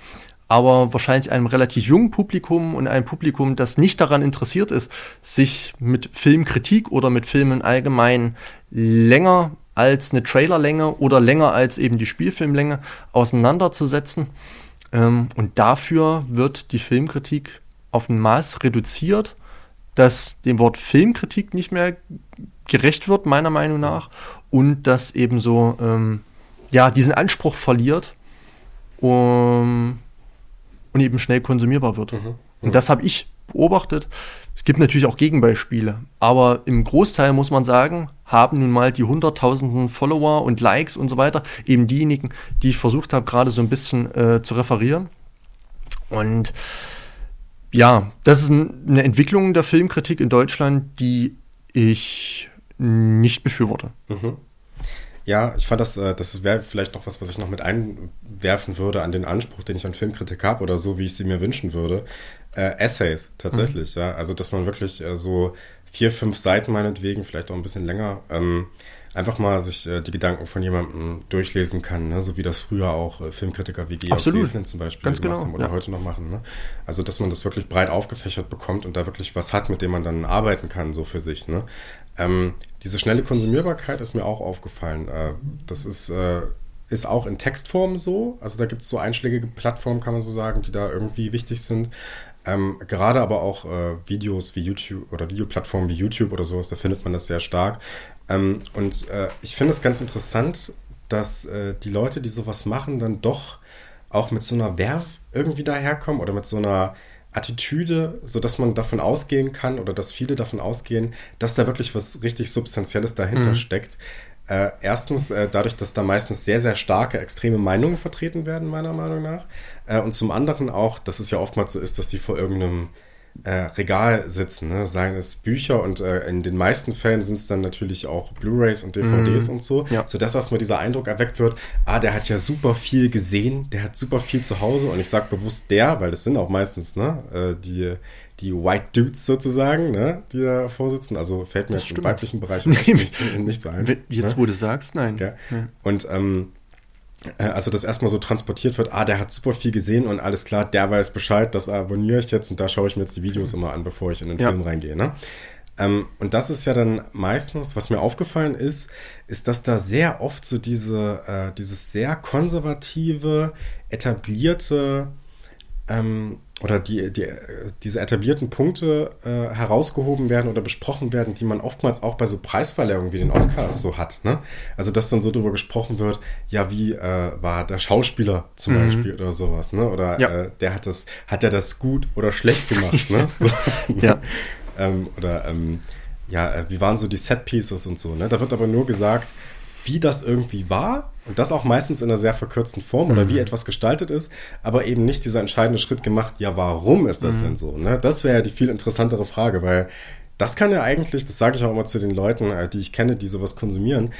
aber wahrscheinlich einem relativ jungen Publikum und einem Publikum, das nicht daran interessiert ist, sich mit Filmkritik oder mit Filmen allgemein länger als eine Trailerlänge oder länger als eben die Spielfilmlänge auseinanderzusetzen. Ähm, und dafür wird die Filmkritik auf ein Maß reduziert, dass dem Wort Filmkritik nicht mehr gerecht wird, meiner Meinung nach, und dass ebenso ähm, ja, diesen Anspruch verliert um, und eben schnell konsumierbar wird. Mhm. Mhm. Und das habe ich beobachtet. Es gibt natürlich auch Gegenbeispiele, aber im Großteil muss man sagen, haben nun mal die hunderttausenden Follower und Likes und so weiter, eben diejenigen, die ich versucht habe, gerade so ein bisschen äh, zu referieren. Und ja, das ist eine Entwicklung der Filmkritik in Deutschland, die ich nicht befürworte. Mhm. Ja, ich fand das, äh, das wäre vielleicht noch was, was ich noch mit einwerfen würde an den Anspruch, den ich an Filmkritik habe oder so, wie ich sie mir wünschen würde. Äh, Essays, tatsächlich, mhm. ja. Also, dass man wirklich äh, so vier, fünf Seiten meinetwegen, vielleicht auch ein bisschen länger, ähm, einfach mal sich äh, die Gedanken von jemandem durchlesen kann, ne? so wie das früher auch äh, Filmkritiker wie Georg Seslin zum Beispiel Ganz gemacht genau, haben oder ja. heute noch machen. Ne? Also, dass man das wirklich breit aufgefächert bekommt und da wirklich was hat, mit dem man dann arbeiten kann, so für sich. Ne? Ähm, diese schnelle Konsumierbarkeit ist mir auch aufgefallen. Äh, das ist, äh, ist auch in Textform so. Also da gibt es so einschlägige Plattformen, kann man so sagen, die da irgendwie wichtig sind. Ähm, gerade aber auch äh, Videos wie YouTube oder Videoplattformen wie YouTube oder sowas, da findet man das sehr stark. Ähm, und äh, ich finde es ganz interessant, dass äh, die Leute, die sowas machen, dann doch auch mit so einer Werf irgendwie daherkommen oder mit so einer Attitüde, sodass man davon ausgehen kann oder dass viele davon ausgehen, dass da wirklich was richtig Substanzielles dahinter mhm. steckt. Äh, erstens äh, dadurch, dass da meistens sehr, sehr starke, extreme Meinungen vertreten werden, meiner Meinung nach. Äh, und zum anderen auch, dass es ja oftmals so ist, dass sie vor irgendeinem äh, Regal sitzen, ne? seien es Bücher und äh, in den meisten Fällen sind es dann natürlich auch Blu-rays und DVDs mm. und so, ja. sodass erstmal dieser Eindruck erweckt wird, ah, der hat ja super viel gesehen, der hat super viel zu Hause und ich sage bewusst der, weil das sind auch meistens ne, äh, die, die White Dudes sozusagen, ne, die da vorsitzen, also fällt mir das jetzt im weiblichen Bereich nichts, nichts ein. Jetzt, ne? wo du sagst, nein. Ja. Ja. Und ähm, äh, also dass erstmal so transportiert wird, ah, der hat super viel gesehen und alles klar, der weiß Bescheid, das abonniere ich jetzt und da schaue ich mir jetzt die Videos immer an, bevor ich in den ja. Film reingehe. Ne? Ähm, und das ist ja dann meistens, was mir aufgefallen ist, ist, dass da sehr oft so diese, äh, dieses sehr konservative, etablierte ähm, oder die, die, diese etablierten Punkte äh, herausgehoben werden oder besprochen werden, die man oftmals auch bei so Preisverleihungen wie den Oscars so hat. Ne? Also dass dann so darüber gesprochen wird, ja, wie äh, war der Schauspieler zum mhm. Beispiel oder sowas, ne? Oder ja. äh, der hat das, hat er das gut oder schlecht gemacht, ne? So, ja. ähm, oder ähm, ja, äh, wie waren so die Set Pieces und so, ne? Da wird aber nur gesagt, wie das irgendwie war und das auch meistens in einer sehr verkürzten Form oder mhm. wie etwas gestaltet ist, aber eben nicht dieser entscheidende Schritt gemacht, ja, warum ist das mhm. denn so? Ne? Das wäre ja die viel interessantere Frage, weil das kann ja eigentlich, das sage ich auch immer zu den Leuten, äh, die ich kenne, die sowas konsumieren,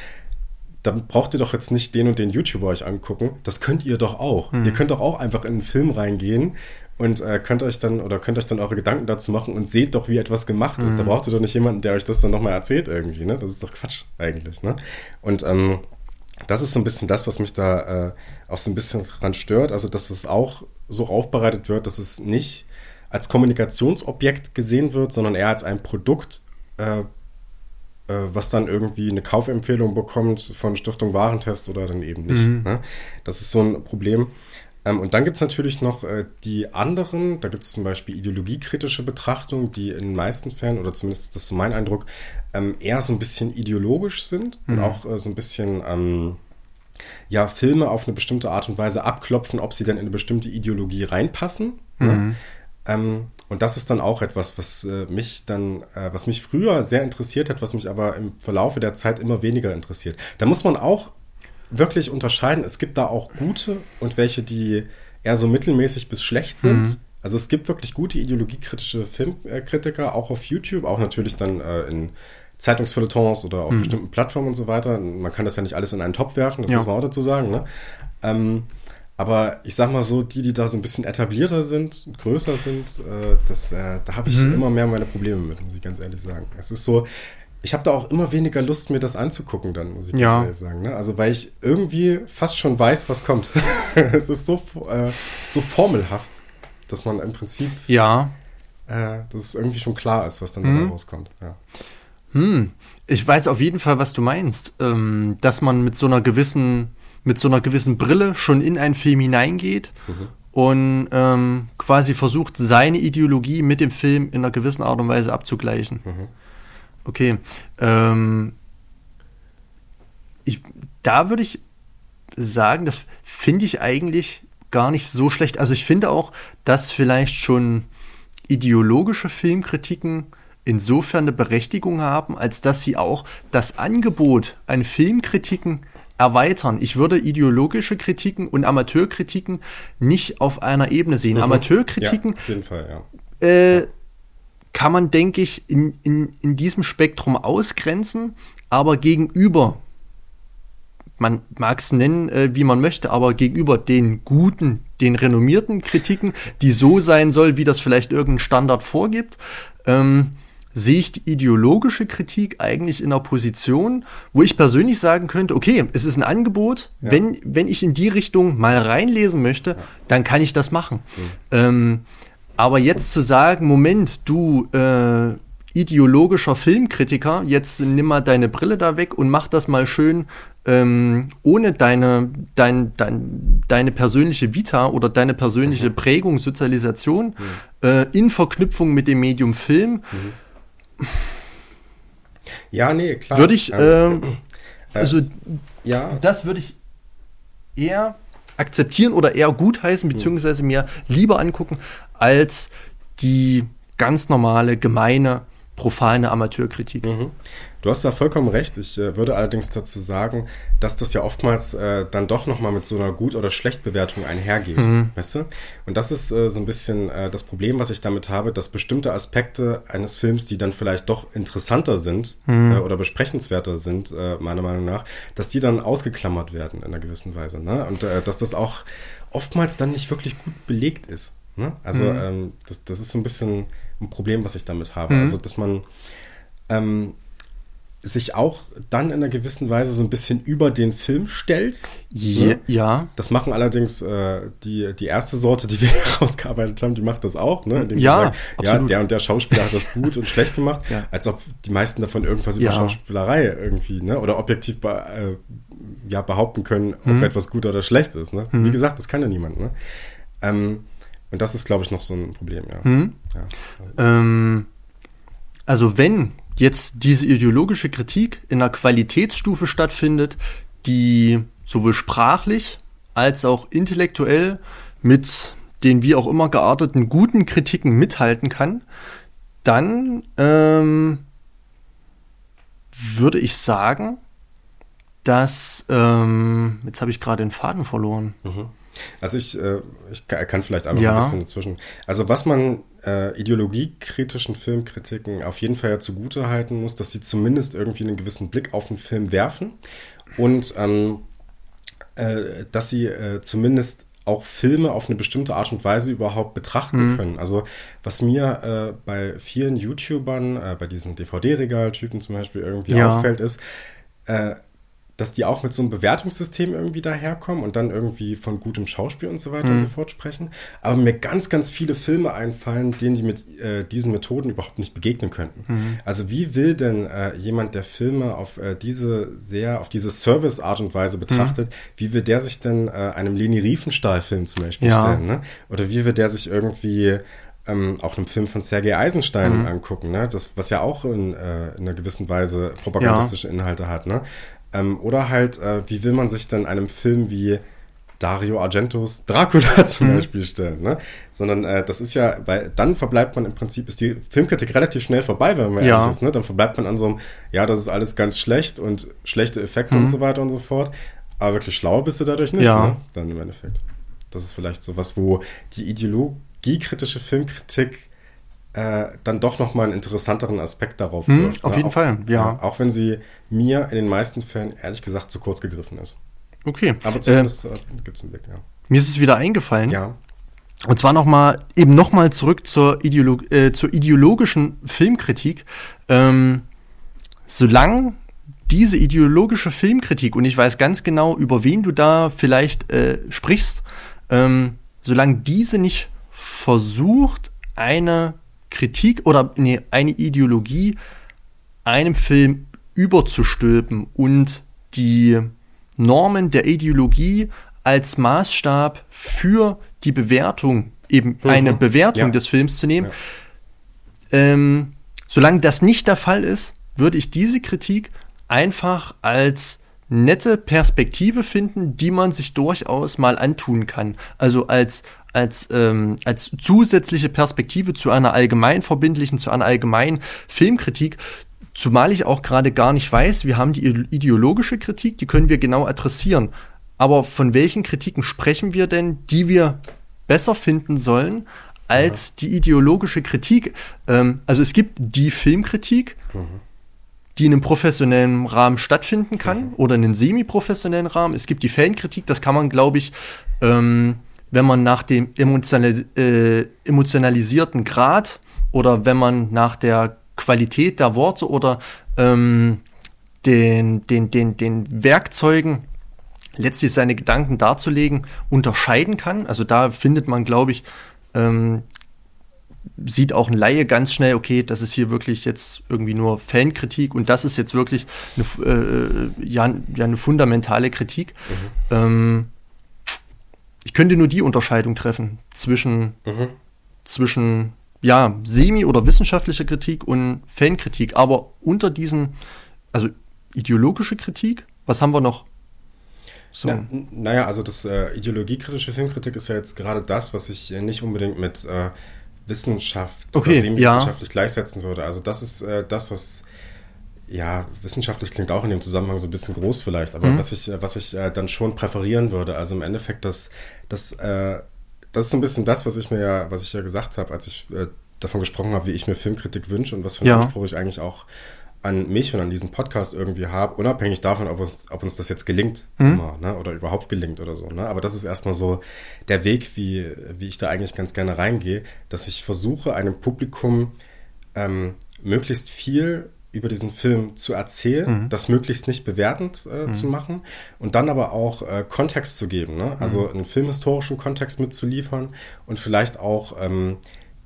dann braucht ihr doch jetzt nicht den und den YouTuber euch angucken. Das könnt ihr doch auch. Mhm. Ihr könnt doch auch einfach in einen Film reingehen und äh, könnt euch dann oder könnt euch dann eure Gedanken dazu machen und seht doch, wie etwas gemacht ist. Da mhm. braucht ihr doch nicht jemanden, der euch das dann nochmal erzählt irgendwie. Ne? Das ist doch Quatsch eigentlich. Ne? Und ähm, das ist so ein bisschen das, was mich da äh, auch so ein bisschen dran stört. Also, dass es auch so aufbereitet wird, dass es nicht als Kommunikationsobjekt gesehen wird, sondern eher als ein Produkt, äh, äh, was dann irgendwie eine Kaufempfehlung bekommt von Stiftung Warentest oder dann eben nicht. Mhm. Ne? Das ist so ein Problem. Ähm, und dann gibt es natürlich noch äh, die anderen, da gibt es zum Beispiel ideologiekritische Betrachtungen, die in den meisten Fällen, oder zumindest ist das so mein Eindruck, ähm, eher so ein bisschen ideologisch sind mhm. und auch äh, so ein bisschen ähm, ja, Filme auf eine bestimmte Art und Weise abklopfen, ob sie denn in eine bestimmte Ideologie reinpassen. Ne? Mhm. Ne? Und das ist dann auch etwas, was äh, mich dann, äh, was mich früher sehr interessiert hat, was mich aber im Verlaufe der Zeit immer weniger interessiert. Da muss man auch wirklich unterscheiden. Es gibt da auch gute und welche, die eher so mittelmäßig bis schlecht sind. Mhm. Also es gibt wirklich gute ideologiekritische Filmkritiker, auch auf YouTube, auch natürlich dann äh, in Zeitungsfeuilletons oder auf mhm. bestimmten Plattformen und so weiter. Man kann das ja nicht alles in einen Topf werfen, das ja. muss man auch dazu sagen. Ne? Ähm, aber ich sag mal so, die, die da so ein bisschen etablierter sind, größer sind, äh, das, äh, da habe ich mhm. immer mehr meine Probleme mit, muss ich ganz ehrlich sagen. Es ist so, ich habe da auch immer weniger Lust, mir das anzugucken, dann muss ich ja. sagen. Ne? Also weil ich irgendwie fast schon weiß, was kommt. es ist so, äh, so formelhaft, dass man im Prinzip ja, äh, dass es irgendwie schon klar ist, was dann hm. dabei rauskommt. Ja. Hm. Ich weiß auf jeden Fall, was du meinst, ähm, dass man mit so einer gewissen mit so einer gewissen Brille schon in einen Film hineingeht mhm. und ähm, quasi versucht, seine Ideologie mit dem Film in einer gewissen Art und Weise abzugleichen. Mhm. Okay. Ähm, ich, da würde ich sagen, das finde ich eigentlich gar nicht so schlecht. Also ich finde auch, dass vielleicht schon ideologische Filmkritiken insofern eine Berechtigung haben, als dass sie auch das Angebot an Filmkritiken erweitern. Ich würde ideologische Kritiken und Amateurkritiken nicht auf einer Ebene sehen. Mhm. Amateurkritiken ja, auf jeden Fall, ja. Äh, kann man, denke ich, in, in, in diesem Spektrum ausgrenzen, aber gegenüber, man mag es nennen, äh, wie man möchte, aber gegenüber den guten, den renommierten Kritiken, die so sein soll, wie das vielleicht irgendein Standard vorgibt, ähm, sehe ich die ideologische Kritik eigentlich in einer Position, wo ich persönlich sagen könnte, okay, es ist ein Angebot, ja. wenn, wenn ich in die Richtung mal reinlesen möchte, ja. dann kann ich das machen. Mhm. Ähm, aber jetzt zu sagen, Moment, du äh, ideologischer Filmkritiker, jetzt nimm mal deine Brille da weg und mach das mal schön ähm, ohne deine, dein, dein, deine persönliche Vita oder deine persönliche mhm. Prägung, Sozialisation mhm. äh, in Verknüpfung mit dem Medium Film. Mhm. Ja, nee, klar. Würde ich, äh, äh, also, ja. das würde ich eher akzeptieren oder eher gutheißen, beziehungsweise mir lieber angucken, als die ganz normale, gemeine, profane Amateurkritik. Mhm. Du hast da vollkommen recht. Ich äh, würde allerdings dazu sagen, dass das ja oftmals äh, dann doch nochmal mit so einer Gut- oder Schlechtbewertung einhergeht. Mhm. Weißt du? Und das ist äh, so ein bisschen äh, das Problem, was ich damit habe, dass bestimmte Aspekte eines Films, die dann vielleicht doch interessanter sind mhm. Äh, oder besprechenswerter sind, äh, meiner Meinung nach, dass die dann ausgeklammert werden in einer gewissen Weise. Ne? Und dass das auch oftmals dann nicht wirklich gut belegt ist. Ne? Also mhm. ähm, das, das ist so ein bisschen ein Problem, was ich damit habe. Mhm. Also dass man ähm, sich auch dann in einer gewissen Weise so ein bisschen über den Film stellt. Je, ne? Ja. Das machen allerdings äh, die, die erste Sorte, die wir rausgearbeitet haben, die macht das auch. Ne? Indem ja, sagt, ja, der und der Schauspieler hat das gut und schlecht gemacht, ja. als ob die meisten davon irgendwas über ja. Schauspielerei irgendwie, ne? oder objektiv be äh, ja, behaupten können, ob hm. etwas gut oder schlecht ist. Ne? Hm. Wie gesagt, das kann ja niemand. Ne? Ähm, und das ist, glaube ich, noch so ein Problem, ja. Hm. ja. Ähm, also wenn jetzt diese ideologische Kritik in einer Qualitätsstufe stattfindet, die sowohl sprachlich als auch intellektuell mit den wie auch immer gearteten guten Kritiken mithalten kann, dann ähm, würde ich sagen, dass ähm, jetzt habe ich gerade den Faden verloren. Mhm. Also ich, äh, ich kann vielleicht einfach ja. ein bisschen dazwischen. Also was man äh, ideologiekritischen Filmkritiken auf jeden Fall ja zugute halten muss, dass sie zumindest irgendwie einen gewissen Blick auf den Film werfen und ähm, äh, dass sie äh, zumindest auch Filme auf eine bestimmte Art und Weise überhaupt betrachten mhm. können. Also was mir äh, bei vielen YouTubern, äh, bei diesen DVD-Regaltypen zum Beispiel irgendwie ja. auffällt, ist, äh, dass die auch mit so einem Bewertungssystem irgendwie daherkommen und dann irgendwie von gutem Schauspiel und so weiter mhm. und so fort sprechen. Aber mir ganz, ganz viele Filme einfallen, denen die mit äh, diesen Methoden überhaupt nicht begegnen könnten. Mhm. Also wie will denn äh, jemand, der Filme auf äh, diese sehr, auf diese Service-Art und Weise betrachtet, mhm. wie will der sich denn äh, einem Leni Riefenstahl-Film zum Beispiel ja. stellen? Ne? Oder wie will der sich irgendwie ähm, auch einen Film von Sergei Eisenstein mhm. angucken, ne? Das, was ja auch in, äh, in einer gewissen Weise propagandistische ja. Inhalte hat, ne? Ähm, oder halt, äh, wie will man sich denn einem Film wie Dario Argentos Dracula zum mhm. Beispiel stellen, ne? Sondern äh, das ist ja, weil dann verbleibt man im Prinzip, ist die Filmkritik relativ schnell vorbei, wenn man ja. ehrlich ist, ne? Dann verbleibt man an so einem, ja, das ist alles ganz schlecht und schlechte Effekte mhm. und so weiter und so fort. Aber wirklich schlau bist du dadurch nicht, ja. ne? Dann im Endeffekt. Das ist vielleicht so was, wo die ideologiekritische Filmkritik äh, dann doch nochmal einen interessanteren Aspekt darauf hm, wirft. Auf ne? jeden auch, Fall, ja. Auch wenn sie mir in den meisten Fällen ehrlich gesagt zu kurz gegriffen ist. Okay. Aber zumindest äh, gibt es einen Weg, ja. Mir ist es wieder eingefallen. Ja. Und zwar nochmal, eben nochmal zurück zur, Ideolog äh, zur ideologischen Filmkritik. Ähm, solange diese ideologische Filmkritik, und ich weiß ganz genau, über wen du da vielleicht äh, sprichst, ähm, solange diese nicht versucht, eine Kritik oder nee, eine Ideologie einem Film überzustülpen und die Normen der Ideologie als Maßstab für die Bewertung, eben mhm. eine Bewertung ja. des Films zu nehmen. Ja. Ähm, solange das nicht der Fall ist, würde ich diese Kritik einfach als nette Perspektive finden, die man sich durchaus mal antun kann. Also als, als, ähm, als zusätzliche Perspektive zu einer allgemein verbindlichen, zu einer allgemeinen Filmkritik. Zumal ich auch gerade gar nicht weiß, wir haben die ideologische Kritik, die können wir genau adressieren. Aber von welchen Kritiken sprechen wir denn, die wir besser finden sollen als ja. die ideologische Kritik? Ähm, also es gibt die Filmkritik, mhm die in einem professionellen Rahmen stattfinden kann mhm. oder in einem semi-professionellen Rahmen. Es gibt die Fankritik, das kann man, glaube ich, ähm, wenn man nach dem emotionalis äh, emotionalisierten Grad oder wenn man nach der Qualität der Worte oder ähm, den, den, den, den Werkzeugen letztlich seine Gedanken darzulegen, unterscheiden kann. Also da findet man, glaube ich, ähm, sieht auch ein Laie ganz schnell, okay, das ist hier wirklich jetzt irgendwie nur Fankritik und das ist jetzt wirklich eine, äh, ja, ja, eine fundamentale Kritik. Mhm. Ähm, ich könnte nur die Unterscheidung treffen zwischen, mhm. zwischen ja, semi- oder wissenschaftlicher Kritik und Fankritik. Aber unter diesen, also ideologische Kritik, was haben wir noch? So. Ja, naja, also das äh, ideologiekritische Filmkritik ist ja jetzt gerade das, was ich äh, nicht unbedingt mit äh, Wissenschaft okay, oder semi-wissenschaftlich ja. gleichsetzen würde. Also das ist äh, das, was ja, wissenschaftlich klingt auch in dem Zusammenhang so ein bisschen groß vielleicht, aber mhm. was ich, was ich äh, dann schon präferieren würde, also im Endeffekt, das, das, äh, das ist so ein bisschen das, was ich mir ja, was ich ja gesagt habe, als ich äh, davon gesprochen habe, wie ich mir Filmkritik wünsche und was für einen ja. Anspruch ich eigentlich auch an mich und an diesen Podcast irgendwie habe, unabhängig davon, ob uns, ob uns das jetzt gelingt mhm. immer, ne? oder überhaupt gelingt oder so. Ne? Aber das ist erstmal so der Weg, wie, wie ich da eigentlich ganz gerne reingehe, dass ich versuche, einem Publikum ähm, möglichst viel über diesen Film zu erzählen, mhm. das möglichst nicht bewertend äh, mhm. zu machen und dann aber auch äh, Kontext zu geben, ne? also mhm. einen filmhistorischen Kontext mitzuliefern und vielleicht auch ähm,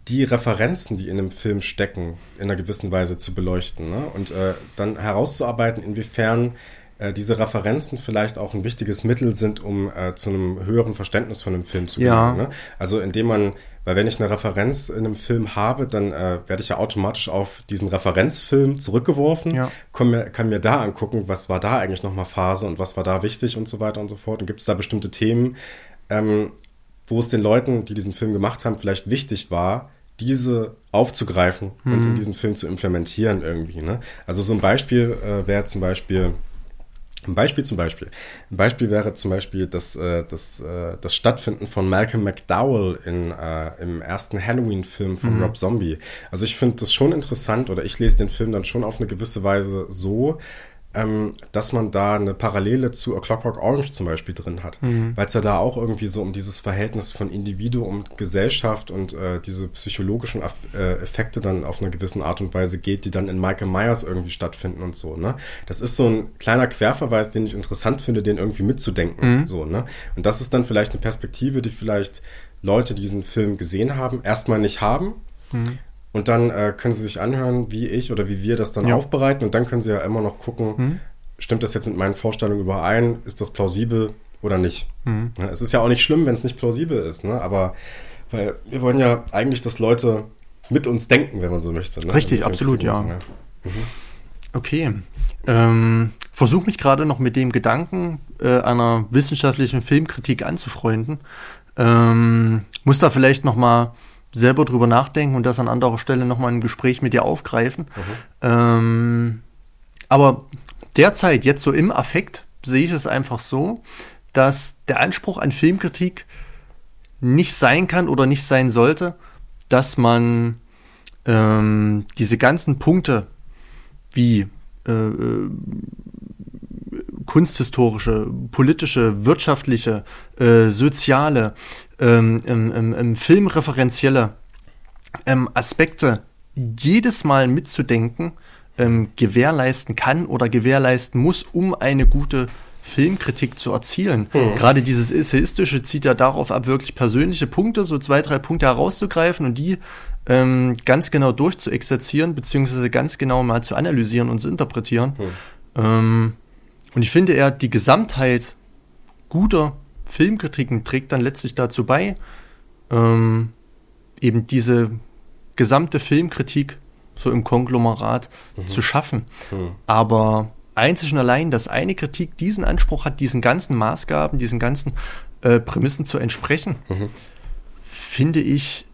die Referenzen, die in dem Film stecken, in einer gewissen Weise zu beleuchten ne? und äh, dann herauszuarbeiten, inwiefern äh, diese Referenzen vielleicht auch ein wichtiges Mittel sind, um äh, zu einem höheren Verständnis von einem Film zu gelangen. Ja. Ne? Also indem man, weil wenn ich eine Referenz in einem Film habe, dann äh, werde ich ja automatisch auf diesen Referenzfilm zurückgeworfen, ja. kann, mir, kann mir da angucken, was war da eigentlich nochmal Phase und was war da wichtig und so weiter und so fort. Und gibt es da bestimmte Themen, ähm, wo es den Leuten, die diesen Film gemacht haben, vielleicht wichtig war, diese aufzugreifen mhm. und in diesen Film zu implementieren irgendwie. Ne? Also so ein Beispiel äh, wäre zum Beispiel ein Beispiel zum Beispiel. Ein Beispiel wäre zum Beispiel das, äh, das, äh, das Stattfinden von Malcolm McDowell in, äh, im ersten Halloween-Film von mhm. Rob Zombie. Also ich finde das schon interessant oder ich lese den Film dann schon auf eine gewisse Weise so, ähm, dass man da eine Parallele zu A Clockwork Orange zum Beispiel drin hat. Mhm. Weil es ja da auch irgendwie so um dieses Verhältnis von Individuum und Gesellschaft und äh, diese psychologischen Aff äh, Effekte dann auf eine gewisse Art und Weise geht, die dann in Michael Myers irgendwie stattfinden und so. Ne? Das ist so ein kleiner Querverweis, den ich interessant finde, den irgendwie mitzudenken. Mhm. So, ne? Und das ist dann vielleicht eine Perspektive, die vielleicht Leute, die diesen Film gesehen haben, erstmal nicht haben. Mhm. Und dann äh, können sie sich anhören, wie ich oder wie wir das dann ja. aufbereiten. Und dann können sie ja immer noch gucken, mhm. stimmt das jetzt mit meinen Vorstellungen überein? Ist das plausibel oder nicht? Mhm. Es ist ja auch nicht schlimm, wenn es nicht plausibel ist. Ne? Aber weil wir wollen ja eigentlich, dass Leute mit uns denken, wenn man so möchte. Ne? Richtig, absolut, ja. ja. Mhm. Okay. Ähm, Versuche mich gerade noch mit dem Gedanken äh, einer wissenschaftlichen Filmkritik anzufreunden. Ähm, muss da vielleicht noch mal selber drüber nachdenken und das an anderer Stelle nochmal ein Gespräch mit dir aufgreifen. Mhm. Ähm, aber derzeit, jetzt so im Affekt, sehe ich es einfach so, dass der Anspruch an Filmkritik nicht sein kann oder nicht sein sollte, dass man ähm, diese ganzen Punkte wie äh, äh kunsthistorische, politische, wirtschaftliche, äh, soziale, ähm, ähm, ähm, filmreferenzielle ähm, Aspekte jedes Mal mitzudenken, ähm, gewährleisten kann oder gewährleisten muss, um eine gute Filmkritik zu erzielen. Mhm. Gerade dieses Essayistische zieht ja darauf ab, wirklich persönliche Punkte, so zwei, drei Punkte herauszugreifen und die ähm, ganz genau durchzuexerzieren, beziehungsweise ganz genau mal zu analysieren und zu interpretieren. Mhm. Ähm, und ich finde, er die Gesamtheit guter Filmkritiken trägt dann letztlich dazu bei, ähm, eben diese gesamte Filmkritik so im Konglomerat mhm. zu schaffen. Mhm. Aber einzig und allein, dass eine Kritik diesen Anspruch hat, diesen ganzen Maßgaben, diesen ganzen äh, Prämissen zu entsprechen, mhm. finde ich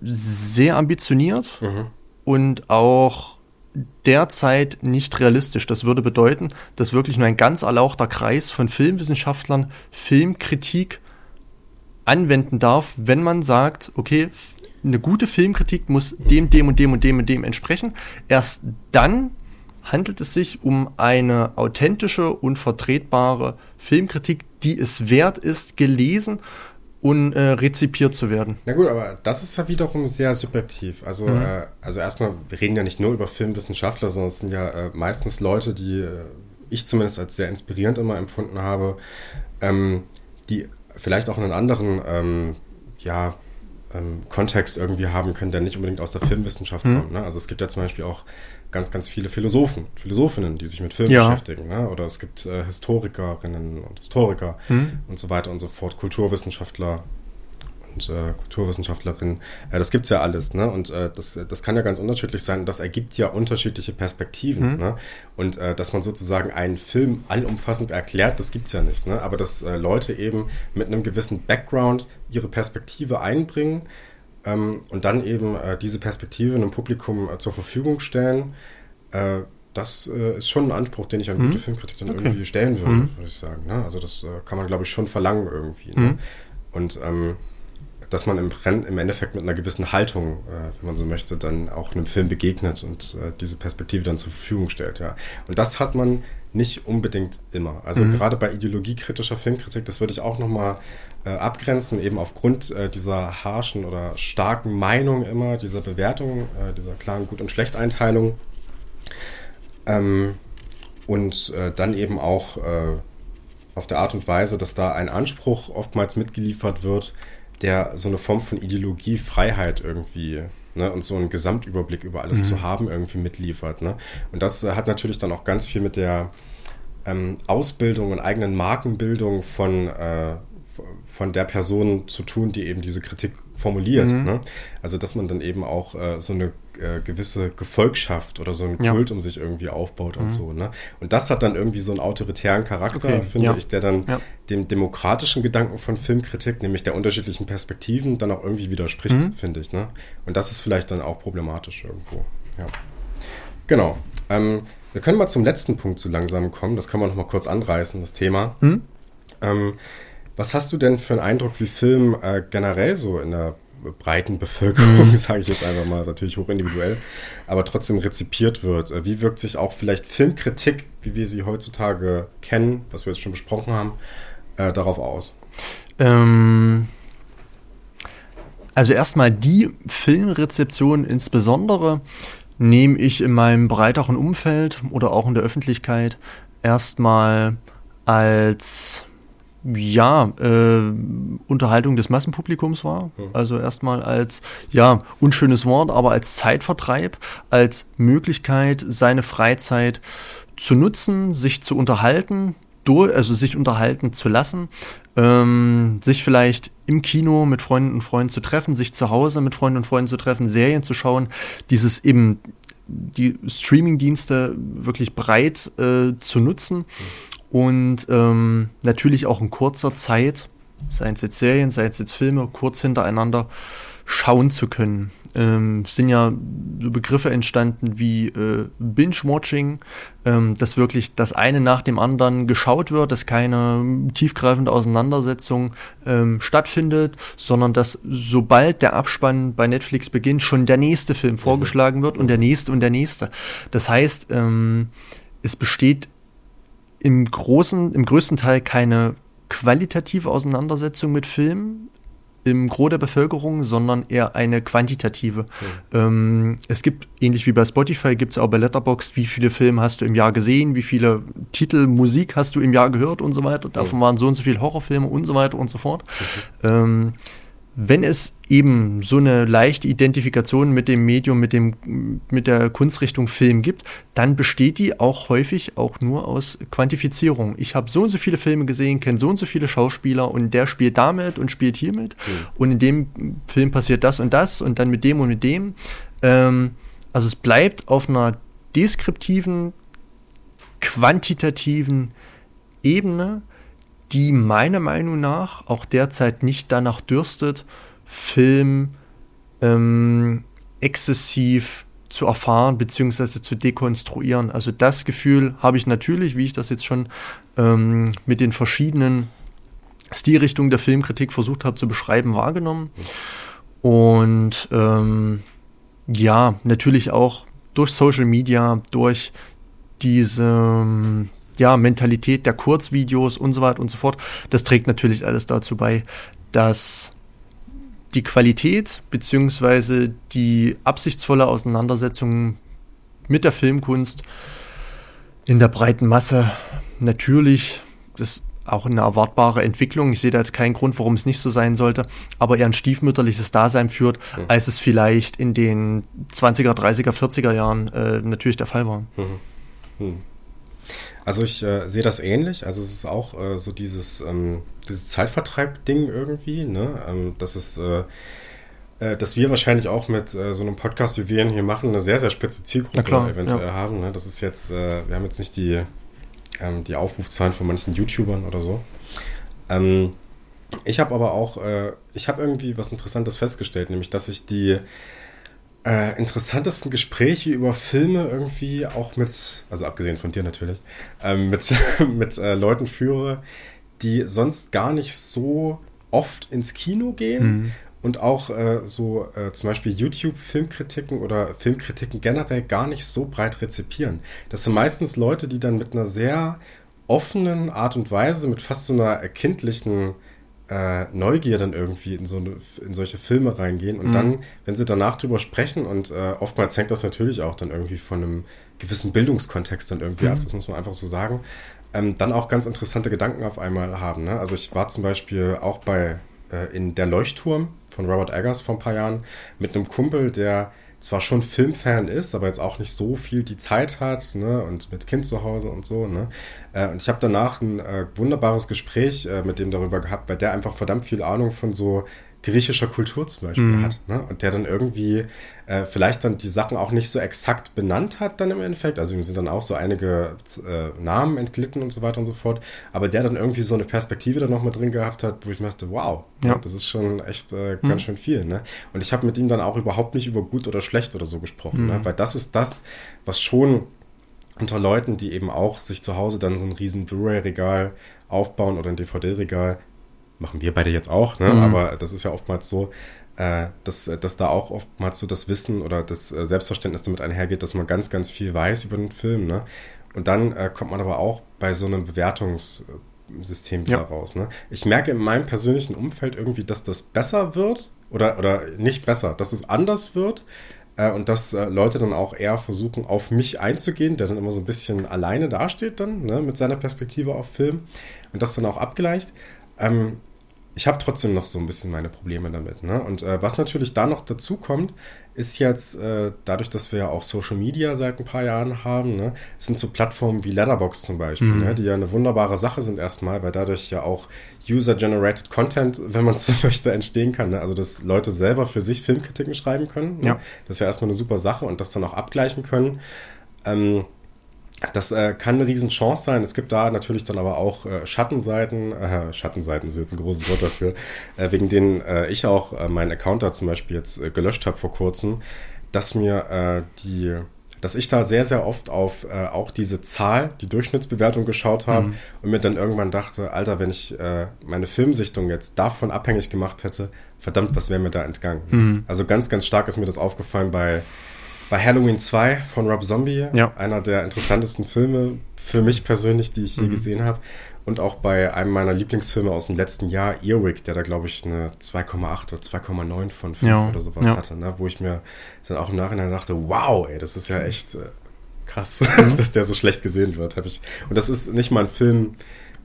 sehr ambitioniert mhm. und auch derzeit nicht realistisch. Das würde bedeuten, dass wirklich nur ein ganz erlauchter Kreis von Filmwissenschaftlern Filmkritik anwenden darf, wenn man sagt, okay, eine gute Filmkritik muss dem, dem und dem und dem und dem entsprechen. Erst dann handelt es sich um eine authentische und vertretbare Filmkritik, die es wert ist, gelesen und äh, zu werden. Na gut, aber das ist ja wiederum sehr subjektiv. Also, mhm. äh, also erstmal, wir reden ja nicht nur über Filmwissenschaftler, sondern es sind ja äh, meistens Leute, die äh, ich zumindest als sehr inspirierend immer empfunden habe, ähm, die vielleicht auch einen anderen ähm, ja, ähm, Kontext irgendwie haben können, der nicht unbedingt aus der Filmwissenschaft mhm. kommt. Ne? Also es gibt ja zum Beispiel auch ganz, ganz viele Philosophen, Philosophinnen, die sich mit Film ja. beschäftigen. Ne? Oder es gibt äh, Historikerinnen und Historiker mhm. und so weiter und so fort, Kulturwissenschaftler und äh, Kulturwissenschaftlerinnen. Äh, das es ja alles. Ne? Und äh, das, das kann ja ganz unterschiedlich sein. Das ergibt ja unterschiedliche Perspektiven. Mhm. Ne? Und äh, dass man sozusagen einen Film allumfassend erklärt, das gibt es ja nicht. Ne? Aber dass äh, Leute eben mit einem gewissen Background ihre Perspektive einbringen und dann eben äh, diese Perspektive einem Publikum äh, zur Verfügung stellen, äh, das ist schon ein Anspruch, den ich an mhm. gute Filmkritik dann okay. irgendwie stellen würde, mhm. würde ich sagen. Ne? Also das kann man, glaube ich, schon verlangen irgendwie. Ne? Mhm. Und ähm, dass man im, im Endeffekt mit einer gewissen Haltung, äh, wenn man so möchte, dann auch einem Film begegnet und äh, diese Perspektive dann zur Verfügung stellt. Ja. Und das hat man nicht unbedingt immer. Also mhm. gerade bei ideologiekritischer Filmkritik, das würde ich auch nochmal abgrenzen, eben aufgrund äh, dieser harschen oder starken Meinung immer, dieser Bewertung, äh, dieser klaren Gut- und Schlechteinteilung. Ähm, und äh, dann eben auch äh, auf der Art und Weise, dass da ein Anspruch oftmals mitgeliefert wird, der so eine Form von Ideologiefreiheit irgendwie Ne, und so einen Gesamtüberblick über alles mhm. zu haben, irgendwie mitliefert. Ne? Und das äh, hat natürlich dann auch ganz viel mit der ähm, Ausbildung und eigenen Markenbildung von, äh, von der Person zu tun, die eben diese Kritik formuliert. Mhm. Ne? Also, dass man dann eben auch äh, so eine äh, gewisse Gefolgschaft oder so einen Kult ja. um sich irgendwie aufbaut und mhm. so. Ne? Und das hat dann irgendwie so einen autoritären Charakter, okay. finde ja. ich, der dann ja. dem demokratischen Gedanken von Filmkritik, nämlich der unterschiedlichen Perspektiven, dann auch irgendwie widerspricht, mhm. finde ich. Ne? Und das ist vielleicht dann auch problematisch irgendwo. Genau. Ähm, wir können mal zum letzten Punkt so langsam kommen. Das können wir noch mal kurz anreißen, das Thema. Mhm. Ähm, was hast du denn für einen Eindruck, wie Film äh, generell so in der breiten Bevölkerung, mhm. sage ich jetzt einfach mal, ist natürlich hochindividuell, aber trotzdem rezipiert wird. Äh, wie wirkt sich auch vielleicht Filmkritik, wie wir sie heutzutage kennen, was wir jetzt schon besprochen haben, äh, darauf aus? Ähm, also erstmal die Filmrezeption insbesondere nehme ich in meinem breiteren Umfeld oder auch in der Öffentlichkeit erstmal als ja, äh, Unterhaltung des Massenpublikums war. Mhm. Also erstmal als, ja, unschönes Wort, aber als Zeitvertreib, als Möglichkeit, seine Freizeit zu nutzen, sich zu unterhalten, durch, also sich unterhalten zu lassen, ähm, sich vielleicht im Kino mit Freunden und Freunden zu treffen, sich zu Hause mit Freunden und Freunden zu treffen, Serien zu schauen, dieses eben die Streaming-Dienste wirklich breit äh, zu nutzen. Mhm und ähm, natürlich auch in kurzer Zeit, seien es jetzt Serien, seien es jetzt Filme, kurz hintereinander schauen zu können. Ähm, sind ja so Begriffe entstanden wie äh, Binge-Watching, ähm, dass wirklich das eine nach dem anderen geschaut wird, dass keine tiefgreifende Auseinandersetzung ähm, stattfindet, sondern dass sobald der Abspann bei Netflix beginnt, schon der nächste Film vorgeschlagen wird und der nächste und der nächste. Das heißt, ähm, es besteht im großen, im größten Teil keine qualitative Auseinandersetzung mit Filmen im Gros der Bevölkerung, sondern eher eine quantitative. Mhm. Ähm, es gibt, ähnlich wie bei Spotify, gibt es auch bei Letterboxd, wie viele Filme hast du im Jahr gesehen, wie viele Titel Musik hast du im Jahr gehört und so weiter. Davon mhm. waren so und so viele Horrorfilme und so weiter und so fort. Mhm. Ähm, wenn es eben so eine leichte Identifikation mit dem Medium, mit, dem, mit der Kunstrichtung Film gibt, dann besteht die auch häufig auch nur aus Quantifizierung. Ich habe so und so viele Filme gesehen, kenne so und so viele Schauspieler und der spielt damit und spielt hiermit mhm. und in dem Film passiert das und das und dann mit dem und mit dem. Ähm, also es bleibt auf einer deskriptiven, quantitativen Ebene die meiner Meinung nach auch derzeit nicht danach dürstet, Film ähm, exzessiv zu erfahren bzw. zu dekonstruieren. Also das Gefühl habe ich natürlich, wie ich das jetzt schon ähm, mit den verschiedenen Stilrichtungen der Filmkritik versucht habe zu beschreiben, wahrgenommen. Und ähm, ja, natürlich auch durch Social Media, durch diese ja, Mentalität der Kurzvideos und so weiter und so fort. Das trägt natürlich alles dazu bei, dass die Qualität bzw. die absichtsvolle Auseinandersetzung mit der Filmkunst in der breiten Masse natürlich, das auch eine erwartbare Entwicklung. Ich sehe da jetzt keinen Grund, warum es nicht so sein sollte, aber eher ein stiefmütterliches Dasein führt, mhm. als es vielleicht in den 20er, 30er, 40er Jahren äh, natürlich der Fall war. Mhm. Mhm. Also ich äh, sehe das ähnlich. Also es ist auch äh, so dieses, ähm, dieses Zeitvertreib-Ding irgendwie, ne? Ähm, das ist, äh, äh, dass wir wahrscheinlich auch mit äh, so einem Podcast, wie wir ihn hier machen, eine sehr, sehr spitze Zielgruppe klar, eventuell ja. haben. Ne? Das ist jetzt, äh, wir haben jetzt nicht die, ähm, die Aufrufzahlen von manchen YouTubern oder so. Ähm, ich habe aber auch, ich habe irgendwie was Interessantes festgestellt, nämlich dass ich die äh, interessantesten Gespräche über Filme irgendwie auch mit, also abgesehen von dir natürlich, ähm, mit, mit äh, Leuten führe, die sonst gar nicht so oft ins Kino gehen. Mhm. und auch äh, so äh, zum Beispiel YouTube-Filmkritiken oder Filmkritiken generell gar nicht so breit rezipieren. Das sind meistens Leute, die dann mit einer sehr offenen Art und Weise, mit fast so einer kindlichen äh, Neugier dann irgendwie in so eine, in solche Filme reingehen und mhm. dann, wenn sie danach drüber sprechen und äh, oftmals hängt das natürlich auch dann irgendwie von einem gewissen Bildungskontext dann irgendwie mhm. ab, das muss man einfach so sagen, ähm, dann auch ganz interessante Gedanken auf einmal haben. Ne? Also ich war zum Beispiel auch bei äh, in Der Leuchtturm von Robert Eggers vor ein paar Jahren mit einem Kumpel, der zwar schon Filmfan ist, aber jetzt auch nicht so viel die Zeit hat, ne, und mit Kind zu Hause und so, ne. Äh, und ich habe danach ein äh, wunderbares Gespräch äh, mit dem darüber gehabt, bei der einfach verdammt viel Ahnung von so griechischer Kultur zum Beispiel mhm. hat. Ne? Und der dann irgendwie äh, vielleicht dann die Sachen auch nicht so exakt benannt hat dann im Endeffekt. Also ihm sind dann auch so einige äh, Namen entglitten und so weiter und so fort. Aber der dann irgendwie so eine Perspektive da noch mit drin gehabt hat, wo ich mir dachte, wow, ja. das ist schon echt äh, mhm. ganz schön viel. Ne? Und ich habe mit ihm dann auch überhaupt nicht über gut oder schlecht oder so gesprochen. Ne? Mhm. Ne? Weil das ist das, was schon unter Leuten, die eben auch sich zu Hause dann so ein riesen Blu-ray-Regal aufbauen oder ein DVD-Regal, machen wir beide jetzt auch, ne? Mhm. aber das ist ja oftmals so, dass, dass da auch oftmals so das Wissen oder das äh, Selbstverständnis damit einhergeht, dass man ganz, ganz viel weiß über den Film. Ne? Und dann äh, kommt man aber auch bei so einem Bewertungssystem wieder ja. raus. Ne? Ich merke in meinem persönlichen Umfeld irgendwie, dass das besser wird oder, oder nicht besser, dass es anders wird äh, und dass äh, Leute dann auch eher versuchen, auf mich einzugehen, der dann immer so ein bisschen alleine dasteht dann, ne, mit seiner Perspektive auf Film und das dann auch abgleicht. Ähm, ich habe trotzdem noch so ein bisschen meine Probleme damit. Ne? Und äh, was natürlich da noch dazu kommt, ist jetzt, äh, dadurch, dass wir ja auch Social Media seit ein paar Jahren haben, ne, sind so Plattformen wie Letterbox zum Beispiel, mhm. ne, die ja eine wunderbare Sache sind erstmal, weil dadurch ja auch User-Generated Content, wenn man es so möchte, entstehen kann. Ne? Also, dass Leute selber für sich Filmkritiken schreiben können. Ne? Ja. Das ist ja erstmal eine super Sache und das dann auch abgleichen können. Ähm, das äh, kann eine Riesenchance sein. Es gibt da natürlich dann aber auch äh, Schattenseiten. Äh, Schattenseiten ist jetzt ein großes Wort dafür, äh, wegen denen äh, ich auch äh, meinen Account da zum Beispiel jetzt äh, gelöscht habe vor kurzem, dass mir äh, die, dass ich da sehr, sehr oft auf äh, auch diese Zahl, die Durchschnittsbewertung geschaut habe mhm. und mir dann irgendwann dachte, Alter, wenn ich äh, meine Filmsichtung jetzt davon abhängig gemacht hätte, verdammt, was wäre mir da entgangen? Mhm. Also ganz, ganz stark ist mir das aufgefallen bei bei Halloween 2 von Rob Zombie, ja. einer der interessantesten Filme für mich persönlich, die ich je mhm. gesehen habe. Und auch bei einem meiner Lieblingsfilme aus dem letzten Jahr, Earwig, der da, glaube ich, eine 2,8 oder 2,9 von 5 ja. oder sowas ja. hatte, ne? wo ich mir dann auch im Nachhinein dachte, wow, ey, das ist ja echt äh, krass, mhm. dass der so schlecht gesehen wird. Ich. Und das ist nicht mal ein Film,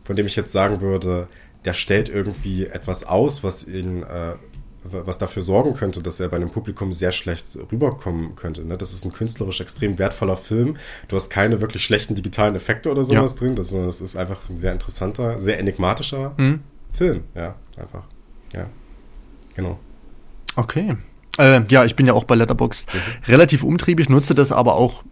von dem ich jetzt sagen würde, der stellt irgendwie etwas aus, was ihn äh, was dafür sorgen könnte, dass er bei einem Publikum sehr schlecht rüberkommen könnte. Ne? Das ist ein künstlerisch extrem wertvoller Film. Du hast keine wirklich schlechten digitalen Effekte oder sowas ja. drin. Das, das, ist einfach ein sehr interessanter, sehr enigmatischer mhm. Film. Ja, einfach. Ja, genau. Okay. Äh, ja, ich bin ja auch bei Letterboxd mhm. relativ umtriebig, nutze das aber auch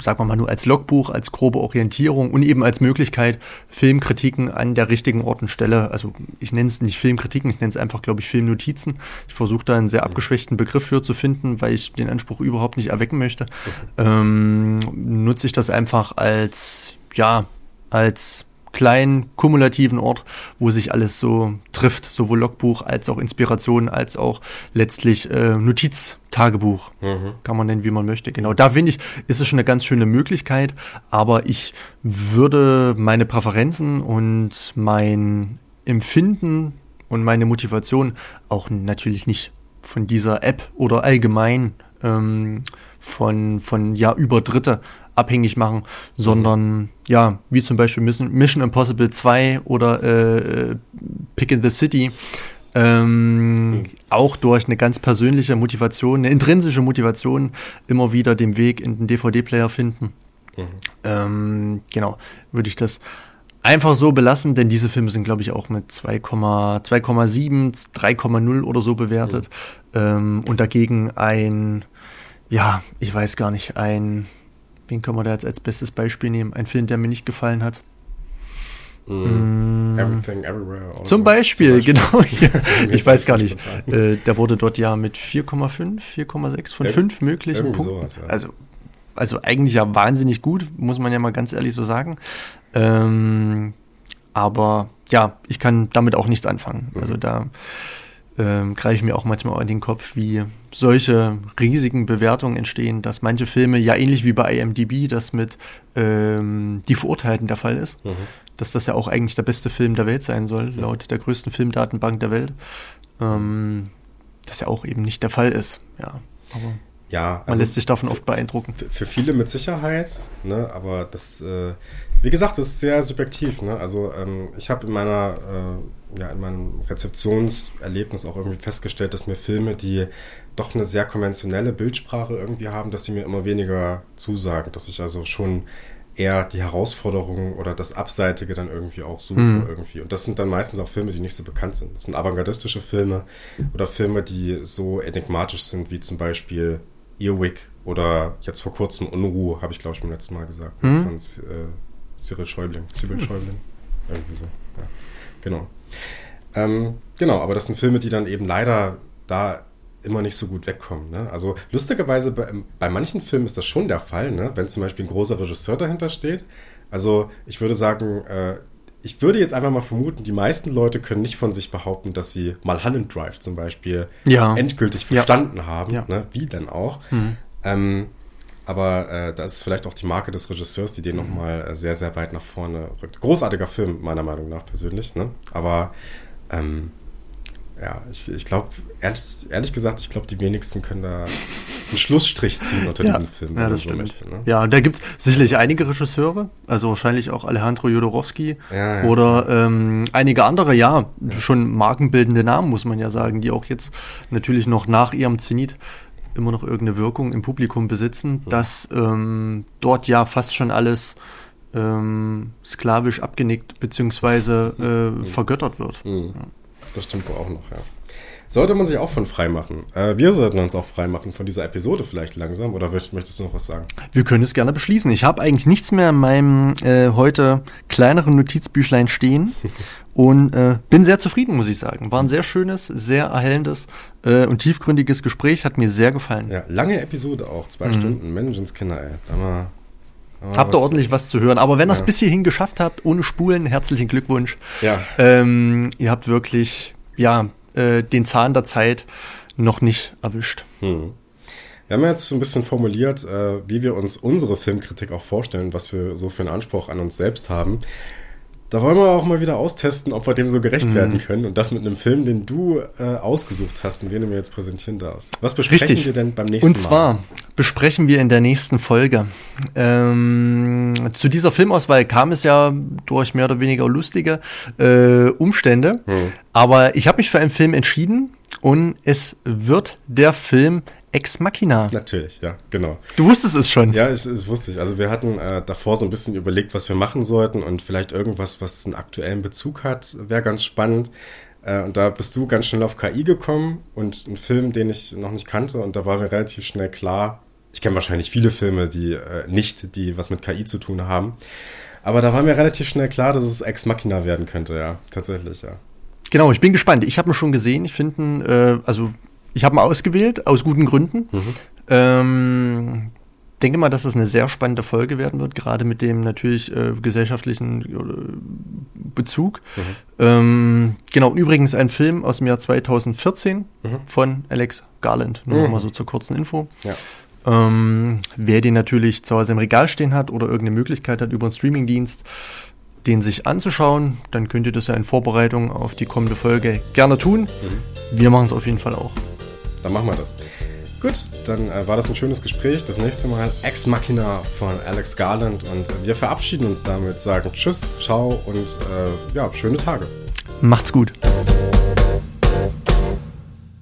sagen wir mal nur als Logbuch, als grobe Orientierung und eben als Möglichkeit, Filmkritiken an der richtigen Ort und Stelle, also ich nenne es nicht Filmkritiken, ich nenne es einfach, glaube ich, Filmnotizen. Ich versuche da einen sehr abgeschwächten Begriff für zu finden, weil ich den Anspruch überhaupt nicht erwecken möchte. Ähm, nutze ich das einfach als, ja, als kleinen kumulativen Ort, wo sich alles so trifft, sowohl Logbuch als auch Inspiration, als auch letztlich äh, Notiztagebuch. Mhm. Kann man nennen, wie man möchte. Genau, da finde ich, ist es schon eine ganz schöne Möglichkeit, aber ich würde meine Präferenzen und mein Empfinden und meine Motivation auch natürlich nicht von dieser App oder allgemein ähm, von, von ja über Dritte abhängig machen, sondern ja, wie zum Beispiel Mission Impossible 2 oder äh, Pick in the City, ähm, mhm. auch durch eine ganz persönliche Motivation, eine intrinsische Motivation, immer wieder den Weg in den DVD-Player finden. Mhm. Ähm, genau, würde ich das einfach so belassen, denn diese Filme sind, glaube ich, auch mit 2,7, 3,0 oder so bewertet. Mhm. Ähm, und dagegen ein, ja, ich weiß gar nicht, ein Wen können wir da jetzt als bestes Beispiel nehmen? Ein Film, der mir nicht gefallen hat. Mm. Everything, Everywhere. Zum Beispiel, Zum Beispiel, genau. ich weiß gar nicht. Äh, der wurde dort ja mit 4,5, 4,6 von Ir 5 möglichen Punkten. Sowas, ja. Also, also eigentlich ja wahnsinnig gut, muss man ja mal ganz ehrlich so sagen. Ähm, aber ja, ich kann damit auch nichts anfangen. Mhm. Also da ähm, greife ich mir auch manchmal in den Kopf, wie solche riesigen Bewertungen entstehen, dass manche Filme, ja ähnlich wie bei IMDb, das mit ähm, Die Verurteilten der Fall ist, mhm. dass das ja auch eigentlich der beste Film der Welt sein soll, laut der größten Filmdatenbank der Welt. Ähm, das ja auch eben nicht der Fall ist. Ja, aber ja, also man lässt sich davon oft beeindrucken. Für, für viele mit Sicherheit, ne, aber das, äh, wie gesagt, das ist sehr subjektiv. Ne? Also ähm, ich habe in meiner, äh, ja, in meinem Rezeptionserlebnis auch irgendwie festgestellt, dass mir Filme, die doch eine sehr konventionelle Bildsprache irgendwie haben, dass die mir immer weniger zusagen, dass ich also schon eher die Herausforderungen oder das Abseitige dann irgendwie auch suche mhm. irgendwie. Und das sind dann meistens auch Filme, die nicht so bekannt sind. Das sind avantgardistische Filme oder Filme, die so enigmatisch sind, wie zum Beispiel Earwig oder jetzt vor kurzem Unruhe, habe ich glaube ich beim letzten Mal gesagt, mhm. von äh, Cyril Schäubling. Cyril mhm. Schäubling. Irgendwie so. Ja. Genau. Ähm, genau, aber das sind Filme, die dann eben leider da immer nicht so gut wegkommen. Ne? Also lustigerweise bei, bei, manchen Filmen ist das schon der Fall, ne? wenn zum Beispiel ein großer Regisseur dahinter steht. Also ich würde sagen, äh, ich würde jetzt einfach mal vermuten, die meisten Leute können nicht von sich behaupten, dass sie mal Holland Drive zum Beispiel ja. endgültig verstanden ja. haben. Ja. Ne? Wie denn auch? Mhm. Ähm, aber äh, das ist vielleicht auch die Marke des Regisseurs, die den mhm. nochmal äh, sehr, sehr weit nach vorne rückt. Großartiger Film, meiner Meinung nach persönlich. Ne? Aber ähm, ja, ich, ich glaube, ehrlich, ehrlich gesagt, ich glaube, die wenigsten können da einen Schlussstrich ziehen unter ja, diesen Film. Ja, das so stimmt. Möchte, ne? Ja, und da gibt es sicherlich einige Regisseure, also wahrscheinlich auch Alejandro Jodorowsky ja, ja, oder ähm, einige andere, ja, schon markenbildende Namen, muss man ja sagen, die auch jetzt natürlich noch nach ihrem Zenit immer noch irgendeine Wirkung im Publikum besitzen, dass ähm, dort ja fast schon alles ähm, sklavisch abgenickt bzw. Äh, vergöttert wird. Das stimmt wohl auch noch, ja. Sollte man sich auch von frei machen. Äh, wir sollten uns auch frei machen von dieser Episode vielleicht langsam. Oder möchtest du noch was sagen? Wir können es gerne beschließen. Ich habe eigentlich nichts mehr in meinem äh, heute kleineren Notizbüchlein stehen. und äh, bin sehr zufrieden, muss ich sagen. War ein sehr schönes, sehr erhellendes äh, und tiefgründiges Gespräch. Hat mir sehr gefallen. Ja, lange Episode auch. Zwei mhm. Stunden. Menschenskinder, ey. Da mal Habt ihr ordentlich was zu hören. Aber wenn ihr es bis hierhin geschafft habt, ohne Spulen, herzlichen Glückwunsch. Ja. Ähm, ihr habt wirklich, ja, äh, den Zahn der Zeit noch nicht erwischt. Hm. Wir haben jetzt so ein bisschen formuliert, äh, wie wir uns unsere Filmkritik auch vorstellen, was wir so für einen Anspruch an uns selbst haben. Da wollen wir auch mal wieder austesten, ob wir dem so gerecht mhm. werden können. Und das mit einem Film, den du äh, ausgesucht hast und den du mir jetzt präsentieren darfst. Was besprechen Richtig. wir denn beim nächsten Mal? Und zwar Mal? besprechen wir in der nächsten Folge. Ähm, zu dieser Filmauswahl kam es ja durch mehr oder weniger lustige äh, Umstände. Mhm. Aber ich habe mich für einen Film entschieden und es wird der Film Ex Machina. Natürlich, ja, genau. Du wusstest es schon. Ja, es, es wusste ich. Also wir hatten äh, davor so ein bisschen überlegt, was wir machen sollten und vielleicht irgendwas, was einen aktuellen Bezug hat, wäre ganz spannend. Äh, und da bist du ganz schnell auf KI gekommen und ein Film, den ich noch nicht kannte und da war mir relativ schnell klar, ich kenne wahrscheinlich viele Filme, die äh, nicht, die was mit KI zu tun haben. Aber da war mir relativ schnell klar, dass es Ex Machina werden könnte, ja, tatsächlich, ja. Genau, ich bin gespannt. Ich habe ihn schon gesehen. Ich finde, äh, also ich habe ihn ausgewählt, aus guten Gründen. Mhm. Ähm, denke mal, dass das eine sehr spannende Folge werden wird, gerade mit dem natürlich äh, gesellschaftlichen äh, Bezug. Mhm. Ähm, genau, übrigens ein Film aus dem Jahr 2014 mhm. von Alex Garland. Nur mhm. mal so zur kurzen Info. Ja. Ähm, wer den natürlich zu Hause im Regal stehen hat oder irgendeine Möglichkeit hat über einen Streamingdienst, den sich anzuschauen, dann könnt ihr das ja in Vorbereitung auf die kommende Folge gerne tun. Mhm. Wir machen es auf jeden Fall auch dann machen wir das. Gut, dann äh, war das ein schönes Gespräch. Das nächste Mal Ex Machina von Alex Garland und äh, wir verabschieden uns damit, sagen Tschüss, ciao und äh, ja, schöne Tage. Macht's gut.